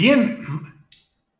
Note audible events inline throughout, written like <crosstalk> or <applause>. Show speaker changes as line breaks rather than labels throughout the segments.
Bien,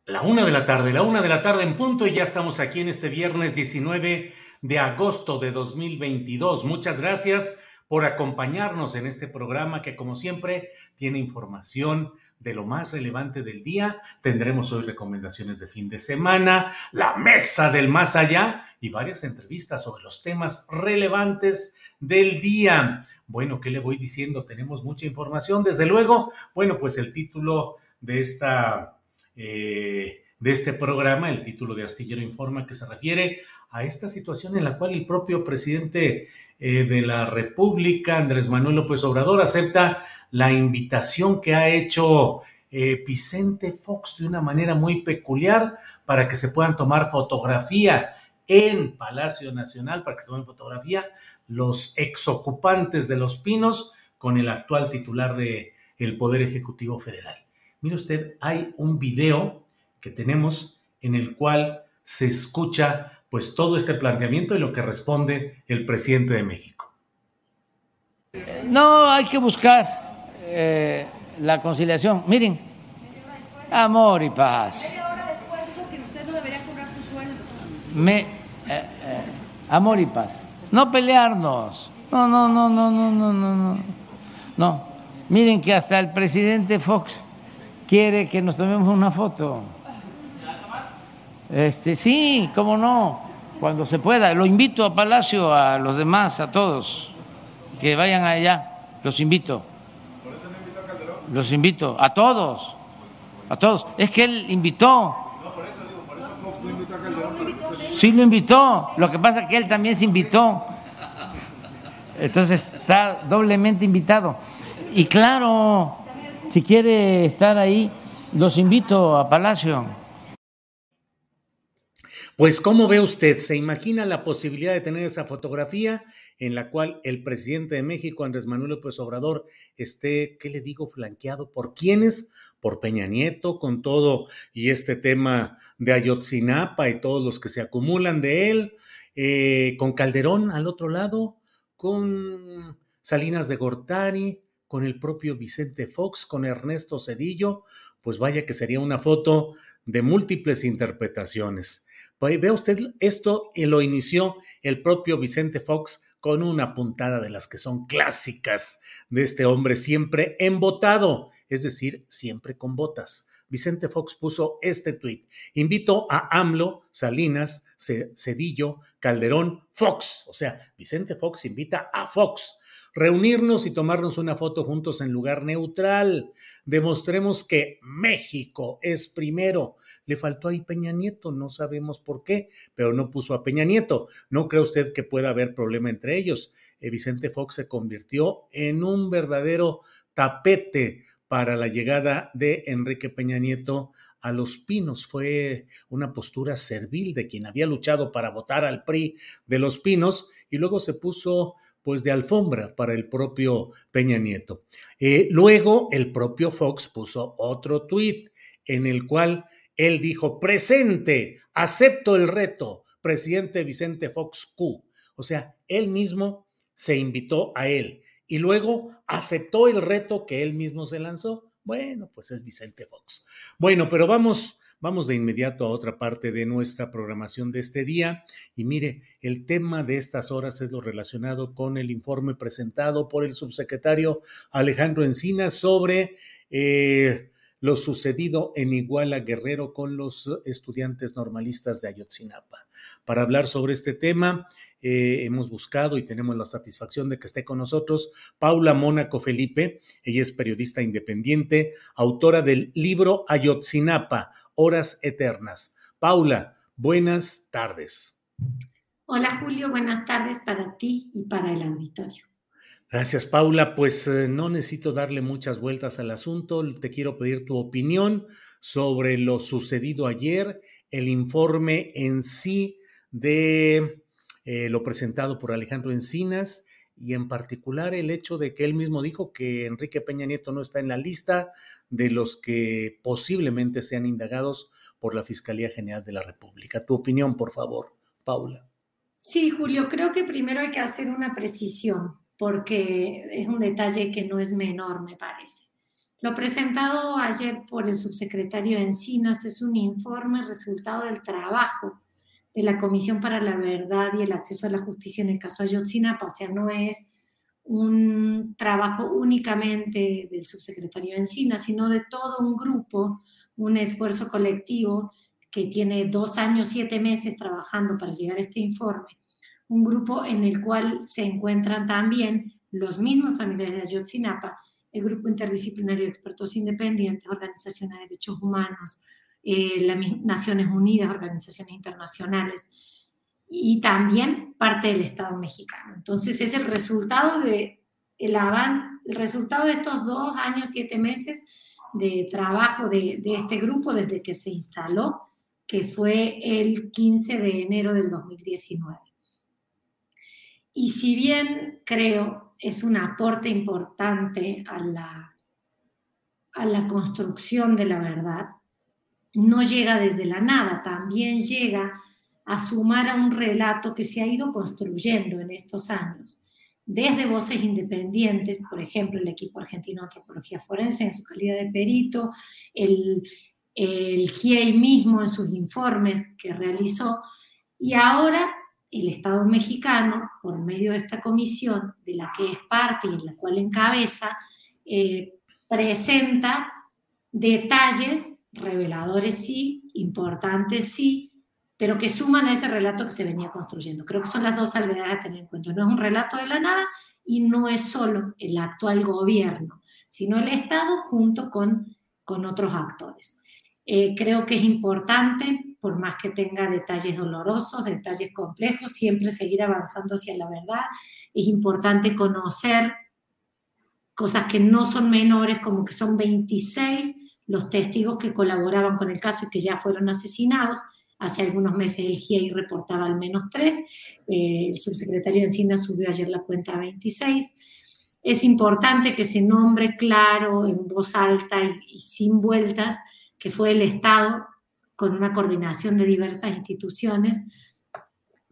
la una de la tarde, la una de la tarde en punto y ya estamos aquí en este viernes 19 de agosto de 2022. Muchas gracias por acompañarnos en este programa que como siempre tiene información de lo más relevante del día. Tendremos hoy recomendaciones de fin de semana, la mesa del más allá y varias entrevistas sobre los temas relevantes del día. Bueno, ¿qué le voy diciendo? Tenemos mucha información, desde luego. Bueno, pues el título de, esta, eh, de este programa, el título de Astillero Informa, que se refiere a esta situación en la cual el propio presidente eh, de la República, Andrés Manuel López Obrador, acepta la invitación que ha hecho eh, Vicente Fox de una manera muy peculiar para que se puedan tomar fotografía en Palacio Nacional, para que se tomen fotografía los exocupantes de los pinos con el actual titular del el Poder Ejecutivo Federal. Mire usted, hay un video que tenemos en el cual se escucha pues todo este planteamiento y lo que responde el presidente de México.
No, hay que buscar eh, la conciliación. Miren, amor y paz. Me, eh, eh, amor y paz. No pelearnos. No, no, no, no, no, no, no, no. No. Miren que hasta el presidente Fox quiere que nos tomemos una foto. Este, sí, cómo no, cuando se pueda. Lo invito a Palacio, a los demás, a todos, que vayan allá, los invito. Los invito, a todos, a todos. Es que él invitó. Sí lo invitó, lo que pasa es que él también se invitó. Entonces está doblemente invitado. Y claro, si quiere estar ahí, los invito a Palacio.
Pues, ¿cómo ve usted? ¿Se imagina la posibilidad de tener esa fotografía en la cual el presidente de México, Andrés Manuel López Obrador, esté, ¿qué le digo?, flanqueado por quiénes? Por Peña Nieto, con todo y este tema de Ayotzinapa y todos los que se acumulan de él, eh, con Calderón al otro lado, con Salinas de Gortari, con el propio Vicente Fox, con Ernesto Cedillo, pues vaya que sería una foto de múltiples interpretaciones. Pues vea usted, esto lo inició el propio Vicente Fox con una puntada de las que son clásicas de este hombre siempre embotado, es decir, siempre con botas. Vicente Fox puso este tuit. Invito a AMLO, Salinas, Cedillo, Calderón, Fox. O sea, Vicente Fox invita a Fox reunirnos y tomarnos una foto juntos en lugar neutral. Demostremos que México es primero. Le faltó ahí Peña Nieto, no sabemos por qué, pero no puso a Peña Nieto. ¿No cree usted que pueda haber problema entre ellos? Eh, Vicente Fox se convirtió en un verdadero tapete para la llegada de Enrique Peña Nieto a Los Pinos. Fue una postura servil de quien había luchado para votar al PRI de Los Pinos y luego se puso pues de alfombra para el propio Peña Nieto. Eh, luego el propio Fox puso otro tuit en el cual él dijo, presente, acepto el reto, presidente Vicente Fox Q. O sea, él mismo se invitó a él y luego aceptó el reto que él mismo se lanzó. Bueno, pues es Vicente Fox. Bueno, pero vamos Vamos de inmediato a otra parte de nuestra programación de este día. Y mire, el tema de estas horas es lo relacionado con el informe presentado por el subsecretario Alejandro Encina sobre eh, lo sucedido en Iguala Guerrero con los estudiantes normalistas de Ayotzinapa. Para hablar sobre este tema, eh, hemos buscado y tenemos la satisfacción de que esté con nosotros Paula Mónaco Felipe. Ella es periodista independiente, autora del libro Ayotzinapa, Horas Eternas. Paula, buenas tardes.
Hola Julio, buenas tardes para ti y para el auditorio.
Gracias, Paula. Pues eh, no necesito darle muchas vueltas al asunto. Te quiero pedir tu opinión sobre lo sucedido ayer, el informe en sí de eh, lo presentado por Alejandro Encinas y en particular el hecho de que él mismo dijo que Enrique Peña Nieto no está en la lista de los que posiblemente sean indagados por la Fiscalía General de la República. Tu opinión, por favor, Paula.
Sí, Julio, creo que primero hay que hacer una precisión porque es un detalle que no es menor, me parece. Lo presentado ayer por el subsecretario Encinas es un informe resultado del trabajo de la Comisión para la Verdad y el Acceso a la Justicia en el caso Ayotzinapa, o sea, no es un trabajo únicamente del subsecretario Encinas, sino de todo un grupo, un esfuerzo colectivo que tiene dos años, siete meses trabajando para llegar a este informe. Un grupo en el cual se encuentran también los mismos familiares de Ayotzinapa, el grupo interdisciplinario de expertos independientes, organizaciones de derechos humanos, eh, las Naciones Unidas, organizaciones internacionales y también parte del Estado mexicano. Entonces es el resultado de el avance, el resultado de estos dos años, siete meses de trabajo de, de este grupo desde que se instaló, que fue el 15 de enero del 2019. Y si bien creo es un aporte importante a la, a la construcción de la verdad, no llega desde la nada, también llega a sumar a un relato que se ha ido construyendo en estos años, desde voces independientes, por ejemplo, el equipo argentino de antropología forense en su calidad de perito, el, GIEI mismo en sus informes que realizó, y ahora el Estado mexicano, por medio de esta comisión de la que es parte y en la cual encabeza, eh, presenta detalles reveladores sí, importantes sí, pero que suman a ese relato que se venía construyendo. Creo que son las dos salvedades a tener en cuenta. No es un relato de la nada y no es solo el actual gobierno, sino el Estado junto con, con otros actores. Eh, creo que es importante, por más que tenga detalles dolorosos, detalles complejos, siempre seguir avanzando hacia la verdad. Es importante conocer cosas que no son menores, como que son 26 los testigos que colaboraban con el caso y que ya fueron asesinados. Hace algunos meses el GIEI reportaba al menos tres. Eh, el subsecretario Encina subió ayer la cuenta a 26. Es importante que se nombre claro, en voz alta y sin vueltas, que fue el Estado con una coordinación de diversas instituciones,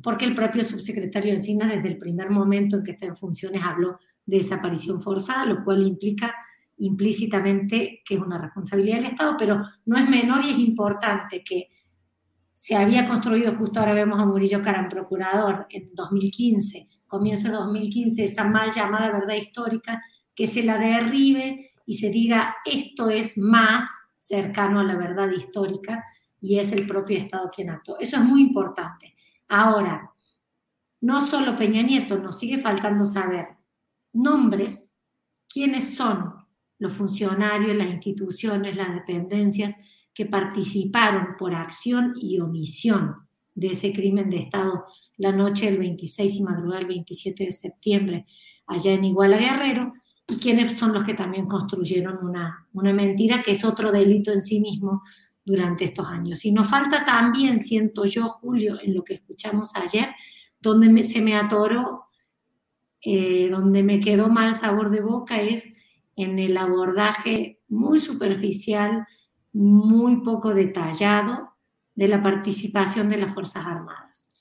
porque el propio subsecretario Encina desde el primer momento en que está en funciones habló de desaparición forzada, lo cual implica implícitamente que es una responsabilidad del Estado, pero no es menor y es importante que se había construido, justo ahora vemos a Murillo Caran, procurador, en 2015, comienzo de 2015, esa mal llamada verdad histórica, que se la derribe y se diga esto es más cercano a la verdad histórica y es el propio Estado quien actuó. Eso es muy importante. Ahora, no solo Peña Nieto, nos sigue faltando saber nombres, quiénes son los funcionarios, las instituciones, las dependencias que participaron por acción y omisión de ese crimen de Estado la noche del 26 y madrugada del 27 de septiembre allá en Iguala Guerrero y quiénes son los que también construyeron una, una mentira que es otro delito en sí mismo, durante estos años. Y nos falta también, siento yo, Julio, en lo que escuchamos ayer, donde se me atoró, eh, donde me quedó mal sabor de boca, es en el abordaje muy superficial, muy poco detallado de la participación de las Fuerzas Armadas.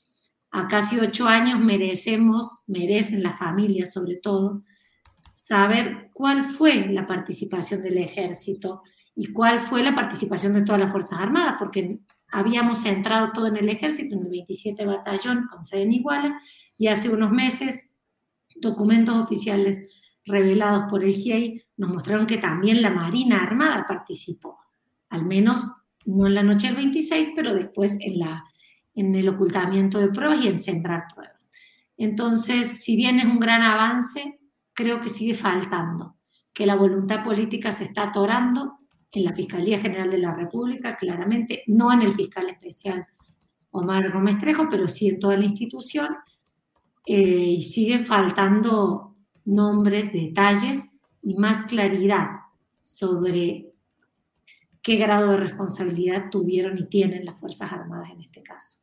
A casi ocho años merecemos, merecen las familias sobre todo, saber cuál fue la participación del ejército y cuál fue la participación de todas las Fuerzas Armadas, porque habíamos centrado todo en el ejército, en el 27 Batallón con sede en Iguala, y hace unos meses documentos oficiales revelados por el GIEI nos mostraron que también la Marina Armada participó, al menos no en la noche del 26, pero después en, la, en el ocultamiento de pruebas y en sembrar pruebas. Entonces, si bien es un gran avance, creo que sigue faltando, que la voluntad política se está atorando en la Fiscalía General de la República, claramente, no en el fiscal especial Omar Gómez Trejo, pero sí en toda la institución, eh, y siguen faltando nombres, detalles y más claridad sobre qué grado de responsabilidad tuvieron y tienen las Fuerzas Armadas en este caso.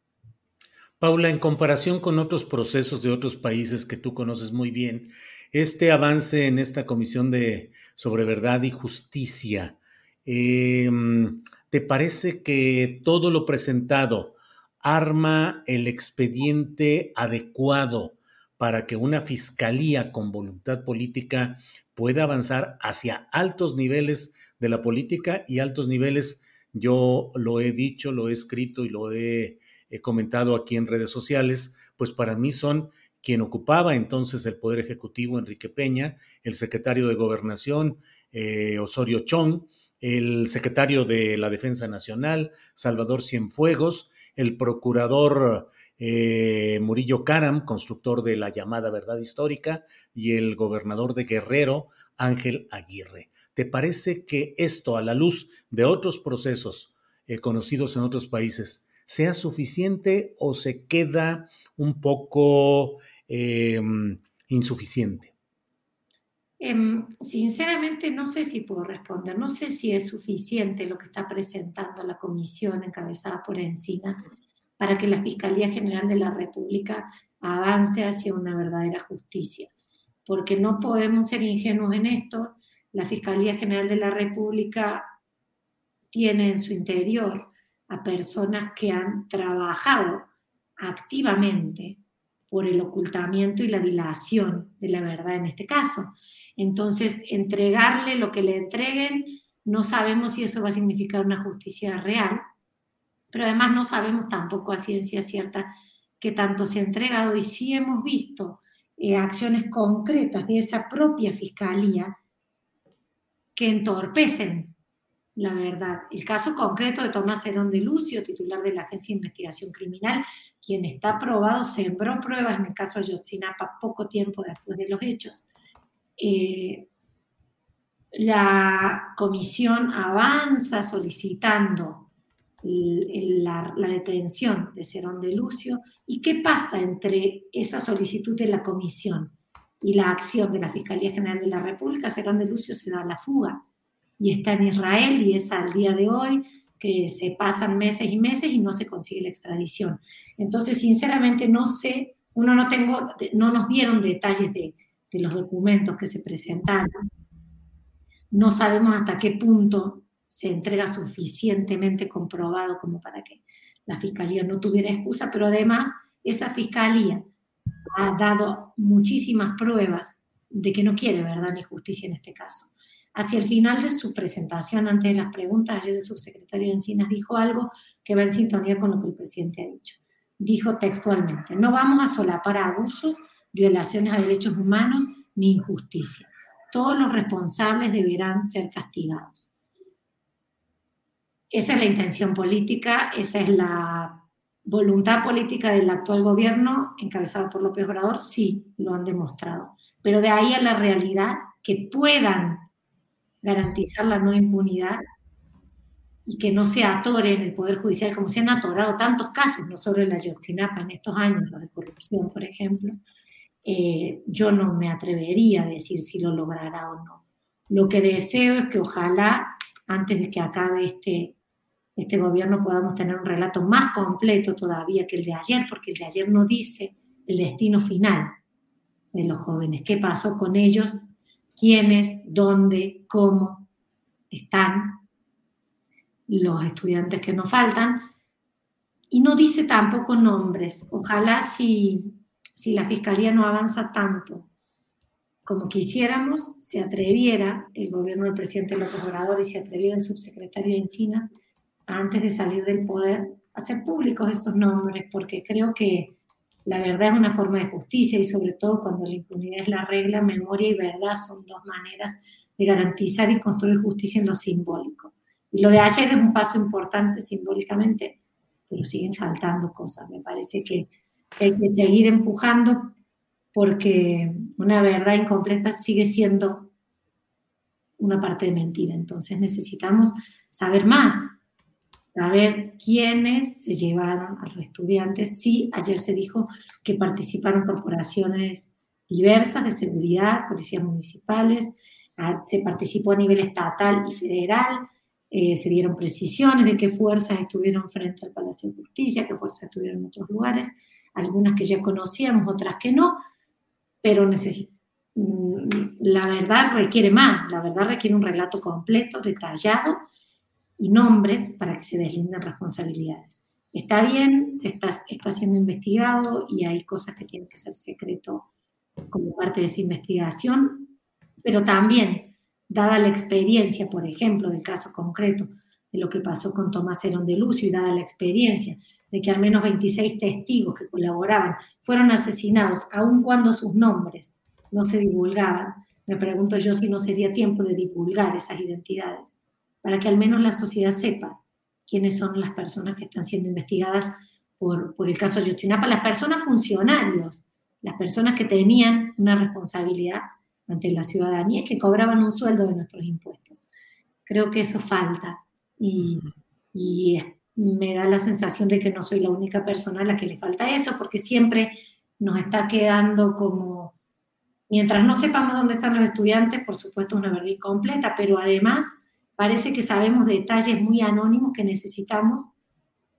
Paula, en comparación con otros procesos de otros países que tú conoces muy bien, este avance en esta Comisión de sobre Verdad y Justicia, em, ¿te parece que todo lo presentado arma el expediente adecuado para que una fiscalía con voluntad política pueda avanzar hacia altos niveles de la política y altos niveles, yo lo he dicho, lo he escrito y lo he, comentado aquí en redes sociales, pues para mí son quien ocupaba entonces el Poder Ejecutivo, Enrique Peña, el secretario de Gobernación, eh, Osorio Chong, el secretario de la Defensa Nacional, Salvador Cienfuegos, el procurador eh, Murillo Caram, constructor de la llamada verdad histórica, y el gobernador de Guerrero, Ángel Aguirre. ¿Te parece que esto, a la luz de otros procesos eh, conocidos en otros países, sea suficiente o se queda un poco em, insuficiente?
Em, sinceramente no sé si puedo responder, no sé si es suficiente lo que está presentando la comisión encabezada por Encinas para que la Fiscalía General de la República avance hacia una verdadera justicia. Porque no podemos ser ingenuos en esto. La Fiscalía General de la República tiene en su interior a personas que han trabajado activamente por el ocultamiento y la dilación de la verdad en este caso. Entonces, entregarle lo que le entreguen, no sabemos si eso va a significar una justicia real, pero además no sabemos tampoco a ciencia cierta qué tanto se ha entregado y sí hemos visto eh, acciones concretas de esa propia fiscalía que entorpecen la verdad. El caso concreto de Tomás Herón de Lucio, titular de la Agencia de Investigación Criminal, quien está probado, sembró pruebas en el caso de Yotzinapa poco tiempo después de los hechos. Eh, la comisión avanza solicitando la, detención de Cerón de Lucio y qué pasa entre esa solicitud de la comisión y la acción de la Fiscalía General de la República. Cerón de Lucio se da la fuga y está en Israel y es al día de hoy que se pasan meses y meses y no se consigue la extradición. Entonces, sinceramente, no sé, uno no tengo, no nos dieron detalles de, de los documentos que se presentaron. No sabemos hasta qué punto se entrega suficientemente comprobado como para que la fiscalía no tuviera excusa, pero además esa fiscalía ha dado muchísimas pruebas de que no quiere verdad ni justicia en este caso. Hacia el final de su presentación, ante las preguntas, ayer el subsecretario de Encinas dijo algo que va en sintonía con lo que el presidente ha dicho. Dijo textualmente, no vamos a solapar abusos, violaciones a derechos humanos ni injusticia. Todos los responsables deberán ser castigados. Esa es la intención política, esa es la voluntad política del actual gobierno encabezado por López Obrador, sí, lo han demostrado. Pero de ahí a la realidad que puedan garantizar la no impunidad y que no se atore en el Poder Judicial, como se han atorado tantos casos, no solo en la Yotzinapa en estos años, los de corrupción, por ejemplo, eh, yo no me atrevería a decir si lo logrará o no. Lo que deseo es que ojalá, antes de que acabe este este gobierno podamos tener un relato más completo todavía que el de ayer, porque el de ayer no dice el destino final de los jóvenes, qué pasó con ellos, quiénes, dónde, cómo están los estudiantes que nos faltan, y no dice tampoco nombres. Ojalá si, si la Fiscalía no avanza tanto como quisiéramos, se atreviera el gobierno del presidente López Obrador y se atreviera el subsecretario Encinas antes de salir del poder hacer públicos esos nombres, porque creo que la verdad es una forma de justicia y sobre todo cuando la impunidad es la regla, memoria y verdad son dos maneras de garantizar y construir justicia en lo simbólico. Y lo de ayer es un paso importante simbólicamente, pero siguen faltando cosas. Me parece que hay que seguir empujando porque una verdad incompleta sigue siendo una parte de mentira. Entonces necesitamos saber más, saber quiénes se llevaron a los estudiantes. Sí, ayer se dijo que participaron corporaciones diversas de seguridad, policías municipales, ah, se participó a nivel estatal y federal, eh, se dieron precisiones de qué fuerzas estuvieron frente al Palacio de Justicia, qué fuerzas estuvieron en otros lugares, algunas que ya conocíamos, otras que no, pero mm, la verdad requiere más, la verdad requiere un relato completo, detallado y nombres para que se deslinden responsabilidades. Está bien, se está, está siendo investigado y hay cosas que tienen que ser secreto como parte de esa investigación, pero también, dada la experiencia, por ejemplo, del caso concreto de lo que pasó con Tomás Herón de Lucio y dada la experiencia de que al menos 26 testigos que colaboraban fueron asesinados, aun cuando sus nombres no se divulgaban. Me pregunto yo si no sería tiempo de divulgar esas identidades, para que al menos la sociedad sepa quiénes son las personas que están siendo investigadas por, por el caso Ayotzinapa, las personas funcionarios, las personas que tenían una responsabilidad ante la ciudadanía y que cobraban un sueldo de nuestros impuestos. Creo que eso falta y, y me da la sensación de que no soy la única persona a la que le falta eso, porque siempre nos está quedando como, mientras no sepamos dónde están los estudiantes, por supuesto una verdad incompleta, pero además parece que sabemos detalles muy anónimos que necesitamos,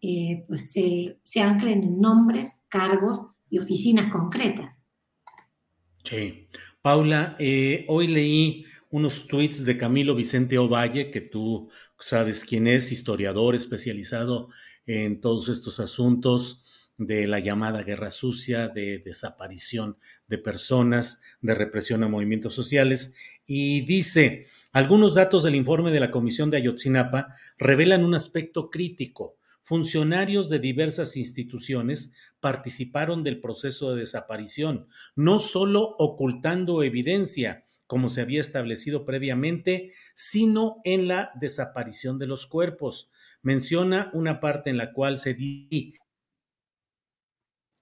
eh, pues se, se anclen en nombres, cargos y oficinas concretas.
Sí. Paula, eh, hoy leí unos tweets de Camilo Vicente Ovalle, que tú sabes quién es, historiador especializado en todos estos asuntos de la llamada guerra sucia, de desaparición de personas, de represión a movimientos sociales, y dice, algunos datos del informe de la Comisión de Ayotzinapa revelan un aspecto crítico. Funcionarios de diversas instituciones participaron del proceso de desaparición, no solo ocultando evidencia, como se había establecido previamente, sino en la desaparición de los cuerpos. Menciona una parte en la cual se di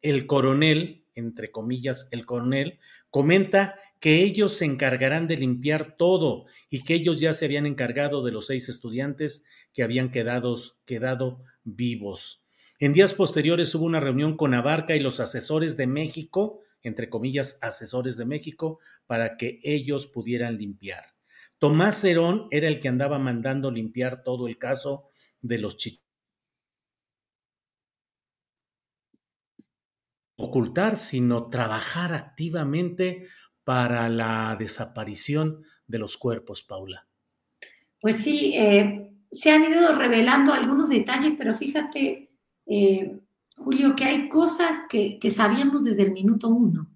el coronel, entre comillas, el coronel, comenta que ellos se encargarán de limpiar todo y que ellos ya se habían encargado de los seis estudiantes que habían quedado, quedado vivos. En días posteriores hubo una reunión con Abarca y los asesores de México entre comillas, asesores de México para que ellos pudieran limpiar. Tomás Cerón era el que andaba mandando limpiar todo el caso de los chicos. ocultar, sino trabajar activamente para la desaparición de los cuerpos, Paula.
Pues sí, eh, se han ido revelando algunos detalles, pero fíjate, eh, Julio, que hay cosas que, sabíamos desde el minuto uno.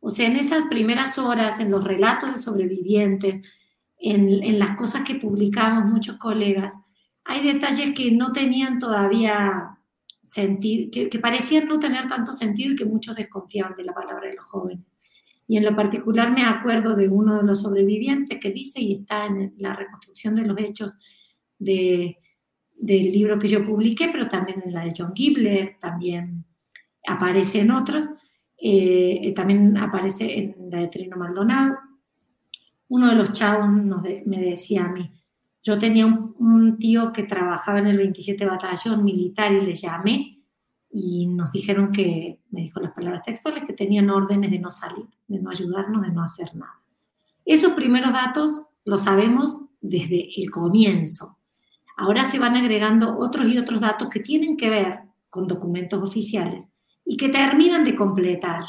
O sea, en esas primeras horas, en los relatos de sobrevivientes, en, las cosas que publicamos muchos colegas, hay detalles que no tenían todavía sentido, que, que, parecían no tener tanto sentido y que muchos desconfiaban de la palabra de los jóvenes. Y en lo particular me acuerdo de uno de los sobrevivientes que dice, y está en la reconstrucción de los hechos de, del libro que yo publiqué, pero también en la de John Gibler, también aparece en otros, eh, también aparece en la de Trino Maldonado. Uno de los chavos me decía a mí, yo tenía un, tío que trabajaba en el 27 Batallón Militar y le llamé y nos dijeron que, me dijo las palabras textuales, que tenían órdenes de no salir, de no ayudarnos, de no hacer nada. Esos primeros datos los sabemos desde el comienzo, Ahora se van agregando otros y otros datos que tienen que ver con documentos oficiales y que terminan de completar.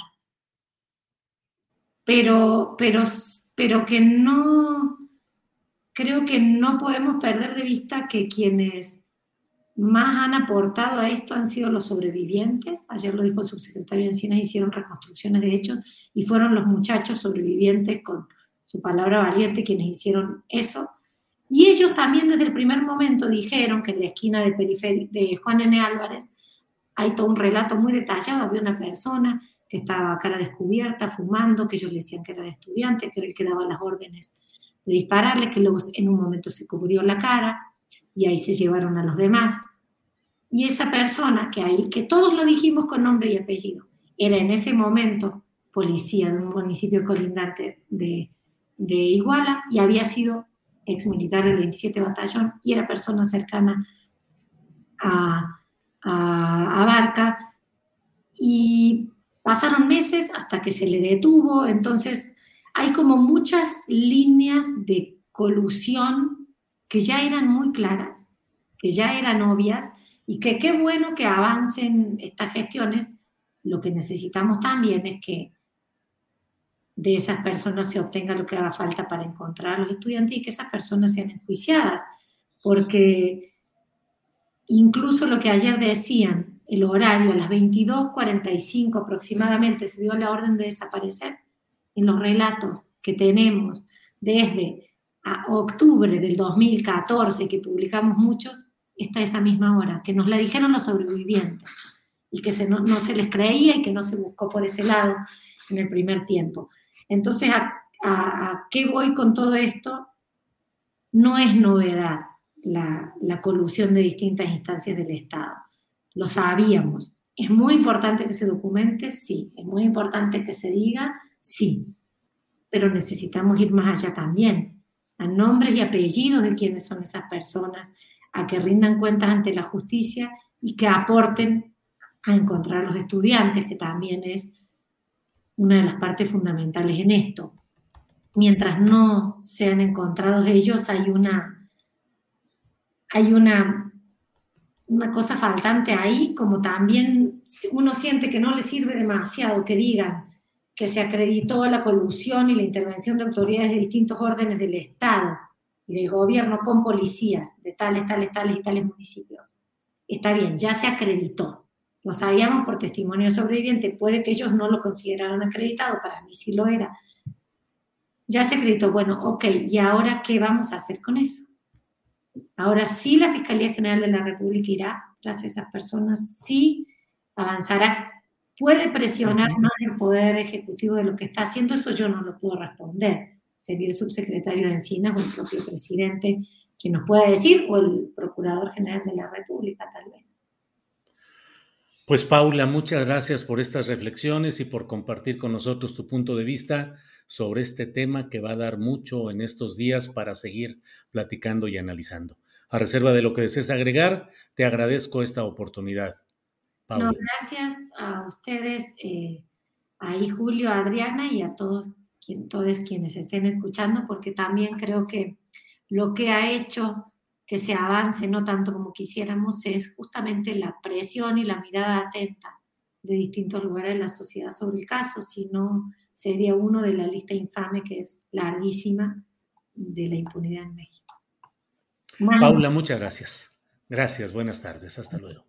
Pero, pero, pero que no, creo que no podemos perder de vista que quienes más han aportado a esto han sido los sobrevivientes. Ayer lo dijo el subsecretario de Encinas, hicieron reconstrucciones de hechos y fueron los muchachos sobrevivientes con su palabra valiente quienes hicieron eso. Y ellos también desde el primer momento dijeron que en la esquina de, de Juan N. Álvarez hay todo un relato muy detallado. Había una persona que estaba a cara descubierta, fumando, que ellos le decían que era de estudiante, que era el que daba las órdenes de dispararle, que luego en un momento se cubrió la cara y ahí se llevaron a los demás. Y esa persona que ahí, que todos lo dijimos con nombre y apellido, era en ese momento policía de un municipio colindante de, de Iguala y había sido ex militar del 27 Batallón y era persona cercana a, a, a Barca. Y pasaron meses hasta que se le detuvo, entonces hay como muchas líneas de colusión que ya eran muy claras, que ya eran obvias y que qué bueno que avancen estas gestiones. Lo que necesitamos también es que de esas personas se obtenga lo que haga falta para encontrar a los estudiantes y que esas personas sean enjuiciadas, porque incluso lo que ayer decían, el horario a las 22.45 aproximadamente se dio la orden de desaparecer en los relatos que tenemos desde a octubre del 2014, que publicamos muchos, está esa misma hora, que nos la dijeron los sobrevivientes y que no, se les creía y que no se buscó por ese lado en el primer tiempo. Entonces, ¿a, qué voy con todo esto? No es novedad la, la colusión de distintas instancias del Estado. Lo sabíamos. ¿Es muy importante que se documente? Sí. ¿Es muy importante que se diga? Sí. Pero necesitamos ir más allá también a nombres y apellidos de quiénes son esas personas, a que rindan cuentas ante la justicia y que aporten a encontrar a los estudiantes, que también es una de las partes fundamentales en esto. Mientras no sean encontrados ellos, hay una, hay una, una cosa faltante ahí, como también uno siente que no le sirve demasiado que digan que se acreditó la colusión y la intervención de autoridades de distintos órdenes del Estado y del gobierno con policías de tales, tales, tales y tales municipios. Está bien, ya se acreditó. Lo sabíamos por testimonio sobreviviente. Puede que ellos no lo consideraran acreditado, para mí sí lo era. Ya se acreditó. Bueno, ok, ¿y ahora qué vamos a hacer con eso? Ahora sí la Fiscalía General de la República irá tras esas personas, sí avanzará puede presionar más el Poder Ejecutivo de lo que está haciendo, eso yo no lo puedo responder. Sería el subsecretario de Encinas o el propio presidente quien nos pueda decir, o el Procurador General de la República, tal vez.
Pues Paula, muchas gracias por estas reflexiones y por compartir con nosotros tu punto de vista sobre este tema que va a dar mucho en estos días para seguir platicando y analizando. A reserva de lo que desees agregar, te agradezco esta oportunidad.
No, gracias a ustedes, eh, ahí Julio, Adriana y a todos, quien, todos quienes estén escuchando, porque también creo que lo que ha hecho que se avance no tanto como quisiéramos es justamente la presión y la mirada atenta de distintos lugares de la sociedad sobre el caso, si no sería uno de la lista infame que es larguísima de la impunidad en México.
Paula, muchas gracias. Gracias, buenas tardes, hasta luego.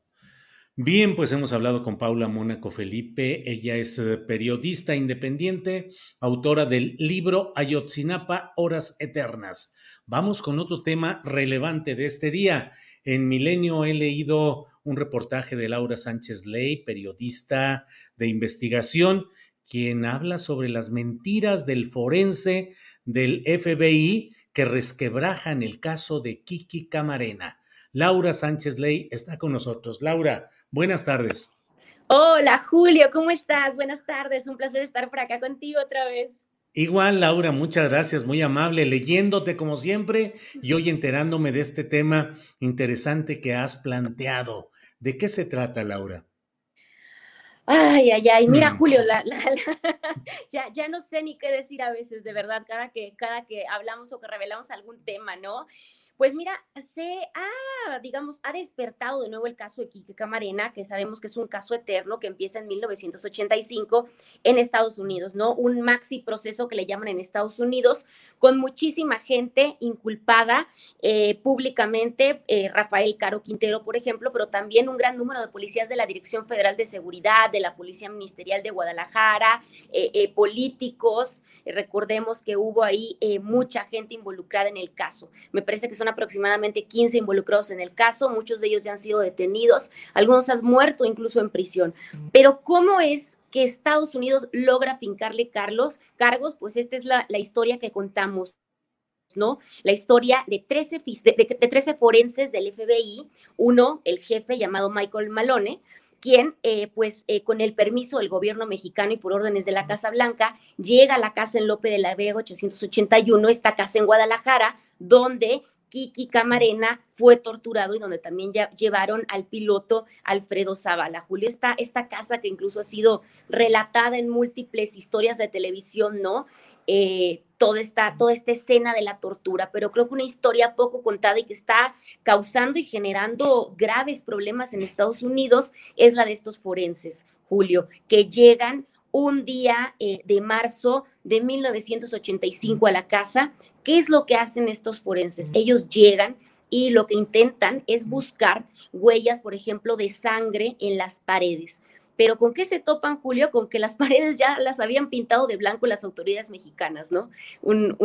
Bien, pues hemos hablado con Paula Mónaco Felipe. Ella es eh, periodista independiente, autora del libro Ayotzinapa, Horas Eternas. Vamos con otro tema relevante de este día. En Milenio he leído un reportaje de Laura Sánchez Ley, periodista de investigación, quien habla sobre las mentiras del forense del FBI que resquebrajan el caso de Kiki Camarena. Laura Sánchez Ley está con nosotros. Laura, Buenas tardes.
Hola Julio, ¿cómo estás? Buenas tardes, un placer estar por acá contigo otra vez.
Igual, Laura, muchas gracias, muy amable, leyéndote como siempre y hoy enterándome de este tema interesante que has planteado. ¿De qué se trata, Laura?
Ay, ay, ay, mira, mm. Julio, <laughs> ya, ya no sé ni qué decir a veces, de verdad, cada que, cada que hablamos o que revelamos algún tema, ¿no? Pues mira, se ha, digamos, ha despertado de nuevo el caso de Quique Camarena, que sabemos que es un caso eterno que empieza en 1985 en Estados Unidos, ¿no? Un maxi proceso que le llaman en Estados Unidos, con muchísima gente inculpada eh, públicamente, eh, Rafael Caro Quintero, por ejemplo, pero también un gran número de policías de la Dirección Federal de Seguridad, de la Policía Ministerial de Guadalajara, eh, políticos, recordemos que hubo ahí mucha gente involucrada en el caso. Me parece que son aproximadamente 15 involucrados en el caso, muchos de ellos ya han sido detenidos, algunos han muerto incluso en prisión. Pero ¿cómo es que Estados Unidos logra fincarle Carlos, cargos? Pues esta es la, historia que contamos. ¿no? La historia de 13, de, de 13 forenses del FBI, uno, el jefe llamado Michael Malone, quien, eh, pues, eh, con el permiso del gobierno mexicano y por órdenes de la Casa Blanca, llega a la casa en Lope de la Vega 881, esta casa en Guadalajara, donde Kiki Camarena fue torturado y donde también ya llevaron al piloto Alfredo Zavala. Julio, esta, esta casa que incluso ha sido relatada en múltiples historias de televisión, ¿no? Eh, toda, esta, toda esta escena de la tortura, pero creo que una historia poco contada y que está causando y generando graves problemas en Estados Unidos es la de estos forenses, Julio, que llegan un día eh, de marzo de 1985 a la casa. ¿Qué es lo que hacen estos forenses? Ellos llegan y lo que intentan es buscar huellas, por ejemplo, de sangre en las paredes. Pero ¿con qué se topan, Julio? Con que las <laughs> paredes ya las habían pintado de blanco las autoridades mexicanas, ¿no? Un,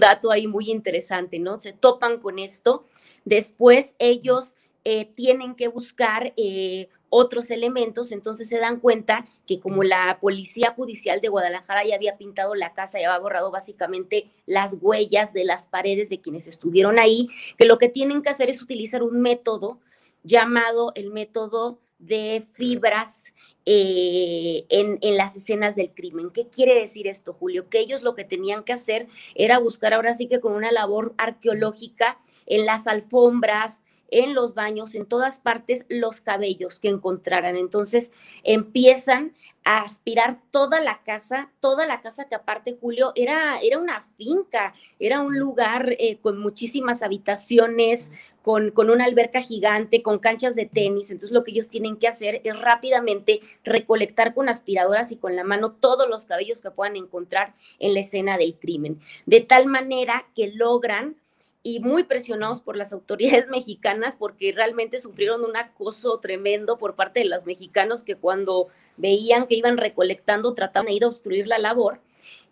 dato ahí muy interesante, ¿no? Se topan con esto. Después ellos eh, tienen que buscar eh, otros elementos, entonces se dan cuenta que como la Policía Judicial de Guadalajara ya había pintado la casa, ya había borrado básicamente las huellas de las paredes de quienes estuvieron ahí, que lo que tienen que hacer es utilizar un método llamado el método de fibras eh, en, en, las escenas del crimen. ¿Qué quiere decir esto, Julio? Que ellos lo que tenían que hacer era buscar ahora sí que con una labor arqueológica en las alfombras, en los baños, en todas partes, los cabellos que encontraran. Entonces empiezan a aspirar toda la casa, toda la casa que aparte, Julio, era, era una finca, era un lugar eh, con muchísimas habitaciones, con, con, una alberca gigante, con canchas de tenis. Entonces lo que ellos tienen que hacer es rápidamente recolectar con aspiradoras y con la mano todos los cabellos que puedan encontrar en la escena del crimen. De tal manera que logran y muy presionados por las autoridades <laughs> mexicanas porque realmente sufrieron un acoso tremendo por parte de los mexicanos que cuando veían que iban recolectando trataban de ir a obstruir la labor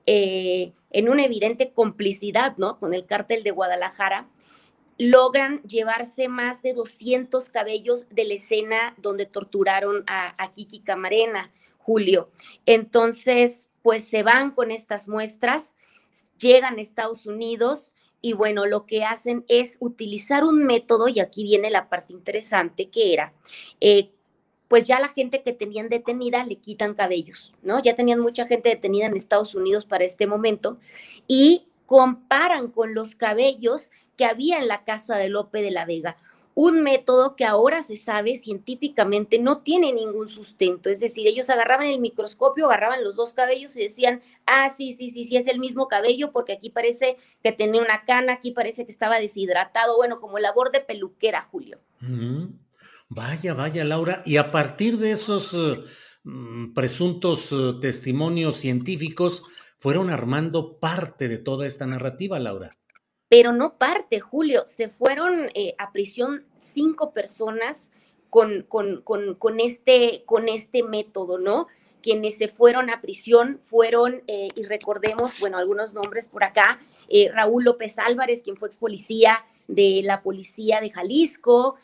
eh, en una evidente complicidad ¿no? con el cártel de Guadalajara logran llevarse más de 200 cabellos de la escena donde torturaron a, a Kiki Camarena, Julio. Entonces, pues se van con estas muestras, llegan a Estados Unidos, y bueno, lo que hacen es utilizar un método, y aquí viene la parte interesante, que era, eh, pues ya la gente que tenían detenida le quitan cabellos, ¿no? Ya tenían mucha gente detenida en Estados Unidos para este momento y comparan con los cabellos que había en la casa de Lope de la Vega un método que ahora se sabe científicamente no tiene ningún sustento. Es decir, ellos agarraban el microscopio, agarraban los dos cabellos y decían, ah, sí, sí, sí, sí, es el mismo cabello porque aquí parece que tenía una cana, aquí parece que estaba deshidratado, bueno, como labor de peluquera, Julio.
Vaya, vaya, Laura. Y a partir de esos eh, mm, presuntos eh, testimonios científicos, fueron armando parte de toda esta narrativa, Laura
pero no parte, Julio. Se fueron eh, a prisión cinco personas con, con, con, este, con este método, ¿no? Quienes se fueron a prisión fueron, eh, y recordemos, bueno, algunos nombres por acá, eh, Raúl López Álvarez, quien fue ex policía de la policía de Jalisco,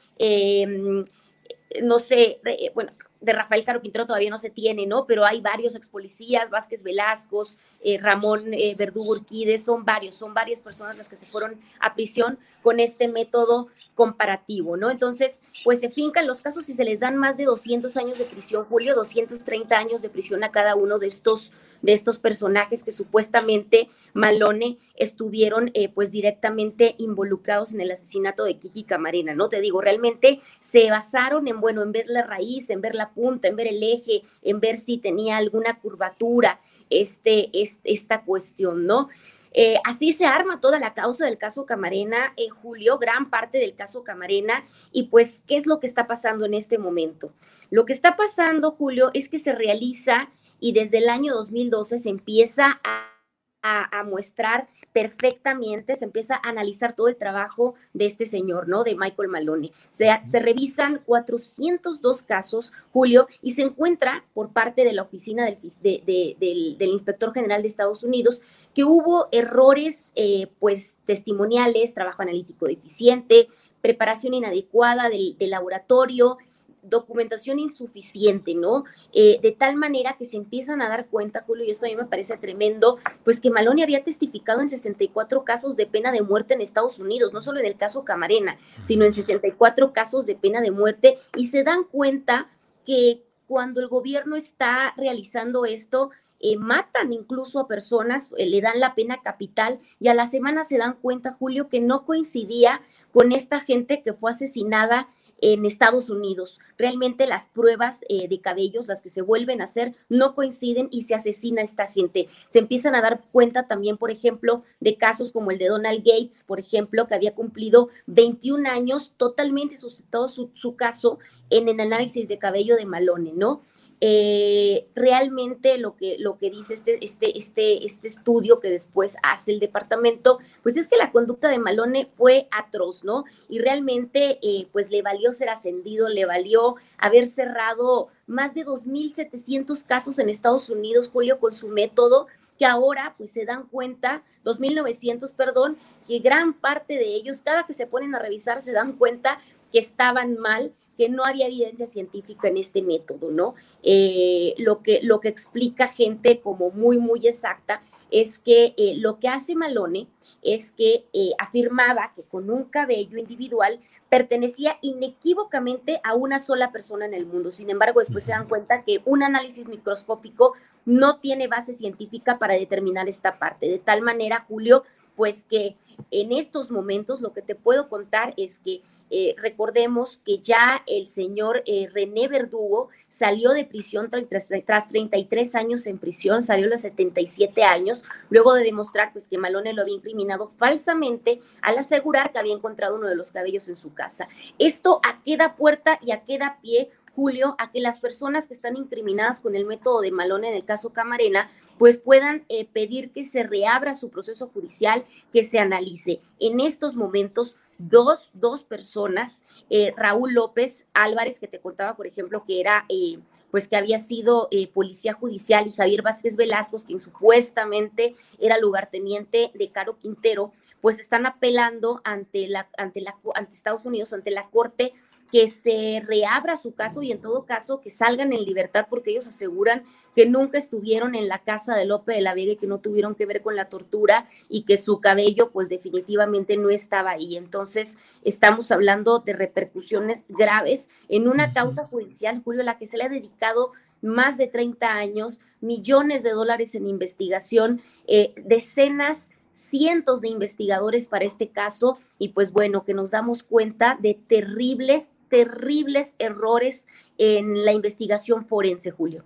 no sé, bueno, de Rafael Caro Quintero todavía no se tiene, ¿no? Pero hay varios ex policías, Vázquez Velasco, eh, Ramón eh, Verdugo Urquides, son varios, son varias personas las que se fueron a prisión con este método comparativo, ¿no? Entonces, pues se fincan los casos y se les dan más de 200 años de prisión, Julio, 230 años de prisión a cada uno de estos de estos personajes que supuestamente Malone estuvieron eh, pues directamente involucrados en el asesinato de Kiki Camarena, ¿no? Te digo, realmente se basaron en, bueno, en ver la raíz, en ver la punta, en ver el eje, en ver si tenía alguna curvatura, este, esta cuestión, ¿no? Eh, así se arma toda la causa del caso Camarena, en Julio, gran parte del caso Camarena. Y pues, ¿qué es lo que está pasando en este momento? Lo que está pasando, Julio, es que se realiza y desde el año 2012 se empieza a, mostrar perfectamente, se empieza a analizar todo el trabajo de este señor, ¿no? De Michael Malone. Se, se, revisan 402 casos, Julio, y se encuentra por parte de la oficina del, del, del inspector general de Estados Unidos que hubo errores, eh, pues, testimoniales, trabajo analítico deficiente, preparación inadecuada del, laboratorio, documentación insuficiente, ¿no? Eh, de tal manera que se empiezan a dar cuenta, Julio, y esto a mí me parece tremendo, pues que Maloney había testificado en 64 casos de pena de muerte en Estados Unidos, no solo en el caso Camarena, sino en 64 casos de pena de muerte, y se dan cuenta que cuando el gobierno está realizando esto, eh, matan incluso a personas, eh, le dan la pena capital y a la semana se dan cuenta, Julio, que no coincidía con esta gente que fue asesinada en Estados Unidos. Realmente las pruebas eh, de cabellos, las que se vuelven a hacer, no coinciden y se asesina a esta gente. Se empiezan a dar cuenta también, por ejemplo, de casos como el de Donald Gates, por ejemplo, que había cumplido 21 años, totalmente suscitado su, su caso en el análisis de cabello de Malone, ¿no? Eh, realmente lo que, lo que dice este, este, este, este estudio que después hace el departamento, pues es que la conducta de Malone fue atroz, ¿no? Y realmente, eh, pues le valió ser ascendido, le valió haber cerrado más de 2.700 casos en Estados Unidos, Julio, con su método, que ahora pues se dan cuenta, 2.900, perdón, que gran parte de ellos, cada que se ponen a revisar, se dan cuenta que estaban mal que no había evidencia científica en este método, ¿no? Eh, lo, que, lo que explica gente como muy, muy exacta es que eh, lo que hace Malone es que eh, afirmaba que con un cabello individual pertenecía inequívocamente a una sola persona en el mundo. Sin embargo, después se dan cuenta que un análisis microscópico no tiene base científica para determinar esta parte. De tal manera, Julio, pues que en estos momentos lo que te puedo contar es que eh, recordemos que ya el señor eh, René Verdugo salió de prisión tras, tras, 33 años en prisión, salió a los 77 años, luego de demostrar pues, que Malone lo había incriminado falsamente al asegurar que había encontrado uno de los cabellos en su casa. Esto a queda puerta y a queda pie Julio, a que las personas que están incriminadas con el método de Malone en el caso Camarena, pues puedan eh, pedir que se reabra su proceso judicial, que se analice. En estos momentos dos, dos personas, eh, Raúl López Álvarez, que te contaba, por ejemplo, que era, eh, pues que había sido eh, policía judicial, y Javier Vázquez Velasco, quien supuestamente era lugarteniente de Caro Quintero, pues están apelando ante la, ante la, ante Estados Unidos, ante la Corte que se reabra su caso y en todo caso que salgan en libertad porque ellos aseguran que nunca estuvieron en la casa de Lope de la Vega y que no tuvieron que ver con la tortura y que su cabello pues definitivamente no estaba ahí. Entonces estamos hablando de repercusiones graves en una causa judicial, Julio, a la que se le ha dedicado más de 30 años, millones de dólares en investigación, eh, decenas cientos de investigadores para este caso y pues bueno, que nos damos cuenta de terribles, terribles errores en la investigación forense, Julio.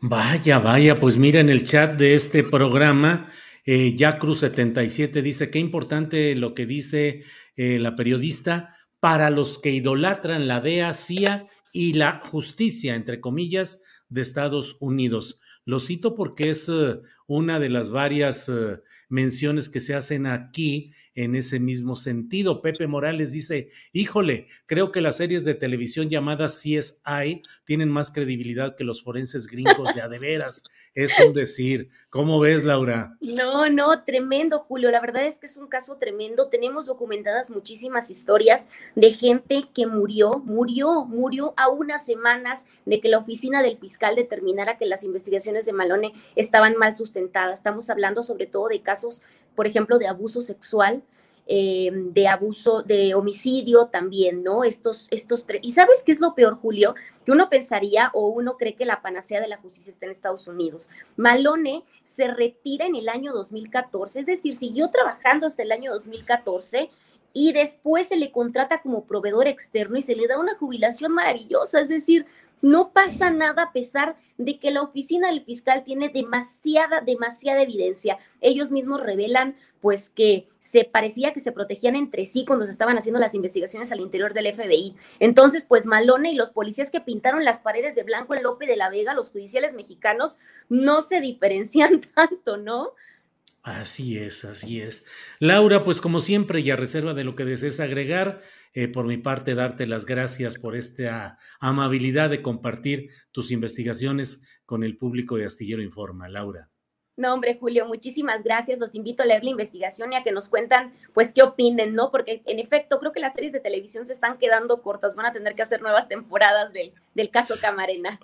Vaya, vaya, pues mira en el chat de este programa, eh, Cruz77 dice, qué importante lo que dice eh, la periodista para los que idolatran la DEA, CIA y la justicia, entre comillas, de Estados Unidos. Lo cito porque es eh, una de las varias eh, menciones que se hacen aquí en ese mismo sentido. Pepe Morales dice, híjole, creo que las series de televisión llamadas CSI tienen más credibilidad que los forenses gringos de adeveras. Es un decir. ¿Cómo ves, Laura?
No, no, tremendo, Julio. La verdad es que es un caso tremendo. Tenemos documentadas muchísimas historias de gente que murió, murió, murió a unas semanas de que la oficina del fiscal determinara que las investigaciones de Malone estaban mal sustentadas Estamos hablando sobre todo de casos, por ejemplo, de abuso sexual, eh, de abuso, de homicidio también, ¿no? Estos, estos tres. ¿Y sabes qué es lo peor, Julio? Que uno pensaría o uno cree que la panacea de la justicia está en Estados Unidos. Malone se retira en el año 2014, es decir, siguió trabajando hasta el año 2014 y después se le contrata como proveedor externo y se le da una jubilación maravillosa, es decir, no pasa nada a pesar de que la oficina del fiscal tiene demasiada, demasiada evidencia. Ellos mismos revelan pues que se parecía que se protegían entre sí cuando se estaban haciendo las investigaciones al interior del FBI. Entonces, pues Malone y los policías que pintaron las paredes de blanco en Lope de la Vega, los judiciales mexicanos, no se diferencian <laughs> tanto, ¿no?
Así es, así es. Laura, pues como siempre y a reserva de lo que desees agregar, eh, por mi parte darte las gracias por esta amabilidad de compartir tus investigaciones con el público de Astillero Informa. Laura.
No, hombre, Julio, muchísimas gracias. Los invito a leer la investigación y a que nos cuentan, pues, qué opinen, ¿no? Porque, en efecto, creo que las series de televisión se están quedando cortas. Van a tener que hacer nuevas temporadas del caso Camarena.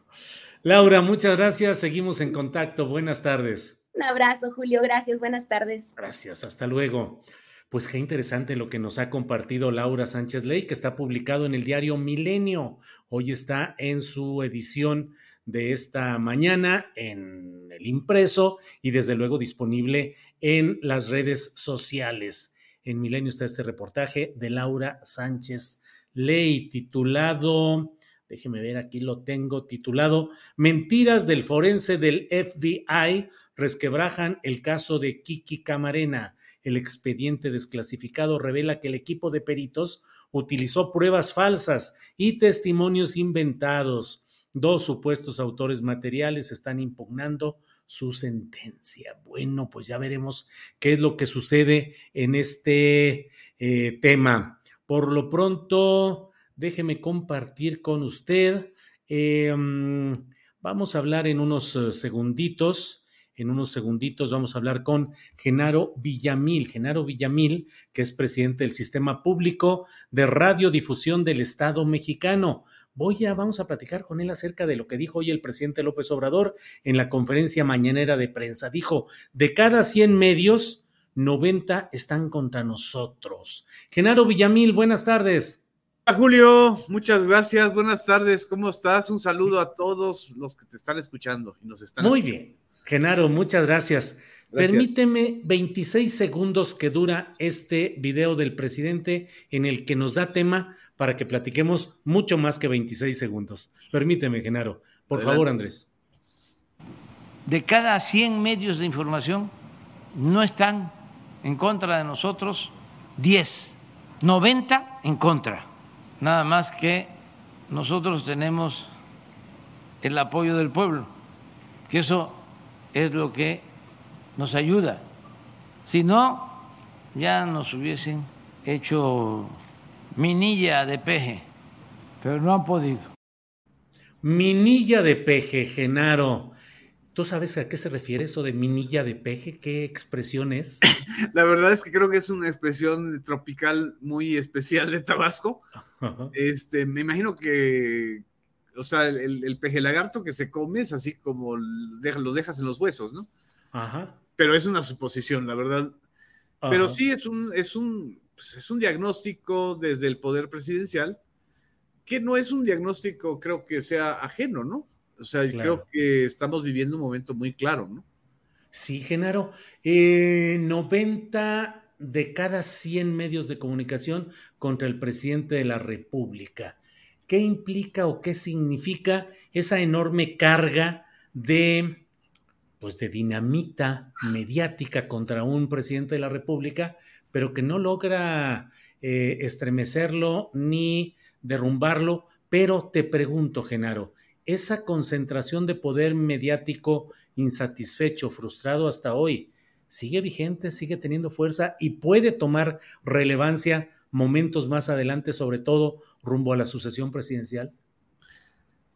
Laura, muchas gracias. Seguimos en contacto. Buenas tardes.
Un abrazo, Julio. Gracias. Buenas tardes.
Gracias. Hasta luego. Pues qué interesante lo que nos ha compartido Laura Sánchez Ley, que está publicado en el diario Milenio. Hoy está en su edición de esta mañana en el impreso y desde luego disponible en las redes sociales. En Milenio está este reportaje de Laura Sánchez Ley titulado déjeme ver, aquí lo tengo titulado Mentiras del forense del FBI resquebrajan el caso de Kiki Camarena. El expediente desclasificado revela que el equipo de peritos utilizó pruebas falsas y testimonios inventados. Dos supuestos autores materiales están impugnando su sentencia. Bueno, pues ya veremos qué es lo que sucede en este eh, tema. Por lo pronto, déjeme compartir con usted. Em, vamos a hablar en unos eh, segunditos. En unos segunditos vamos a hablar con Genaro Villamil. Genaro Villamil, que es presidente del Sistema Público de Radiodifusión del Estado mexicano. Voy a, vamos a platicar con él acerca de lo que dijo hoy el presidente López Obrador en la conferencia mañanera de prensa. Dijo, de cada 100 medios, 90 están contra nosotros. Genaro Villamil, buenas tardes.
Julio, muchas gracias. Buenas tardes. ¿Cómo estás? Un saludo a todos los que te están escuchando y nos están.
Muy bien. Genaro, muchas gracias. Permíteme 26 segundos que dura este video del presidente en el que nos da tema para que platiquemos mucho más que 26 segundos. Permíteme, Genaro. Por favor, Andrés.
De cada 100 medios de información, no están en contra de nosotros 10, 90 en contra. Nada más que nosotros tenemos el apoyo del pueblo, que eso es lo que nos ayuda. Si no, ya nos hubiesen hecho minilla de peje, pero no han podido.
Minilla de peje, Genaro. ¿Tú sabes a qué se refiere eso de minilla de peje? ¿Qué expresión es? <laughs>
La verdad es que creo que es una expresión tropical muy especial de Tabasco. Este, me imagino que, o sea, el, peje lagarto que se come es así como los dejas en los huesos, ¿no? Ajá. Pero es una suposición, la verdad. Pero sí es un, es un, pues, es un diagnóstico desde el poder presidencial que no es un diagnóstico, creo que sea ajeno, ¿no? O sea, creo que estamos viviendo un momento muy claro, ¿no?
Sí, Genaro. Eh, 90 de cada 100 medios de comunicación contra el presidente de la República. ¿Qué implica o qué significa esa enorme carga de pues de dinamita mediática contra un presidente de la República, pero que no logra eh, estremecerlo ni derrumbarlo. Pero te pregunto, Genaro, esa concentración de poder mediático insatisfecho, frustrado hasta hoy, sigue vigente, sigue teniendo fuerza y puede tomar relevancia momentos más adelante, sobre todo rumbo a la sucesión presidencial?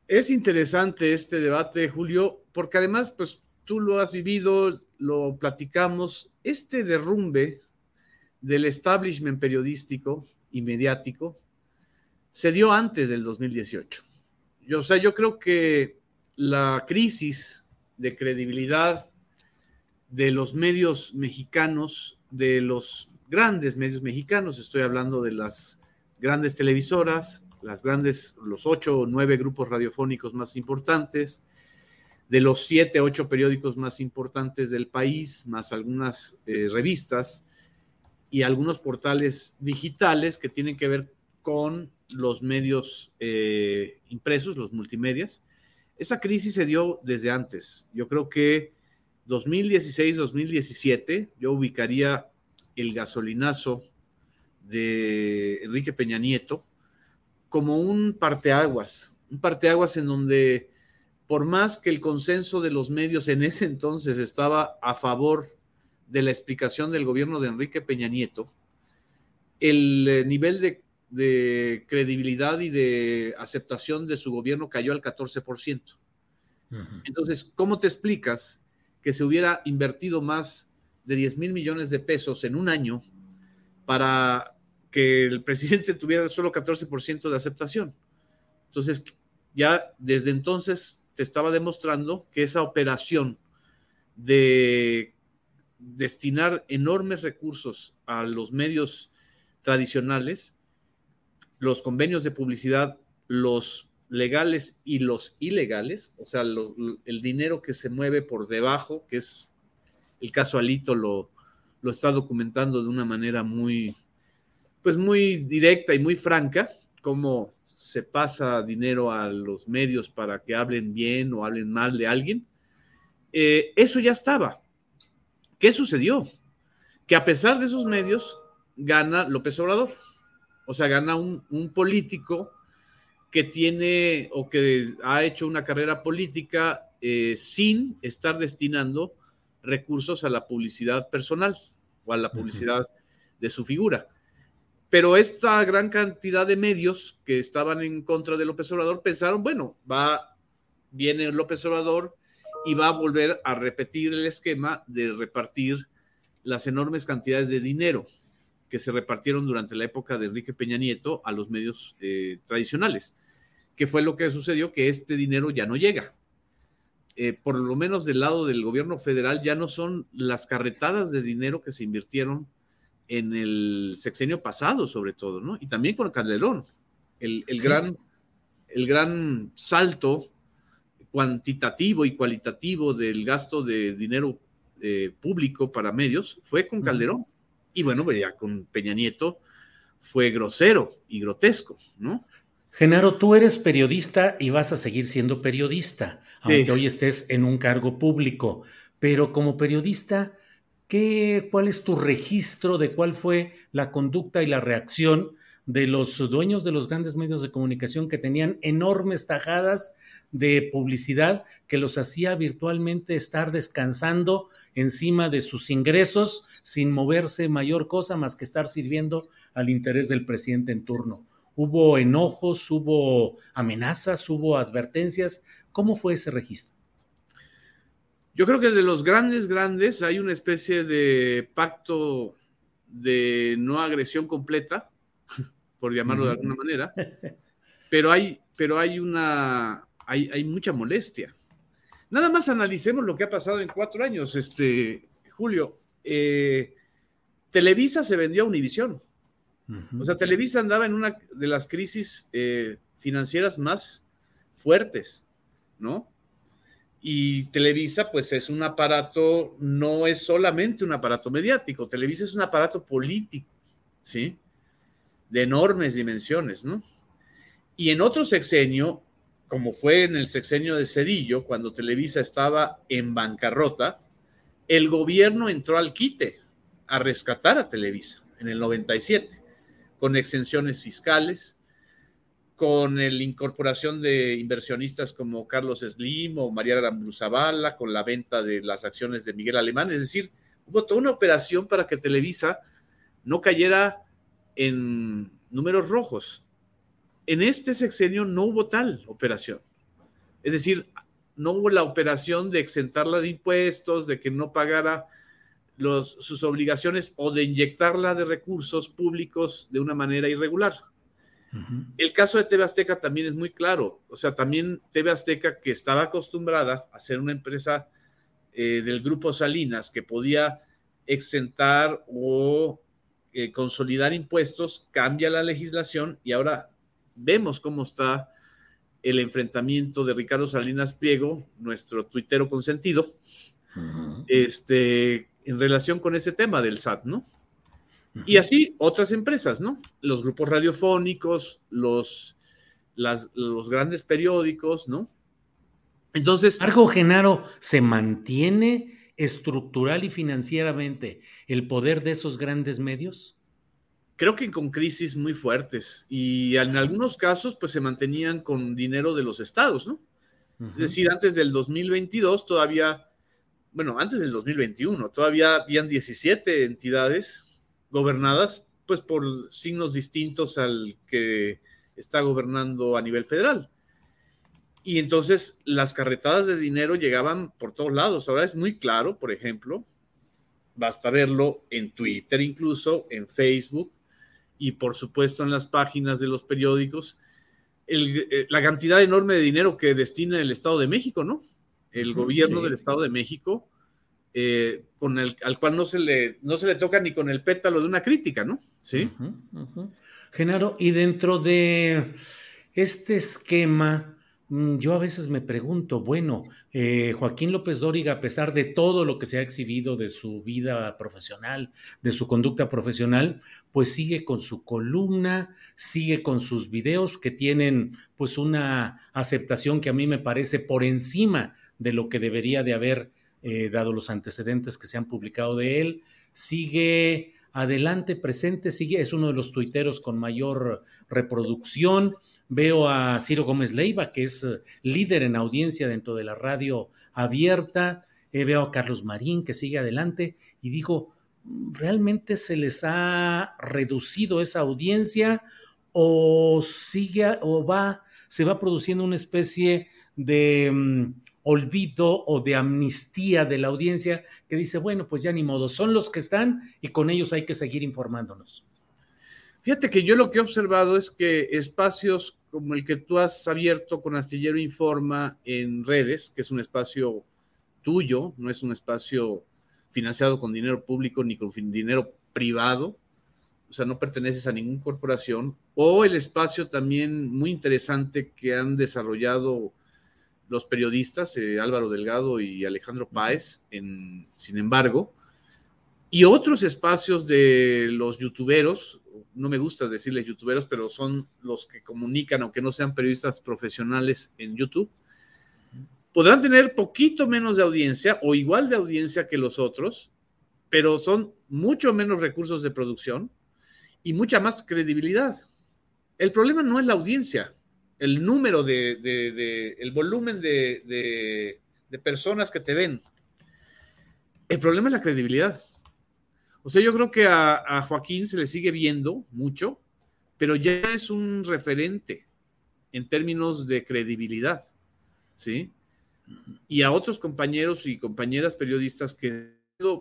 Es interesante este debate, Julio, porque además, pues tú lo has vivido, lo platicamos, este derrumbe del establishment periodístico y mediático se dio antes del 2018. Yo, o sea, yo creo que la crisis de credibilidad de los medios mexicanos, de los grandes medios mexicanos, estoy hablando de las grandes televisoras, las grandes, los ocho o nueve grupos radiofónicos más importantes, de los siete, ocho periódicos más importantes del país, más algunas eh, revistas, y algunos portales digitales que tienen que ver con los medios eh, impresos, los multimedias. Esa crisis se dio desde antes. Yo creo que 2016-2017 yo ubicaría el gasolinazo de Enrique Peña Nieto como un parteaguas, un parteaguas en donde por más que el consenso de los medios en ese entonces estaba a favor de la explicación del gobierno de Enrique Peña Nieto, el eh, nivel de, credibilidad y de aceptación de su gobierno cayó al 14%. Entonces, ¿cómo te explicas que se hubiera invertido más de 10 mil millones de pesos en un año para que el <laughs> presidente tuviera solo 14% de aceptación? Entonces, ya desde entonces te estaba demostrando que esa operación de destinar enormes recursos a los medios tradicionales, los convenios de publicidad, los legales y los ilegales, o sea, el dinero que se mueve por debajo, que es el caso Alito lo, lo está documentando de una manera muy, pues muy directa y muy franca, cómo se pasa dinero a los medios para que hablen bien o hablen mal de alguien. Eh, eso ya estaba. ¿Qué sucedió? Que a pesar de esos medios, gana López Obrador. O sea, gana un, político que tiene o que ha hecho una carrera política eh, sin estar destinando recursos a la publicidad personal o a la publicidad de su figura. Pero esta gran cantidad de medios que estaban en contra de López Obrador pensaron, bueno, va, viene López Obrador, y va a volver a repetir el esquema de repartir las enormes cantidades de dinero que se repartieron durante la época de Enrique Peña Nieto a los medios eh, tradicionales, que fue lo que sucedió, que este dinero ya no llega. Eh, por lo menos del lado del gobierno federal ya no son las carretadas de dinero que se invirtieron en el sexenio pasado, sobre todo, ¿no? Y también con Calderón. El, el gran, el gran salto cuantitativo y cualitativo del gasto de dinero eh, público para medios fue con Calderón. Y bueno, pues ya con Peña Nieto fue grosero y grotesco, ¿no?
Genaro, tú eres periodista y vas a seguir siendo periodista, aunque hoy estés en un cargo público. Pero como periodista, ¿qué, ¿cuál es tu registro de cuál fue la conducta y la reacción de los dueños de los grandes medios de comunicación que tenían enormes tajadas de publicidad que los hacía virtualmente estar descansando encima de sus ingresos sin moverse mayor cosa más que estar sirviendo al interés del presidente en turno. Hubo enojos, hubo amenazas, hubo advertencias. ¿Cómo fue ese registro?
Yo creo que de los grandes, grandes hay una especie de pacto de no agresión completa <laughs> por llamarlo de alguna manera, <laughs> pero hay, pero hay una, hay, hay, mucha molestia. Nada más analicemos lo que ha pasado en cuatro años, este, Julio. Eh, Televisa se vendió a Univisión. O sea, Televisa andaba en una de las crisis eh, financieras más fuertes, ¿no? Y Televisa, pues es un aparato, no es solamente un aparato mediático, Televisa es un aparato político, ¿sí? de enormes dimensiones, ¿no? Y en otro sexenio, como fue en el sexenio de Cedillo, cuando Televisa estaba en bancarrota, el gobierno entró al quite a rescatar a Televisa en el 97, con exenciones fiscales, con la incorporación de inversionistas como Carlos Slim o María Zavala, con la venta de las acciones de Miguel Alemán. Es decir, hubo toda una operación para que Televisa no cayera en números rojos. En este sexenio no hubo tal operación. Es decir, no hubo la operación de exentarla de impuestos, de que no pagara los, sus obligaciones o de inyectarla de recursos públicos de una manera irregular. El caso de TV Azteca también es muy claro. O sea, también TV Azteca, que estaba acostumbrada a ser una empresa eh, del grupo Salinas, que podía exentar o eh, consolidar impuestos, cambia la legislación y ahora vemos cómo está el enfrentamiento de Ricardo Salinas Pliego, nuestro tuitero consentido, este, en relación con ese tema del SAT, ¿no? Y así otras empresas, ¿no? Los grupos radiofónicos, los, los grandes periódicos, ¿no?
Entonces. Argo Genaro, ¿se mantiene estructural y financieramente el poder de esos grandes medios?
Creo que con crisis muy fuertes y en algunos casos pues se mantenían con dinero de los estados, ¿no? Es decir, antes del 2022 todavía, bueno, antes del 2021 todavía habían 17 entidades gobernadas pues por signos distintos al que está gobernando a nivel federal. Y entonces las carretadas de dinero llegaban por todos lados. Ahora es muy claro, por ejemplo, basta verlo en Twitter incluso, en Facebook y por supuesto en las páginas de los periódicos, eh, la cantidad enorme de dinero que destina el Estado de México, ¿no? El gobierno del Estado de México, eh, con el, al cual no se, le, no se le toca ni con el pétalo de una crítica, ¿no? Sí.
Genaro, y dentro de este esquema, yo a veces me pregunto, bueno, eh, Joaquín López Dóriga, a pesar de todo lo que se ha exhibido de su vida profesional, de su conducta profesional, pues sigue con su columna, sigue con sus videos que tienen pues una aceptación que a mí me parece por encima de lo que debería de haber eh, dado los antecedentes que se han publicado de él, sigue adelante, presente, sigue, es uno de los tuiteros con mayor reproducción. Veo a Ciro Gómez Leiva, que es eh, líder en audiencia dentro de la radio abierta. Eh, veo a Carlos Marín, que sigue adelante. Y digo, ¿realmente se les ha reducido esa audiencia o sigue o va, se va produciendo una especie de mm, olvido o de amnistía de la audiencia que dice, bueno, pues ya ni modo, son los que están y con ellos hay que seguir informándonos.
Fíjate que yo lo que he observado es que espacios como el que tú has abierto con Astillero Informa en redes, que es un espacio tuyo, no es un espacio financiado con dinero público ni con dinero privado, o sea, no perteneces a ninguna corporación, o el espacio también muy interesante que han desarrollado los periodistas, eh, Álvaro Delgado y Alejandro Páez, en, sin embargo, y otros espacios de los youtuberos, no me gusta decirles youtuberos, pero son los que comunican, aunque no sean periodistas profesionales en YouTube, podrán tener poquito menos de audiencia o igual de audiencia que los otros, pero son mucho menos recursos de producción y mucha más credibilidad. El problema no es la audiencia, el número de, el volumen de, personas que te ven. El problema es la credibilidad. O sea, yo creo que a, Joaquín se le sigue viendo mucho, pero ya es un referente en términos de credibilidad, ¿sí? Y a otros compañeros y compañeras periodistas que,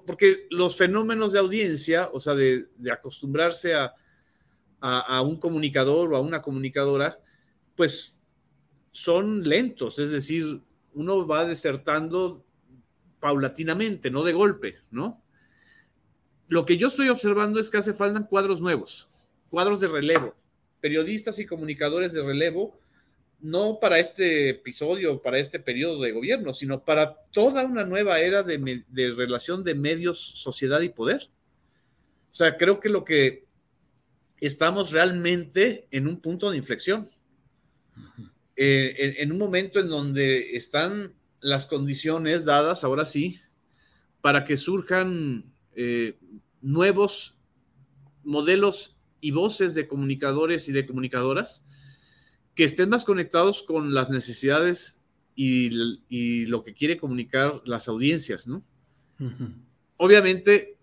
porque los fenómenos de audiencia, o sea, de, acostumbrarse a, a, un comunicador o a una comunicadora, pues son lentos, es decir, uno va desertando paulatinamente, no de golpe, ¿no? Lo que yo estoy observando es que hace falta cuadros nuevos, cuadros de relevo, periodistas y comunicadores de relevo, no para este episodio, para este periodo de gobierno, sino para toda una nueva era de, de relación de medios, sociedad y poder. O sea, creo que lo que estamos realmente en un punto de inflexión. Eh, en, un momento en donde están las condiciones dadas, ahora sí, para que surjan eh, nuevos modelos y voces de comunicadores y de comunicadoras que estén más conectados con las necesidades y, lo que quiere comunicar las audiencias, ¿no? Obviamente,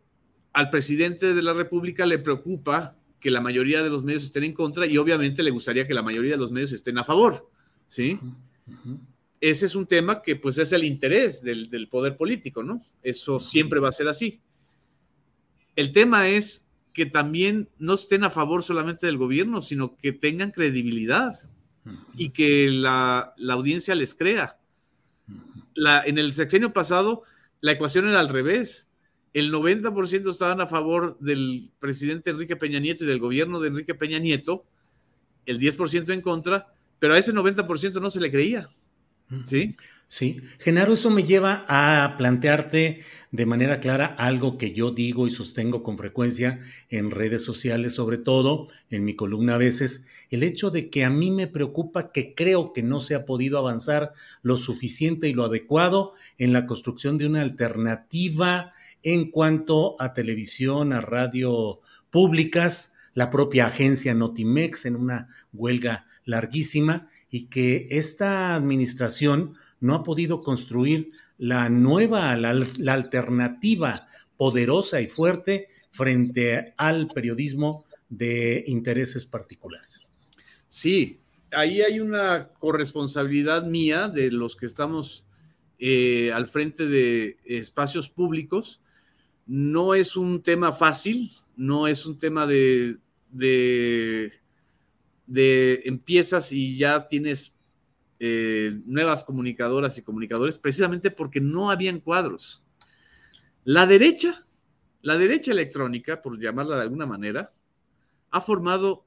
al presidente de la República le preocupa que la mayoría de los medios estén en contra y obviamente le gustaría que la mayoría de los medios estén a favor, ¿sí? Ese es un tema que pues es el interés del, del, poder político, ¿no? Eso siempre va a ser así. El tema es que también no estén a favor solamente del gobierno, sino que tengan credibilidad y que la, la audiencia les crea. La, en el sexenio pasado, la ecuación era al revés el 90% estaban a favor del presidente Enrique Peña Nieto y del gobierno de Enrique Peña Nieto, el 10% en contra, pero a ese 90% no se le creía. ¿Sí?
Sí, Genaro, eso me lleva a plantearte de manera clara algo que yo digo y sostengo con frecuencia en redes sociales, sobre todo en mi columna a veces, el hecho de que a mí me preocupa que creo que no se ha podido avanzar lo suficiente y lo adecuado en la construcción de una alternativa en cuanto a televisión, a radio públicas, la propia agencia Notimex en una huelga larguísima y que esta administración no ha podido construir la nueva, la, alternativa poderosa y fuerte frente al periodismo de intereses particulares.
Sí, ahí hay una corresponsabilidad mía de los que estamos eh, al frente de espacios públicos. No es un tema fácil, no es un tema de, de, de empiezas y ya tienes eh, nuevas comunicadoras y comunicadores precisamente porque no habían cuadros. La derecha, la derecha electrónica, por llamarla de alguna manera, ha formado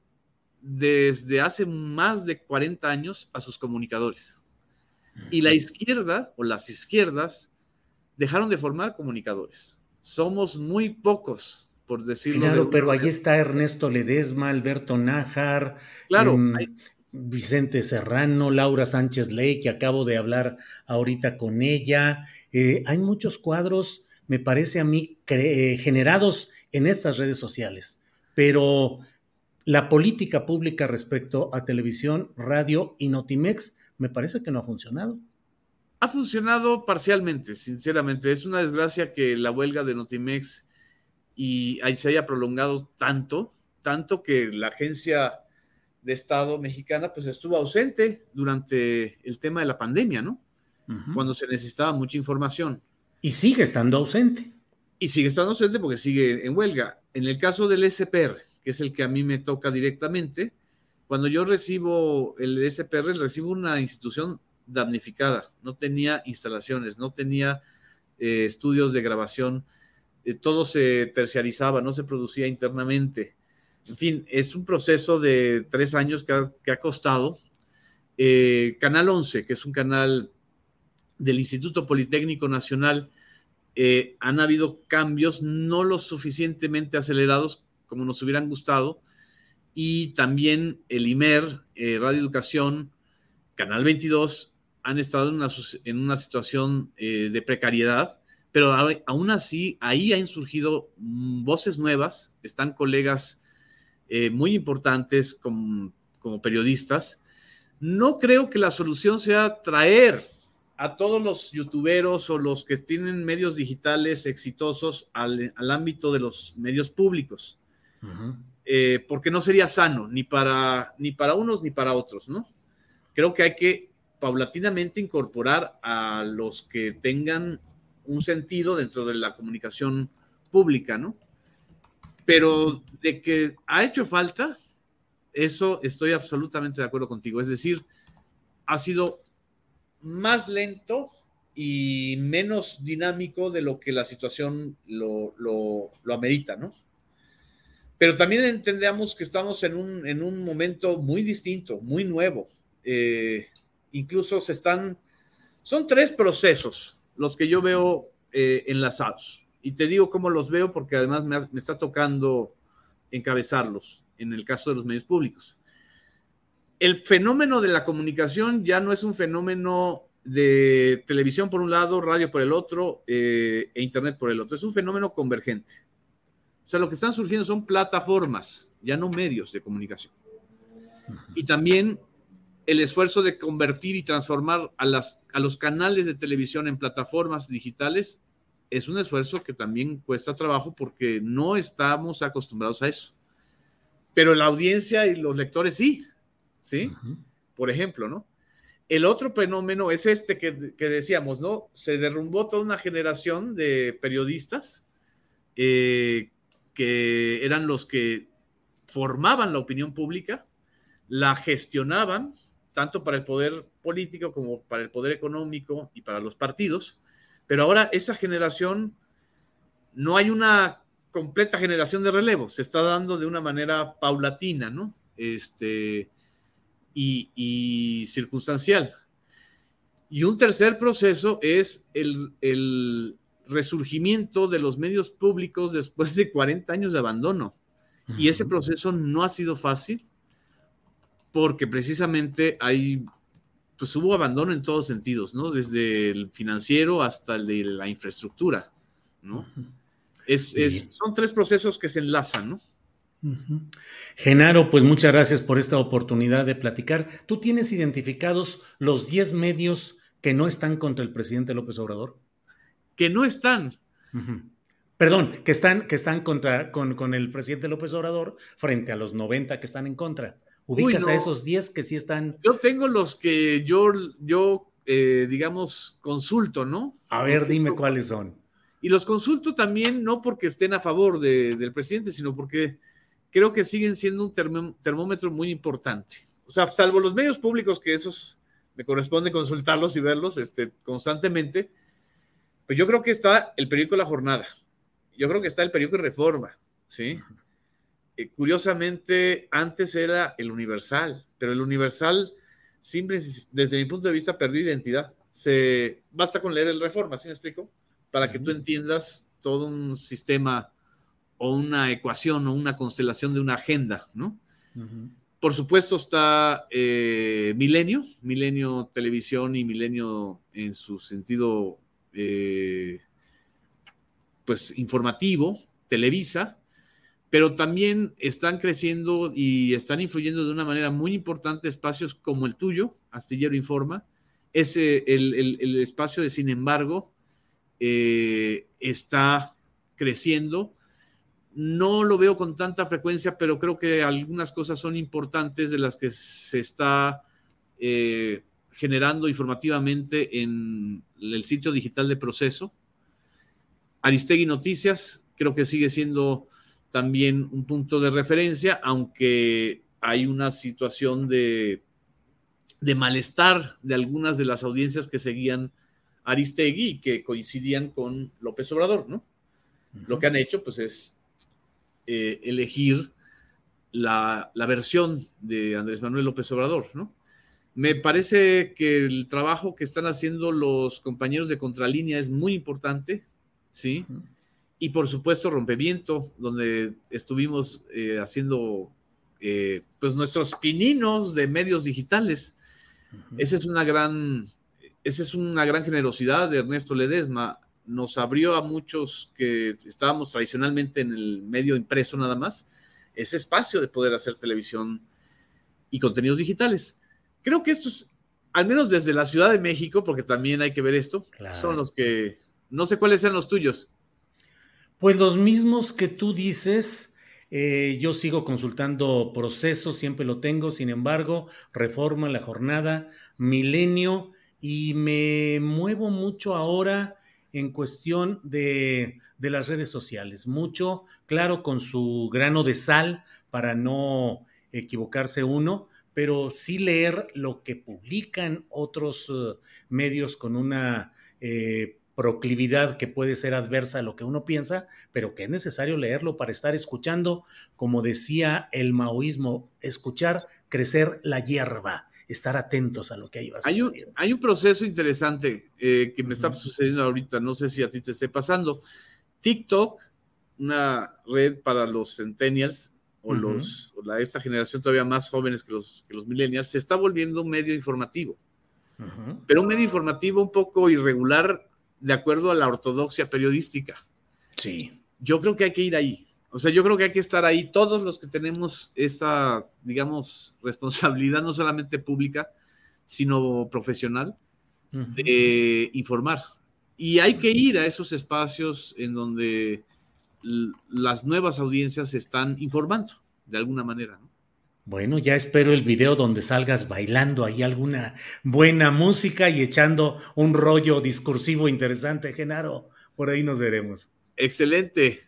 desde hace más de 40 años a sus comunicadores. Y la izquierda o las izquierdas dejaron de formar comunicadores. Somos muy pocos, por decirlo.
Claro, pero ahí está Ernesto Ledesma, Alberto Nájar.
Claro, em,
Vicente Serrano, Laura Sánchez Ley, que acabo de hablar ahorita con ella. Eh, hay muchos cuadros, me parece a mí, eh, generados en estas redes sociales, pero la política pública respecto a televisión, radio y Notimex me parece que no ha funcionado.
Ha funcionado parcialmente, sinceramente. Es una desgracia que la huelga de Notimex y ahí se haya prolongado tanto, tanto que la agencia de Estado mexicana, pues estuvo ausente durante el tema de la pandemia, ¿no? Cuando se necesitaba mucha información.
Y sigue estando ausente.
Y sigue estando ausente porque sigue en huelga. En el caso del SPR, que es el que a mí me toca directamente, cuando yo recibo el SPR, recibo una institución damnificada, no tenía instalaciones, no tenía eh, estudios de grabación, eh, todo se terciarizaba, no se producía internamente en fin, es un proceso de tres años que ha, costado. Eh, canal 11, que es un canal del Instituto Politécnico Nacional, eh, han habido cambios no lo suficientemente acelerados como nos hubieran gustado. Y también el IMER, eh, Radio Educación, Canal 22, han estado en una, situación de precariedad, pero aún así ahí han surgido mm, voces nuevas, están colegas eh, muy importantes como, periodistas. No creo que la solución sea traer a todos los youtuberos o los que tienen medios digitales exitosos al, ámbito de los medios públicos, eh, porque no sería sano ni para, ni para unos ni para otros, ¿no? Creo que hay que paulatinamente incorporar a los que tengan un sentido dentro de la comunicación pública, ¿no? Pero de que ha hecho falta, eso estoy absolutamente de acuerdo contigo. Es decir, ha sido más lento y menos dinámico de lo que la situación lo, amerita, ¿no? Pero también entendemos que estamos en un, en un momento muy distinto, muy nuevo. Eh, incluso se están, son tres procesos los que yo veo eh, enlazados y te digo cómo los veo porque además me, está tocando encabezarlos en el caso de los medios públicos. El fenómeno de la comunicación ya no es un fenómeno de televisión por un lado, radio por el otro eh, e internet por el otro. Es un fenómeno convergente. O sea, lo que están surgiendo son plataformas, ya no medios de comunicación. Y también el esfuerzo de convertir y transformar a, las, a los canales de televisión en plataformas digitales es un esfuerzo que también cuesta trabajo porque no estamos acostumbrados a eso. Pero la audiencia y los lectores sí, ¿sí? Por ejemplo, ¿no? El otro fenómeno es este que, decíamos, ¿no? Se derrumbó toda una generación de periodistas eh, que eran los que formaban la opinión pública, la gestionaban, tanto para el poder político como para el poder económico y para los partidos, pero ahora esa generación, no hay una completa generación de relevo, se está dando de una manera paulatina, ¿no? Este, y, circunstancial. Y un tercer proceso es el, el, resurgimiento de los medios públicos después de 40 años de abandono. Y ese proceso no ha sido fácil porque precisamente hay, pues hubo abandono en todos sentidos, ¿no? Desde el financiero hasta el de la infraestructura, ¿no? es, es, son tres procesos que se enlazan, ¿no?
Genaro, pues muchas gracias por esta oportunidad de platicar. ¿Tú tienes identificados los 10 medios que no están contra el presidente López Obrador?
Que no están.
Perdón, que están, que están contra, con, con, el presidente López Obrador frente a los 90 que están en contra. ¿Ubicas Uy, no. a esos 10 que sí están?
Yo tengo los que yo, yo eh, digamos, consulto, ¿no?
A ver, dime cuáles son.
Y los consulto también no porque estén a favor de, del presidente, sino porque creo que siguen siendo un term termómetro muy importante. O sea, salvo los medios públicos, que esos me corresponde consultarlos y verlos este, constantemente, pues yo creo que está el periódico La Jornada, yo creo que está el periódico Reforma, ¿sí? Eh, curiosamente, antes era el Universal, pero el Universal, desde mi punto de vista, perdió identidad. Se, basta con leer el Reforma, ¿sí me explico? Para que tú entiendas todo un sistema o una ecuación o una constelación de una agenda, ¿no? Uh -huh. Por supuesto está eh, Milenio, Milenio Televisión y Milenio en su sentido, eh, pues informativo, Televisa, pero también están creciendo y están influyendo de una manera muy importante espacios como el tuyo, Astillero Informa, ese, el, el, espacio de Sin embargo eh, está creciendo no lo veo con tanta frecuencia, pero creo que algunas cosas son importantes de las que se está eh, generando informativamente en el sitio digital de proceso. Aristegui Noticias creo que sigue siendo también un punto de referencia, aunque hay una situación de, de malestar de algunas de las audiencias que seguían Aristegui y que coincidían con López Obrador, ¿no? Uh -huh. Lo que han hecho, pues, es eh, elegir la, la, versión de Andrés Manuel López Obrador, ¿no? Me parece que el trabajo que están haciendo los compañeros de Contralínea es muy importante, ¿sí? Y por supuesto Rompeviento, donde estuvimos eh, haciendo eh, pues nuestros pininos de medios digitales. Uh -huh. Esa es una gran, esa es una gran generosidad de Ernesto Ledesma nos abrió a muchos que estábamos tradicionalmente en el medio impreso nada más, ese espacio de poder hacer televisión y contenidos digitales. Creo que estos, al menos desde la Ciudad de México, porque también hay que ver esto, claro. son los que, no sé cuáles sean los tuyos.
Pues los mismos que tú dices, eh, yo sigo consultando procesos, siempre lo tengo, sin embargo, reforma la jornada, milenio, y me muevo mucho ahora en cuestión de, de, las redes sociales. Mucho, claro, con su grano de sal para no equivocarse uno, pero sí leer lo que publican otros uh, medios con una eh, proclividad que puede ser adversa a lo que uno piensa, pero que es necesario leerlo para estar escuchando, como decía el maoísmo, escuchar crecer la hierba estar atentos a lo que ahí va a
hay un, hay un proceso interesante eh, que me está sucediendo ahorita, no sé si a ti te esté pasando. TikTok, una red para los centennials o, uh -huh. los, o la, esta generación todavía más jóvenes que los, que los millennials, se está volviendo un medio informativo. Uh -huh. Pero un medio informativo un poco irregular de acuerdo a la ortodoxia periodística.
Sí.
Yo creo que hay que ir ahí. O sea, yo creo que hay que estar ahí todos los que tenemos esta, digamos, responsabilidad no solamente pública, sino profesional, uh -huh. de informar. Y hay que ir a esos espacios en donde las nuevas audiencias están informando, de alguna manera. ¿no?
Bueno, ya espero el video donde salgas bailando ahí alguna buena música y echando un rollo discursivo interesante, Genaro. Por ahí nos veremos.
Excelente.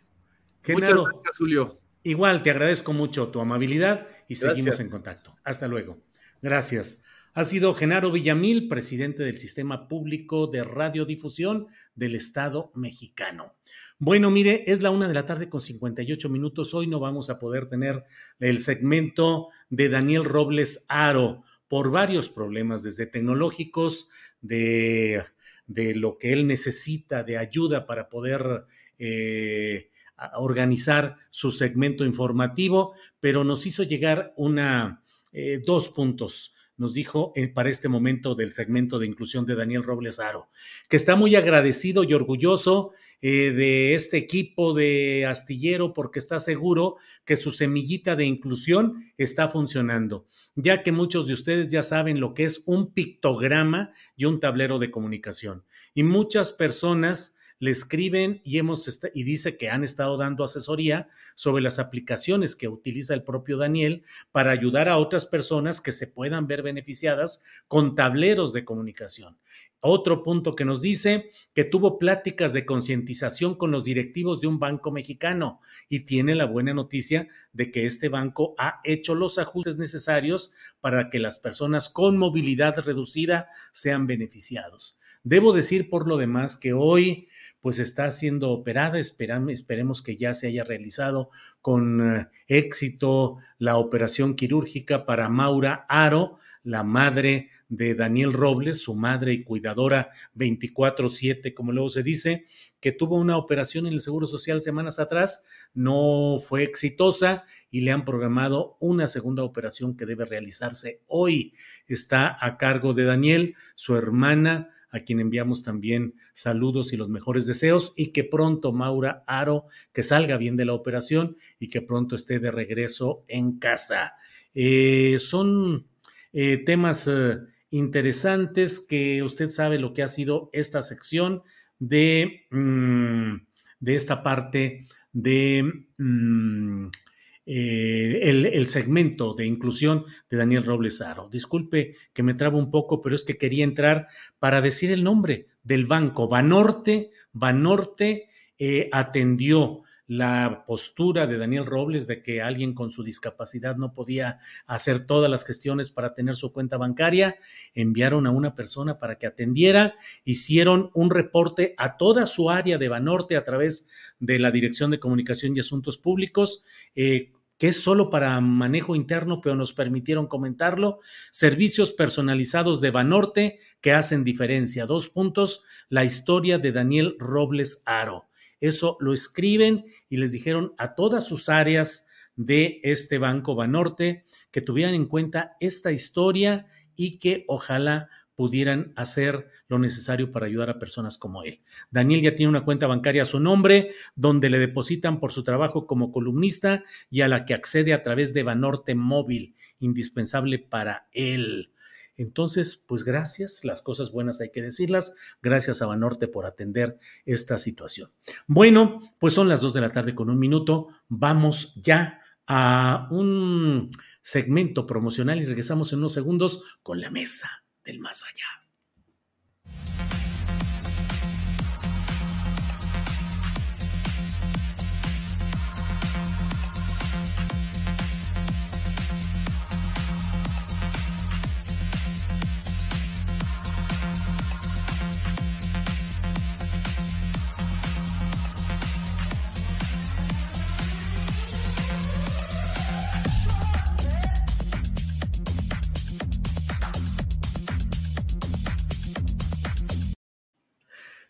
Genaro, Muchas gracias, Julio. Igual, te agradezco mucho tu amabilidad y gracias. seguimos en contacto. Hasta luego. Gracias. Ha sido Genaro Villamil, presidente del Sistema Público de Radiodifusión del Estado mexicano. Bueno, mire, es la una de la tarde con 58 minutos. Hoy no vamos a poder tener el segmento de Daniel Robles Aro por varios problemas, desde tecnológicos, de, de lo que él necesita de ayuda para poder eh, organizar su segmento informativo, pero nos hizo llegar una, eh, dos puntos nos dijo eh, para este momento del segmento de inclusión de Daniel Robles Aro, que está muy agradecido y orgulloso eh, de este equipo de astillero porque está seguro que su semillita de inclusión está funcionando, ya que muchos de ustedes ya saben lo que es un pictograma y un tablero de comunicación. Y muchas personas le escriben y, hemos y dice que han estado dando asesoría sobre las aplicaciones que utiliza el propio Daniel para ayudar a otras personas que se puedan ver beneficiadas con tableros de comunicación. Otro punto que nos dice que tuvo pláticas de concientización con los directivos de un banco mexicano y tiene la buena noticia de que este banco ha hecho los ajustes necesarios para que las personas con movilidad reducida sean beneficiados. Debo decir por lo demás que hoy pues está siendo operada. esperemos que ya se haya realizado con eh, éxito la operación quirúrgica para Maura Aro, la madre de Daniel Robles, su madre y cuidadora 24/7, como luego se dice, que tuvo una operación en el Seguro Social semanas atrás, no fue exitosa y le han programado una segunda operación que debe realizarse hoy. Está a cargo de Daniel, su hermana a quien enviamos también saludos y los mejores deseos y que pronto Maura Aro, que salga bien de la operación y que pronto esté de regreso en casa. Eh, son eh, temas eh, interesantes que usted sabe lo que ha sido esta sección de, mm, de esta parte de... Mm, eh, el, segmento de inclusión de Daniel Robles Aro. Disculpe que me trabo un poco, pero es que quería entrar para decir el nombre del banco. Banorte, Banorte eh, atendió la postura de Daniel Robles de que alguien con su discapacidad no podía hacer todas las gestiones para tener su cuenta bancaria, enviaron a una persona para que atendiera, hicieron un reporte a toda su área de Banorte a través de la Dirección de Comunicación y Asuntos Públicos, eh, que es solo para manejo interno, pero nos permitieron comentarlo. Servicios personalizados de Banorte que hacen diferencia. Dos puntos, la historia de Daniel Robles Aro. Eso lo escriben y les dijeron a todas sus áreas de este Banco Banorte que tuvieran en cuenta esta historia y que ojalá pudieran hacer lo necesario para ayudar a personas como él. Daniel ya tiene una cuenta bancaria a su nombre, donde le depositan por su trabajo como columnista y a la que accede a través de Banorte Móvil, indispensable para él. Entonces, pues gracias, las cosas buenas hay que decirlas. Gracias a Banorte por atender esta situación. Bueno, pues son las dos de la tarde con un minuto. Vamos ya a un segmento promocional y regresamos en unos segundos con la mesa del más allá.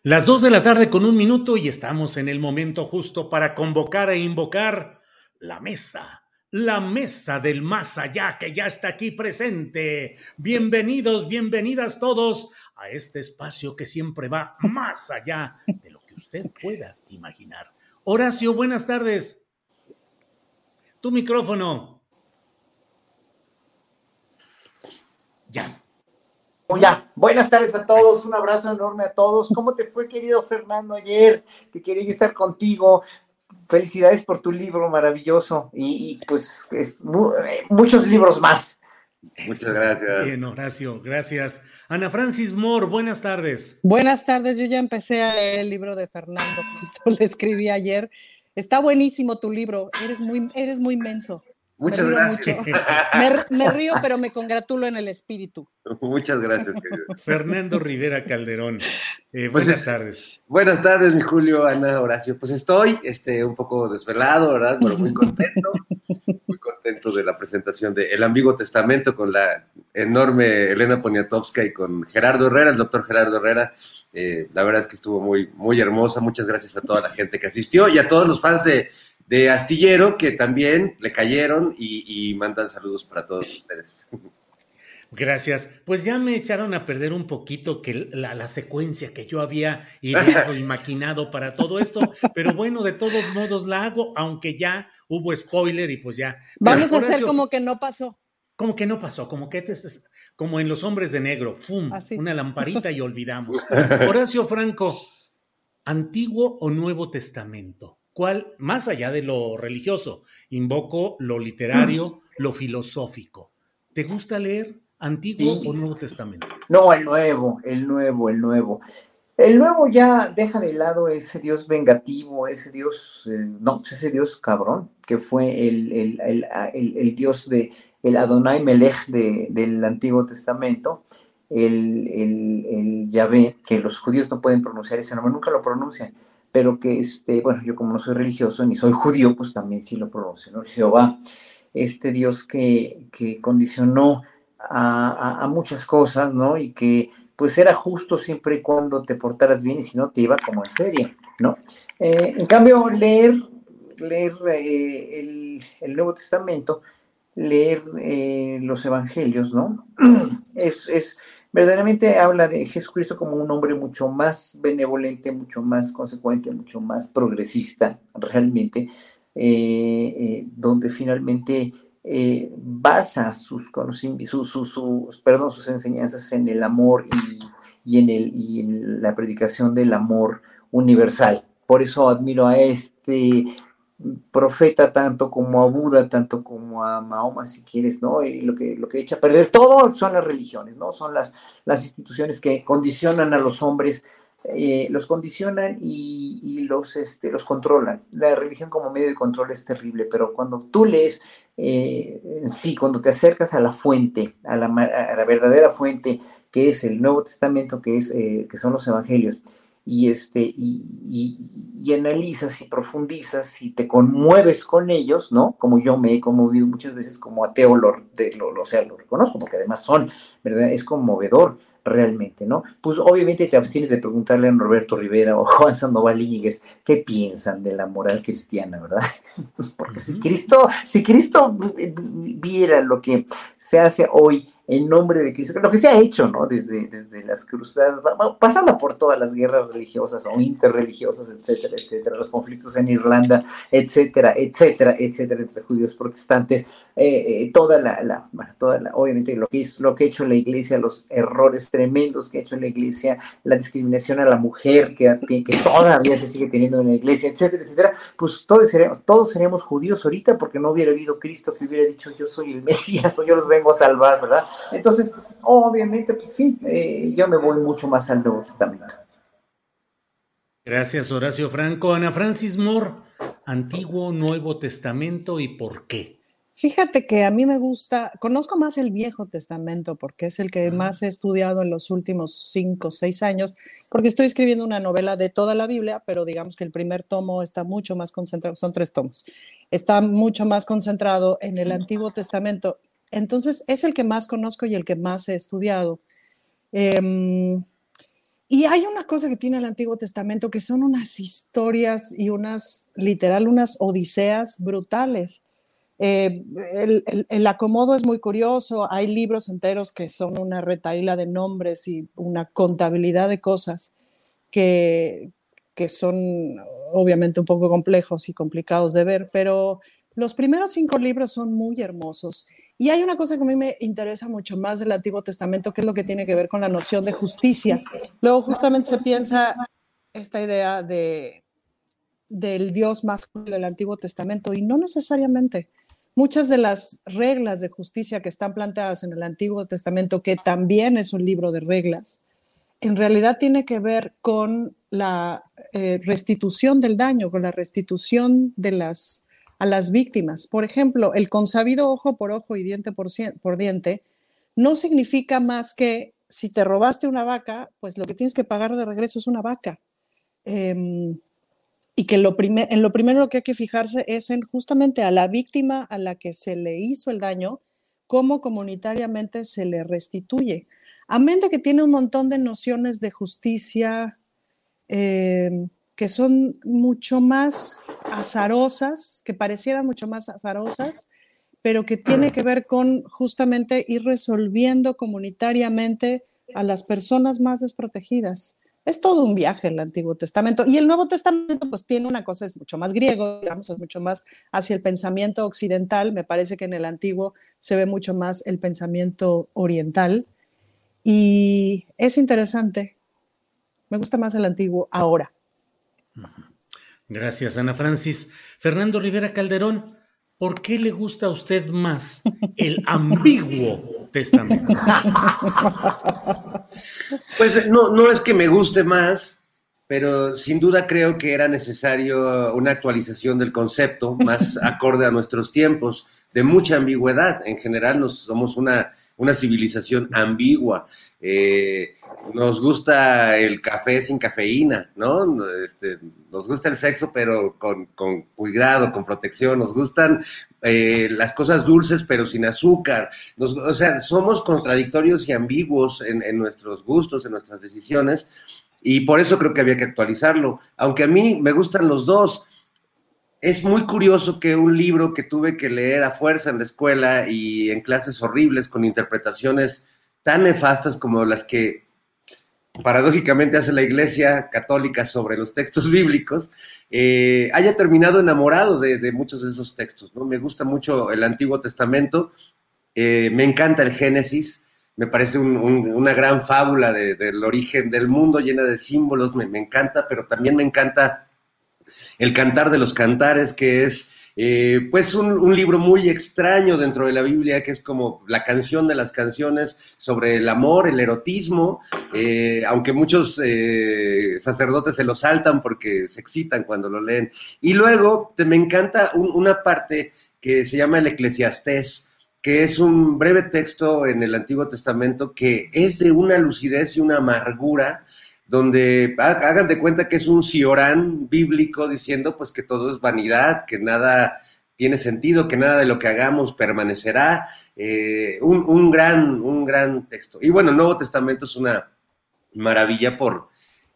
Las dos de la tarde con un minuto y estamos en el momento justo para convocar e invocar la mesa, la mesa del más allá que ya está aquí presente. Bienvenidos, bienvenidas todos a este espacio que siempre va más allá de lo que usted pueda imaginar. Horacio, buenas tardes. Tu micrófono. Ya.
Ya, buenas tardes a todos, un abrazo enorme a todos. ¿Cómo te fue, querido Fernando, ayer? Que quería yo estar contigo. Felicidades por tu libro maravilloso y, pues es, eh, muchos libros más.
Muchas gracias. Bien, Horacio, gracias. Ana Francis Moore, buenas tardes.
Buenas tardes, yo ya empecé a leer el libro de Fernando, <laughs> justo le escribí ayer. Está buenísimo tu libro, eres muy, eres muy inmenso.
Muchas gracias. <laughs>
Me, río, pero me congratulo en el espíritu.
Muchas gracias.
Fernando Rivera Calderón. Eh, pues buenas tardes.
Buenas tardes, mi Julio, Ana, Horacio. Pues estoy este, un poco desvelado, ¿verdad? Pero muy contento. muy contento de la presentación de El Ambiguo Testamento con la
enorme Elena Poniatowska y con Gerardo Herrera, el doctor Gerardo Herrera. Eh, la verdad es que estuvo muy, muy hermosa. Muchas gracias a toda la gente que asistió y a todos los fans de, de Astillero que también le cayeron y, y mandan saludos para todos ustedes.
Gracias. Pues ya me echaron a perder un poquito que la, la, secuencia que yo había ideado y maquinado para todo esto, pero bueno, de todos modos la hago, aunque ya hubo spoiler y pues ya.
Vamos a hacer como que no pasó.
Como que no pasó, como que este es como en los hombres de negro, ¡pum! Así. Una lamparita y olvidamos. <laughs> Horacio Franco, ¿Antiguo o Nuevo Testamento? ¿Cuál, más allá de lo religioso, invoco lo literario, lo filosófico? ¿Te gusta leer? ¿Antiguo sí. o Nuevo Testamento?
No, el Nuevo, el Nuevo, el Nuevo. El Nuevo ya deja de lado ese Dios vengativo, ese Dios, eh, no, ese Dios cabrón, que fue el, el, el, el Dios de el Adonai Melech de, del Antiguo Testamento, el, el, Yahvé, que los judíos no pueden pronunciar ese nombre, nunca lo pronuncian, pero que, este, bueno, yo como no soy religioso ni soy judío, pues también sí lo pronuncio, ¿no? Jehová, este Dios que, que condicionó a, muchas cosas, ¿no? Y que pues era justo siempre y cuando te portaras bien y si no te iba como en serie, ¿no? Eh, en cambio, leer, leer eh, el, Nuevo Testamento, leer eh, los Evangelios, ¿no? <clears throat> Es, verdaderamente habla de Jesucristo como un hombre mucho más benevolente, mucho más consecuente, mucho más progresista, realmente, donde finalmente eh, basa sus, sus, sus, sus, perdón, sus enseñanzas en el amor y, y, en el, y en la predicación del amor universal. Por eso admiro a este profeta tanto como a Buda, tanto como a Mahoma, si quieres, ¿no? Y lo que, lo que echa a perder todo son las religiones, ¿no? Son las, las instituciones que condicionan a los hombres eh, los condicionan y, y, los, este, los controlan. La religión como medio de control es terrible, pero cuando tú lees, eh, sí, cuando te acercas a la fuente, a la, a la, verdadera fuente, que es el Nuevo Testamento, que, es, eh, que son los Evangelios, y, este, y, y, y, analizas y profundizas y te conmueves con ellos, ¿no? Como yo me he conmovido muchas veces como ateo, lo, de, lo, o sea, lo reconozco, porque además son, ¿verdad? Es conmovedor realmente, ¿no? Pues obviamente te abstienes de preguntarle a Roberto Rivera <laughs> o Juan Sandoval Íñiguez qué piensan de la moral cristiana, ¿verdad? <laughs> Porque si Cristo, si Cristo viera lo que se hace hoy en nombre de Cristo, lo que se ha hecho, ¿no? Desde, desde las cruzadas, pasando por todas las guerras religiosas o interreligiosas, etcétera, etcétera, los conflictos en Irlanda, etcétera, etcétera, etcétera, entre judíos protestantes, eh, eh, toda la, la, bueno, toda la, obviamente lo que, es, lo que ha hecho la iglesia, los errores tremendos que ha hecho la iglesia, la discriminación a la mujer que, que todavía se sigue teniendo en la iglesia, etcétera, etcétera, pues todos seríamos, todos seríamos judíos ahorita porque no hubiera habido Cristo que hubiera dicho yo soy el Mesías o yo los vengo a salvar, ¿verdad? Entonces, obviamente, pues sí, eh, yo me voy mucho más al Nuevo Testamento.
Gracias, Horacio Franco. Ana Francis Moore, Antiguo, Nuevo Testamento y por qué.
Fíjate que a mí me gusta, conozco más el Viejo Testamento porque es el que más he estudiado en los últimos cinco o seis años, porque estoy escribiendo una novela de toda la Biblia, pero digamos que el primer tomo está mucho más concentrado, son tres tomos, está mucho más concentrado en el Antiguo Testamento. Entonces es el que más conozco y el que más he estudiado. Eh, y hay una cosa que tiene el Antiguo Testamento que son unas historias y unas, literal, unas odiseas brutales eh, el, acomodo es muy curioso, hay libros enteros que son una retaíla de nombres y una contabilidad de cosas que, que son obviamente un poco complejos y complicados de ver, pero los primeros cinco libros son muy hermosos. Y hay una cosa que a mí me interesa mucho más del Antiguo Testamento, que es lo que tiene que ver con la noción de justicia. Luego justamente se piensa esta idea de, del Dios más del Antiguo Testamento y no necesariamente muchas de las reglas de justicia que están planteadas en el Antiguo Testamento, que también es un libro de reglas, en realidad tiene que ver con la eh, restitución del daño, con la restitución de las, a las víctimas. Por ejemplo, el consabido ojo por ojo y diente por, por diente no significa más que si te robaste una vaca, pues lo que tienes que pagar de regreso es una vaca. Eh, y que lo en lo primero que hay que fijarse es en justamente a la víctima a la que se le hizo el daño, cómo comunitariamente se le restituye. Amén de que tiene un montón de nociones de justicia eh, que son mucho más azarosas, que parecieran mucho más azarosas, pero que tiene que ver con justamente ir resolviendo comunitariamente a las personas más desprotegidas. Es todo un viaje el Antiguo Testamento. Y el Nuevo Testamento, pues tiene una cosa, es mucho más griego, digamos, es mucho más hacia el pensamiento occidental. Me parece que en el Antiguo se ve mucho más el pensamiento oriental. Y es interesante. Me gusta más el Antiguo ahora.
Gracias, Ana Francis. Fernando Rivera Calderón, ¿por qué le gusta a usted más el ambiguo testamento? <laughs>
Pues no, no es que me guste más, pero sin duda creo que era necesario una actualización del concepto más <laughs> acorde a nuestros tiempos, de mucha ambigüedad. En general, nos, somos una una civilización ambigua. Eh, nos gusta el café sin cafeína, ¿no? Este, nos gusta el sexo, pero con, cuidado, con protección. Nos gustan eh, las cosas dulces, pero sin azúcar. o sea, somos contradictorios y ambiguos en, en nuestros gustos, en nuestras decisiones. Y por eso creo que había que actualizarlo. Aunque a mí me gustan los dos es muy curioso que un libro que tuve que leer a fuerza en la escuela y en clases horribles con interpretaciones tan nefastas como las que paradójicamente hace la Iglesia Católica sobre los textos <laughs> bíblicos, eh, haya terminado enamorado de, muchos de esos textos. ¿no? Me gusta mucho el Antiguo Testamento, eh, me encanta el Génesis, me parece una gran fábula del origen del mundo llena de símbolos, me encanta, pero también me encanta el Cantar de los Cantares, que es eh, pues un, libro muy extraño dentro de la Biblia, que es como la canción de las canciones sobre el amor, el erotismo, eh, aunque muchos eh, sacerdotes se lo saltan porque se excitan cuando lo leen. Y luego me encanta una parte que se llama el Eclesiastés que es un breve texto en el Antiguo Testamento que es de una lucidez y una amargura donde hagan de cuenta que es un ciorán bíblico diciendo pues que todo es vanidad, que nada tiene sentido, que nada de lo que hagamos permanecerá. Eh, un, gran, un gran texto. Y bueno, el Nuevo Testamento es una maravilla por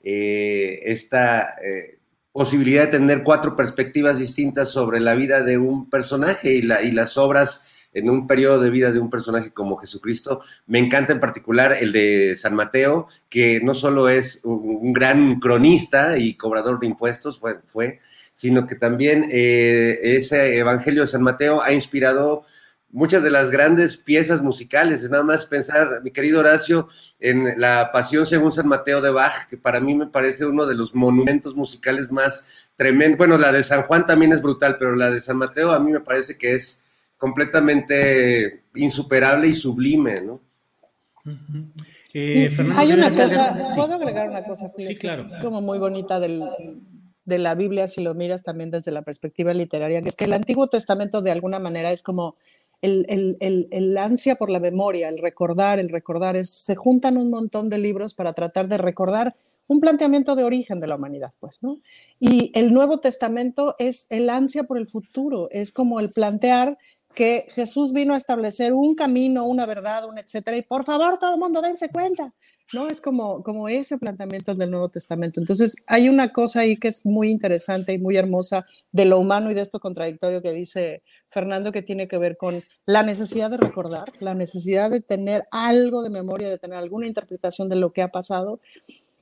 eh, esta eh, posibilidad de tener cuatro perspectivas distintas sobre la vida de un personaje y, la, y las obras en un periodo de vida de un personaje como Jesucristo. Me encanta en particular el de San Mateo, que no solo es un gran cronista y cobrador de impuestos, fue, fue sino que también eh, ese Evangelio de San Mateo ha inspirado muchas de las grandes piezas musicales. nada más pensar, mi querido Horacio, en la Pasión según San Mateo de Bach, que para mí me parece uno de los monumentos musicales más tremendos. Bueno, la de San Juan también es brutal, pero la de San Mateo a mí me parece que es completamente insuperable y sublime, ¿no?
Eh, Hay una cosa, ¿puedo agregar una cosa? Sí, claro. como muy bonita de la Biblia, si lo miras también desde la perspectiva literaria, que es que el Antiguo Testamento de alguna manera es como el, el, el, ansia por la memoria, el recordar, el recordar, es, se juntan un montón de libros para tratar de recordar un planteamiento de origen de la humanidad, pues, ¿no? Y el Nuevo Testamento es el ansia por el futuro, es como el plantear que Jesús vino a establecer un camino, una verdad, un etcétera, y por favor todo el mundo dense cuenta, ¿no? Es como, como ese planteamiento del Nuevo Testamento. Entonces, hay una cosa ahí que es muy interesante y muy hermosa de lo humano y de esto contradictorio que dice Fernando, que tiene que ver con la necesidad de recordar, la necesidad de tener algo de memoria, de tener alguna interpretación de lo que ha pasado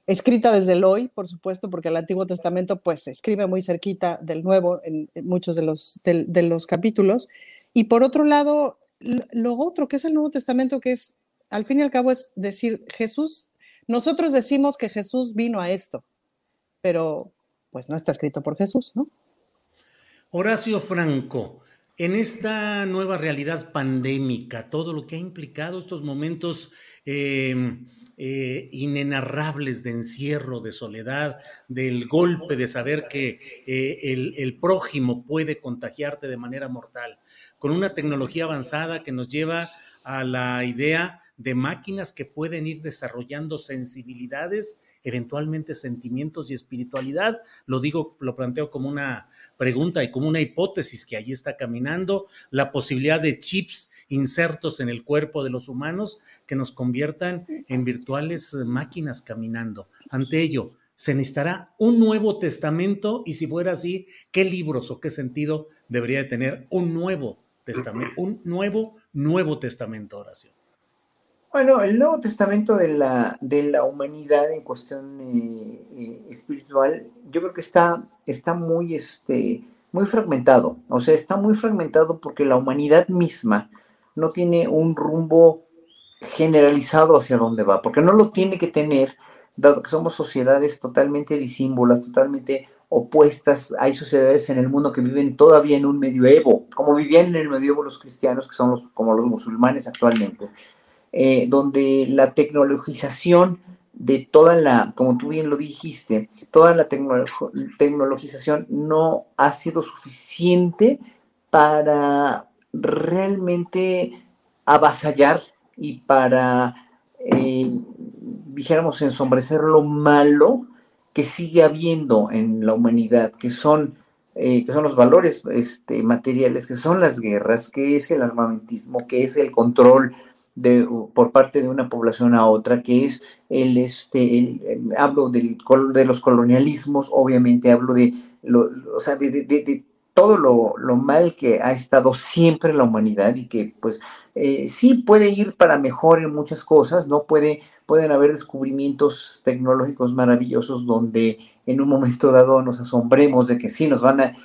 escrita desde el hoy, por supuesto, porque el Antiguo Testamento pues se escribe muy cerquita del Nuevo en, muchos de los, de los capítulos, y por otro lado, lo otro que es el Nuevo Testamento, que es, al fin y al cabo, es decir, Jesús, nosotros decimos que Jesús vino a esto, pero pues no está escrito por Jesús, ¿no?
Horacio Franco, en esta nueva realidad pandémica, todo lo que ha implicado estos momentos em, eh, inenarrables de encierro, de soledad, del golpe de saber que eh, el, el, prójimo puede contagiarte de manera mortal, con una tecnología avanzada que nos lleva a la idea de máquinas que pueden ir desarrollando sensibilidades, eventualmente sentimientos y espiritualidad. Lo digo, lo planteo como una pregunta y como una hipótesis que allí está caminando, la posibilidad de chips insertos en el cuerpo de los humanos que nos conviertan en virtuales máquinas caminando. Ante ello, se necesitará un nuevo testamento y si fuera así, ¿qué libros o qué sentido debería de tener un nuevo testamento, un nuevo, nuevo testamento, oración?
Bueno, el Nuevo Testamento de la, de la humanidad en cuestión eh, eh, espiritual, yo creo que está, está muy, este, muy fragmentado. O sea, está muy fragmentado porque la humanidad misma no tiene un rumbo generalizado hacia dónde va, porque no lo tiene que tener, dado que somos sociedades totalmente disímbolas, totalmente opuestas. Hay sociedades en el mundo que viven todavía en un medioevo, como vivían en el medioevo los cristianos, que son los, como los musulmanes actualmente eh, donde la tecnologización de toda la, como tú bien lo dijiste, toda la tecnologización no ha sido suficiente para realmente avasallar y para, eh, dijéramos, ensombrecer lo malo que sigue habiendo en la humanidad, que son, eh, que son los valores este, materiales, que son las guerras, que es el armamentismo, que es el control de, por parte de una población a otra, que es el, este, hablo del, de los colonialismos, obviamente hablo de, lo, o sea, de, todo lo, lo, mal que ha estado siempre la humanidad y que pues eh, sí puede ir para mejor en muchas cosas, ¿no? Puede, pueden haber descubrimientos tecnológicos maravillosos donde en un momento dado nos asombremos de que sí nos van a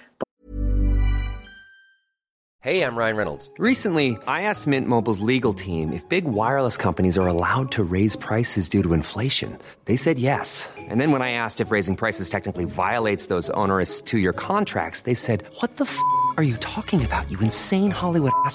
Hey, I'm Ryan Reynolds. Recently, I asked Mint Mobile's legal team if big wireless companies are allowed to raise prices due to inflation. They said yes. And then when I asked if raising prices technically violates those onerous two year contracts, they said, What the f are you talking about, you insane Hollywood ass?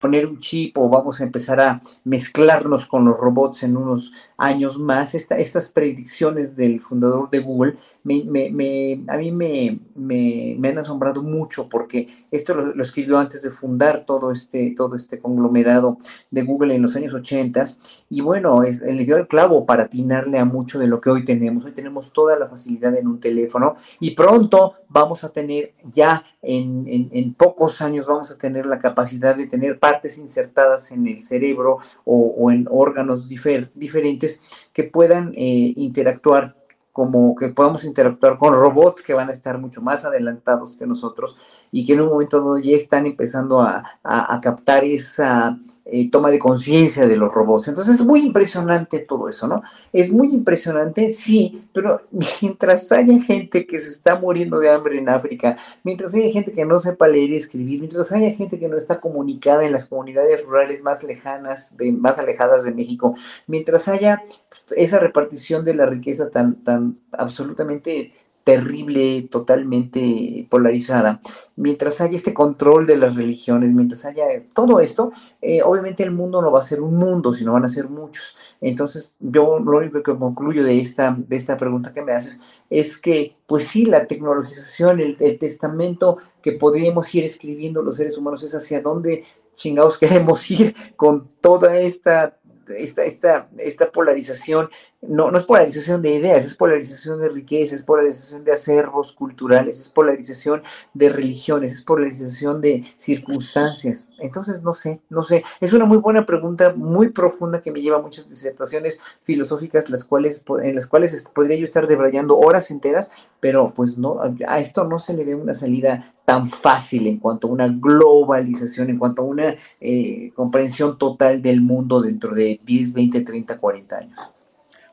Poner un chip o vamos a empezar a mezclarnos con los robots en unos años más. Esta, estas predicciones del fundador de Google me, me, a mí me, han asombrado mucho porque esto lo, escribió antes de fundar todo este, todo este conglomerado de Google en los años 80 y bueno, es, le dio el clavo para atinarle a mucho de lo que hoy tenemos. Hoy tenemos toda la facilidad en un teléfono y pronto vamos a tener ya en, en, pocos años vamos a tener la capacidad de tener partes insertadas en el cerebro o, en órganos diferentes que puedan eh, interactuar como que podamos interactuar con robots que van a estar mucho más adelantados que nosotros y que en un momento dado ya están empezando a, captar esa toma de conciencia de los robots. Entonces es muy impresionante todo eso, ¿no? Es muy impresionante, sí, pero <laughs> mientras haya gente que se está muriendo de hambre en África, mientras haya gente que no sepa leer y escribir, mientras haya gente que no está comunicada en las comunidades rurales más lejanas, de, más alejadas de México, mientras haya esa repartición de la riqueza tan, tan absolutamente terrible, totalmente polarizada, mientras haya este control de las religiones, mientras haya todo esto, eh, obviamente el mundo no va a ser un mundo, sino van a ser muchos. Entonces, yo lo único que concluyo de esta, de esta pregunta que me haces es que, pues sí, la tecnologización, el, testamento que podríamos ir escribiendo los seres humanos es hacia dónde chingados <laughs> queremos ir con toda esta esta, esta, esta polarización, no, no es polarización de ideas, es polarización de riqueza, es polarización de acervos culturales, es polarización de religiones, es polarización de circunstancias. Entonces, no sé, no sé, es una muy buena pregunta, muy profunda que me lleva a muchas disertaciones filosóficas, las cuales, en las cuales podría yo estar debrayando horas enteras, pero pues no, a esto no se le ve una salida tan fácil en cuanto a una globalización, en cuanto a una eh, comprensión total del mundo dentro de 10, 20, 30, 40 años.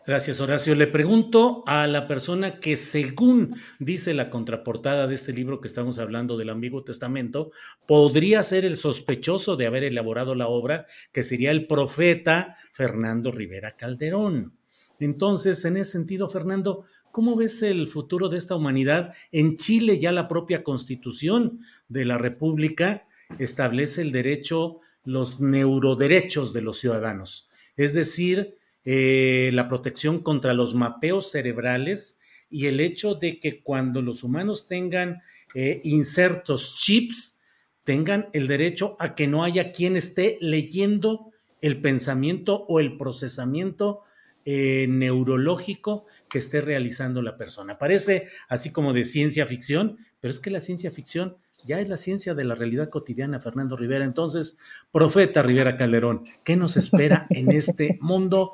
Gracias, Horacio. Le pregunto a la persona que, según dice la contraportada de este libro que estamos hablando del Ambiguo Testamento, podría ser el sospechoso de haber elaborado la obra, que sería el profeta Fernando Rivera Calderón. Entonces, en ese sentido, Fernando, ¿cómo ves el futuro de esta humanidad? En Chile ya la propia constitución de la República establece el derecho, los neuroderechos de los ciudadanos, es decir, eh, la protección contra los mapeos cerebrales y el hecho de que cuando los humanos tengan eh, insertos chips, tengan el derecho a que no haya quien esté leyendo el pensamiento o el procesamiento eh, neurológico que esté realizando la persona. Parece así como de ciencia ficción, pero es que la ciencia ficción ya es la ciencia de la realidad cotidiana, Fernando Rivera. Entonces, profeta Rivera Calderón, ¿qué nos espera en este mundo?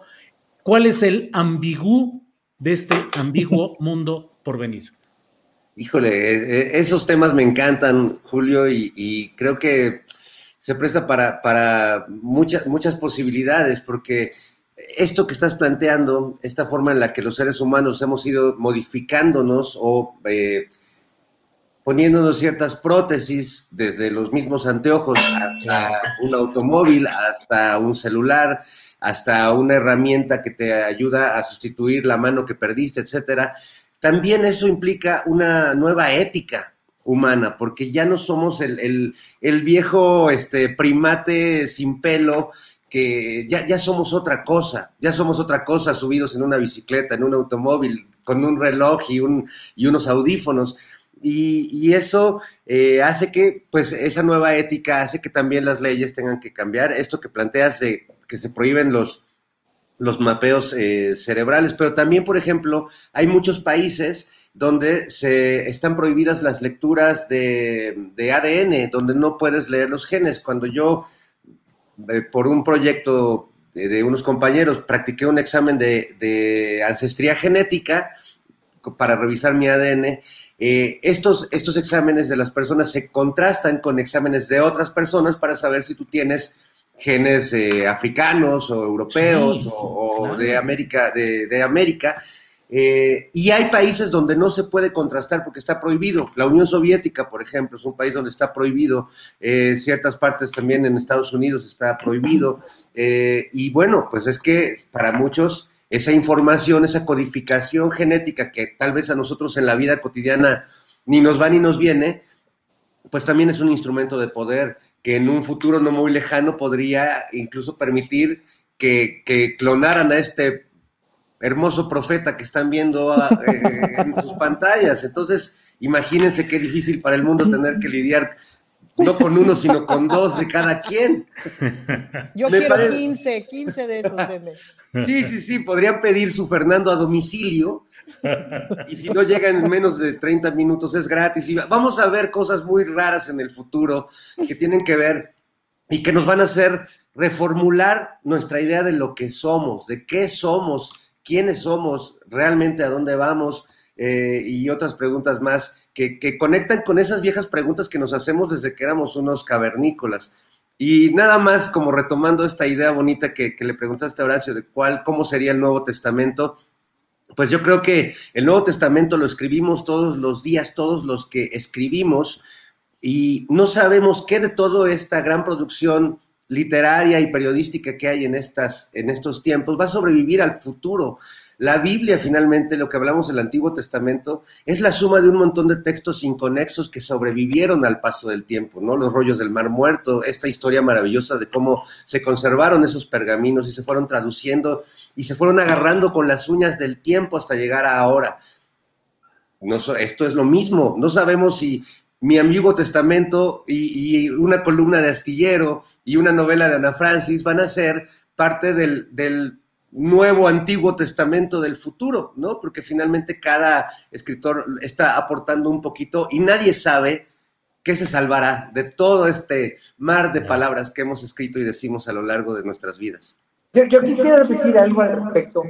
¿Cuál es el ambiguo de este ambiguo <laughs> mundo por venir?
Híjole, e, e, esos temas me encantan, Julio, y, creo que se presta para, para muchas, muchas posibilidades, porque esto que estás planteando, esta forma en la que los seres humanos hemos ido modificándonos o eh, poniéndonos ciertas prótesis, desde los mismos anteojos hasta un automóvil, hasta un celular, hasta una herramienta que te ayuda a sustituir la mano que perdiste, etcétera. También eso implica una nueva ética humana, porque ya no somos el, viejo este, primate sin pelo que ya, ya somos otra cosa, ya somos otra cosa subidos en una bicicleta, en un automóvil, con un reloj y, un, y unos audífonos. Y, eso eh, hace que, pues, esa nueva ética hace que también las leyes tengan que cambiar. Esto que planteas de que se prohíben los, los mapeos eh, cerebrales, pero también, por ejemplo, hay muchos países donde se están prohibidas las lecturas de, de ADN, donde no puedes leer los genes. Cuando yo eh, por un proyecto de, unos compañeros, practiqué un examen de, ancestría genética para revisar mi ADN. Eh, estos, estos exámenes de las personas se contrastan con exámenes de otras personas para saber si tú tienes genes eh, africanos o europeos o, de América, de, de América. Eh, y hay países donde no se puede contrastar porque está prohibido. La Unión Soviética, por ejemplo, es un país donde está prohibido. Eh, ciertas partes también en Estados Unidos está prohibido. Y bueno, pues es que para muchos esa información, esa codificación genética que tal vez a nosotros en la vida cotidiana ni nos va ni nos viene, pues también es un instrumento de poder que en un futuro no muy lejano podría incluso permitir que, que clonaran a este hermoso profeta que están viendo ah, eh, en sus pantallas. Entonces, imagínense qué difícil para el mundo tener que lidiar no con uno, sino con dos de cada quien.
Yo quiero 15, 15 de esos,
Sí, sí, sí, podrían pedir su Fernando a domicilio y si no llegan en menos de 30 minutos es gratis. Y vamos a ver cosas muy raras en el futuro que tienen que ver y que nos van a hacer reformular nuestra idea de lo que somos, de qué somos, quiénes somos, realmente a dónde vamos eh, y otras preguntas más que, conectan con esas viejas preguntas que nos hacemos desde que éramos unos cavernícolas. Y nada más como retomando esta idea bonita que, le preguntaste a Horacio de cuál, cómo sería el Nuevo Testamento, pues yo creo que el Nuevo Testamento lo escribimos todos los días, todos los que escribimos, y no sabemos qué de toda esta gran producción literaria y periodística que hay en, estas, en estos tiempos va a sobrevivir al futuro. La Biblia, finalmente, lo que hablamos del Antiguo Testamento, es la suma de un montón de textos inconexos que sobrevivieron al paso del tiempo, ¿no? Los rollos del Mar Muerto, esta historia maravillosa de cómo se conservaron esos pergaminos y se fueron traduciendo y se fueron agarrando con las uñas del tiempo hasta llegar a ahora. No, esto es lo mismo. No sabemos si mi Amigo Testamento y, una columna de Astillero y una novela de Ana Francis van a ser parte del, nuevo Antiguo Testamento del futuro, ¿no? Porque finalmente cada escritor está aportando un poquito y nadie sabe qué se salvará de todo este mar de palabras que hemos escrito y decimos a lo largo de nuestras vidas.
Yo, yo quisiera decir algo al respecto.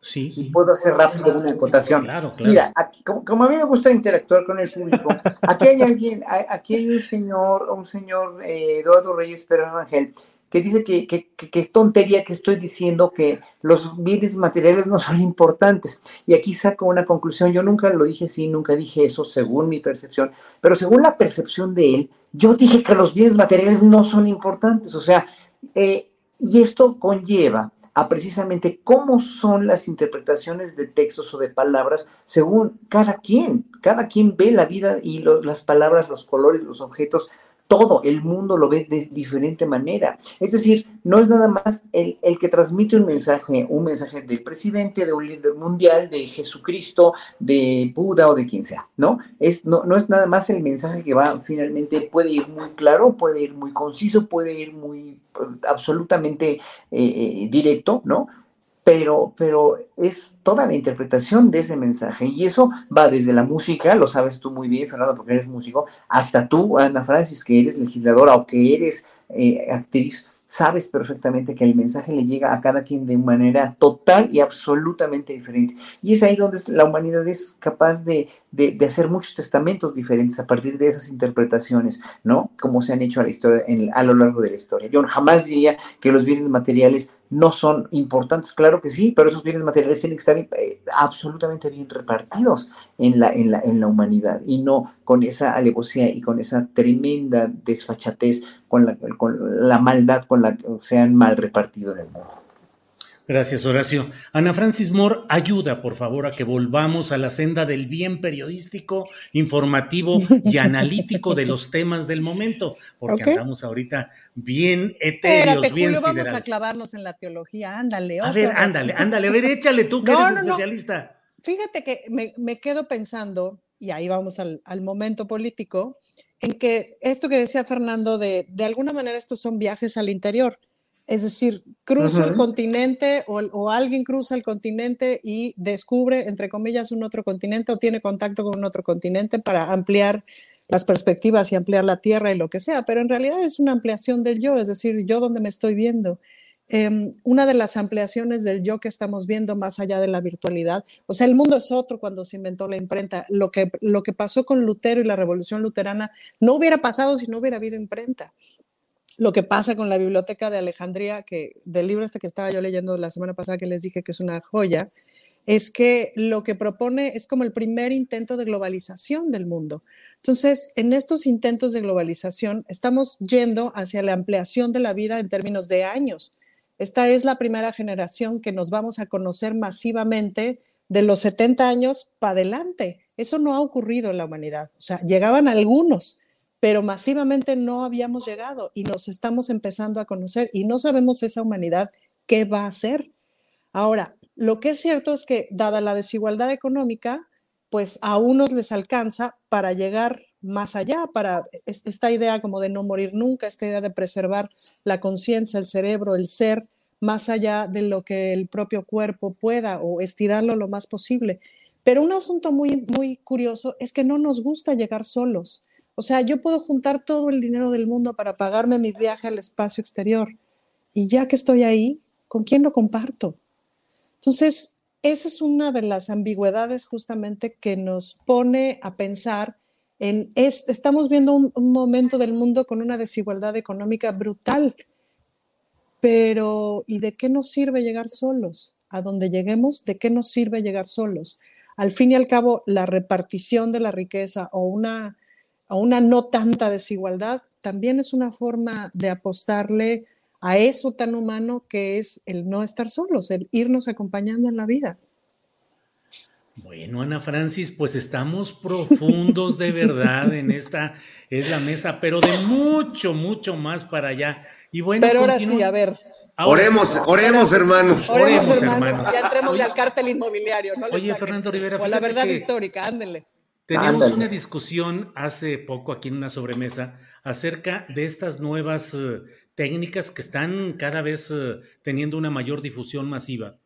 Sí. puedo hacer rápido una acotación. Mira, como, a mí me gusta interactuar con el público, aquí hay alguien, aquí hay un señor, un señor eh, Eduardo Reyes Pérez Rangel, que dice que, que, tontería que estoy diciendo que los bienes materiales no son importantes. Y aquí saco una conclusión. Yo nunca lo dije así, nunca dije eso según mi percepción, pero según la percepción de él, yo dije que los bienes materiales no son importantes. O sea, eh, y esto conlleva a precisamente cómo son las interpretaciones de textos o de palabras según cada quien. Cada quien ve la vida y las palabras, los colores, los objetos todo el mundo lo ve de diferente manera. Es decir, no es nada más el, que transmite un mensaje, un mensaje del presidente, de un líder mundial, de Jesucristo, de Buda o de quien sea, ¿no? Es, no, no es nada más el mensaje que va finalmente, puede ir muy claro, puede ir muy conciso, puede ir muy pues, absolutamente eh, eh, directo, ¿no? Pero, pero es toda la interpretación de ese mensaje. Y eso va desde la música, lo sabes tú muy bien, Fernando, porque eres músico, hasta tú, Ana Francis, que eres legisladora o que eres eh, actriz sabes perfectamente que el mensaje le llega a cada quien de manera total y absolutamente diferente. Y es ahí donde la humanidad es capaz de, hacer muchos testamentos diferentes a partir de esas interpretaciones, ¿no? Como se han hecho a, la historia, a lo largo de la historia. Yo jamás diría que los bienes materiales no son importantes, claro que sí, pero esos bienes materiales tienen que estar eh, absolutamente bien repartidos en la, en, la, en la humanidad y no con esa alevosía y con esa tremenda desfachatez, con la, con la maldad con la que se han mal repartido en el mundo.
Gracias, Horacio. Ana Francis Moore, ayuda, por favor, a que volvamos a la senda del bien periodístico, informativo y <laughs> analítico de los temas del momento, porque andamos ahorita bien etéreos,
Espérate,
bien
Julio, vamos a clavarnos en la teología, ándale.
A ver, ándale, ándale, a ver, échale tú que eres especialista.
Fíjate que me, quedo pensando, y ahí vamos al, al momento político, en que esto que decía Fernando, de, de alguna manera estos son viajes al interior es decir, cruzo el continente o, alguien cruza el continente y descubre, entre comillas, un otro continente o tiene contacto con un otro continente para ampliar las perspectivas y ampliar la tierra y lo que sea, pero en realidad es una ampliación del yo, es decir, yo donde me estoy viendo. Em, una de las ampliaciones del yo que estamos viendo más allá de la virtualidad, o sea, el mundo es otro cuando se inventó la imprenta. Lo que, lo que pasó con Lutero y la revolución luterana no hubiera pasado si no hubiera habido imprenta lo que pasa con la biblioteca de Alejandría, que del libro este que estaba yo leyendo la semana pasada que les dije que es una joya, es que lo que propone es como el primer intento de globalización del mundo. Entonces, en estos intentos de globalización estamos yendo hacia la ampliación de la vida en términos de años. Esta es la primera generación que nos vamos a conocer masivamente de los 70 años para adelante. Eso no ha ocurrido en la humanidad. O sea, llegaban algunos, pero masivamente no habíamos llegado y nos estamos empezando a conocer y no sabemos esa humanidad qué va a hacer. Ahora, lo que es cierto es que dada la desigualdad económica, pues a unos les alcanza para llegar más allá, para esta idea como de no morir nunca, esta idea de preservar la conciencia, el cerebro, el ser, más allá de lo que el propio cuerpo pueda o estirarlo lo más posible. Pero un asunto muy, muy curioso es que no nos gusta llegar solos. O sea, yo puedo juntar todo el dinero del mundo para pagarme mi viaje al espacio exterior. Y ya que estoy ahí, ¿con quién lo comparto? Entonces, esa es una de las ambigüedades justamente que nos pone a pensar estamos viendo un, momento del mundo con una desigualdad económica brutal, pero ¿y de qué nos sirve llegar solos? A donde lleguemos, ¿de qué nos sirve llegar solos? Al fin y al cabo, la repartición de la riqueza o una no tanta desigualdad, también es una forma de apostarle a eso tan humano que es el no estar solos, el irnos acompañando en la vida.
Bueno, Ana Francis, pues estamos profundos de verdad en esta, es la mesa, pero de mucho, mucho más para allá. Y bueno,
pero ahora sí, a ver.
oremos, oremos, hermanos.
Oremos, hermanos. Ya entremos al cártel inmobiliario. No
oye, Fernando Rivera.
O la verdad histórica, ándele.
Teníamos una discusión hace poco aquí en una sobremesa acerca de estas nuevas eh, técnicas que están cada vez eh, teniendo una mayor difusión masiva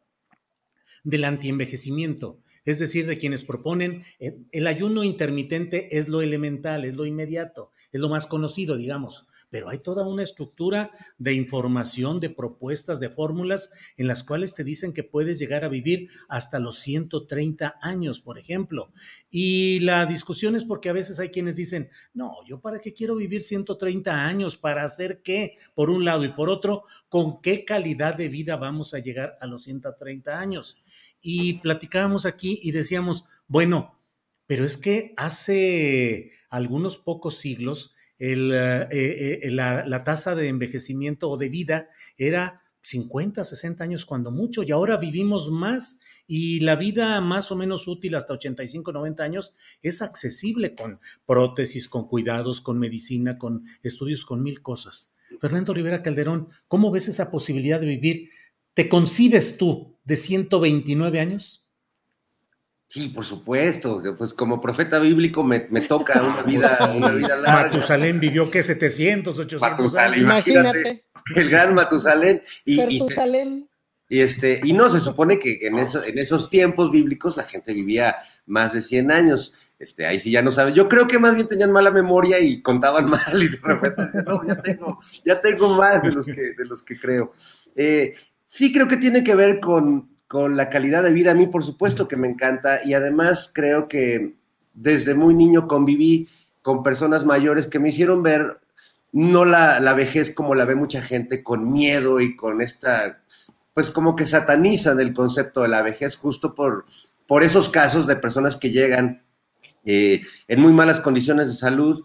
del antienvejecimiento, es decir, de quienes proponen eh, el ayuno intermitente es lo elemental, es lo inmediato, es lo más conocido, digamos, pero hay toda una estructura de información, de propuestas, de fórmulas en las cuales te dicen que puedes llegar a vivir hasta los 130 años, por ejemplo. Y la discusión es porque a veces hay quienes dicen, no, yo para qué quiero vivir 130 años, para hacer qué, por un lado y por otro, con qué calidad de vida vamos a llegar a los 130 años. Y platicábamos aquí y decíamos, bueno, pero es que hace algunos pocos siglos, el, eh, eh, la, tasa de envejecimiento o de vida era 50, 60 años cuando mucho, y ahora vivimos más y la vida más o menos útil hasta 85, 90 años es accesible con prótesis, con cuidados, con medicina, con estudios, con mil cosas. Fernando Rivera Calderón, ¿cómo ves esa posibilidad de vivir? ¿Te concibes tú de 129 años?
Sí, por supuesto. Pues como profeta bíblico me, toca una <laughs> vida, una vida larga.
Matusalén vivió, ¿qué? 700, 800
Matusalén, imagínate. El gran Matusalén. Y, y, este, y no, se supone que en, en esos tiempos bíblicos la gente vivía más de 100 años. Este, ahí sí ya no saben. Yo creo que más bien tenían mala memoria y contaban <laughs> mal y de repente, no, ya tengo, ya tengo más de los que, de los que creo. Eh, sí creo que tiene que ver con, con la calidad de vida. A mí, por supuesto, que me encanta y además creo que desde muy niño conviví con personas mayores que me hicieron ver no la, la, vejez como la ve mucha gente, con miedo y con esta, pues como que satanizan el concepto de la vejez justo por, por esos casos de personas que llegan eh, en muy malas condiciones de salud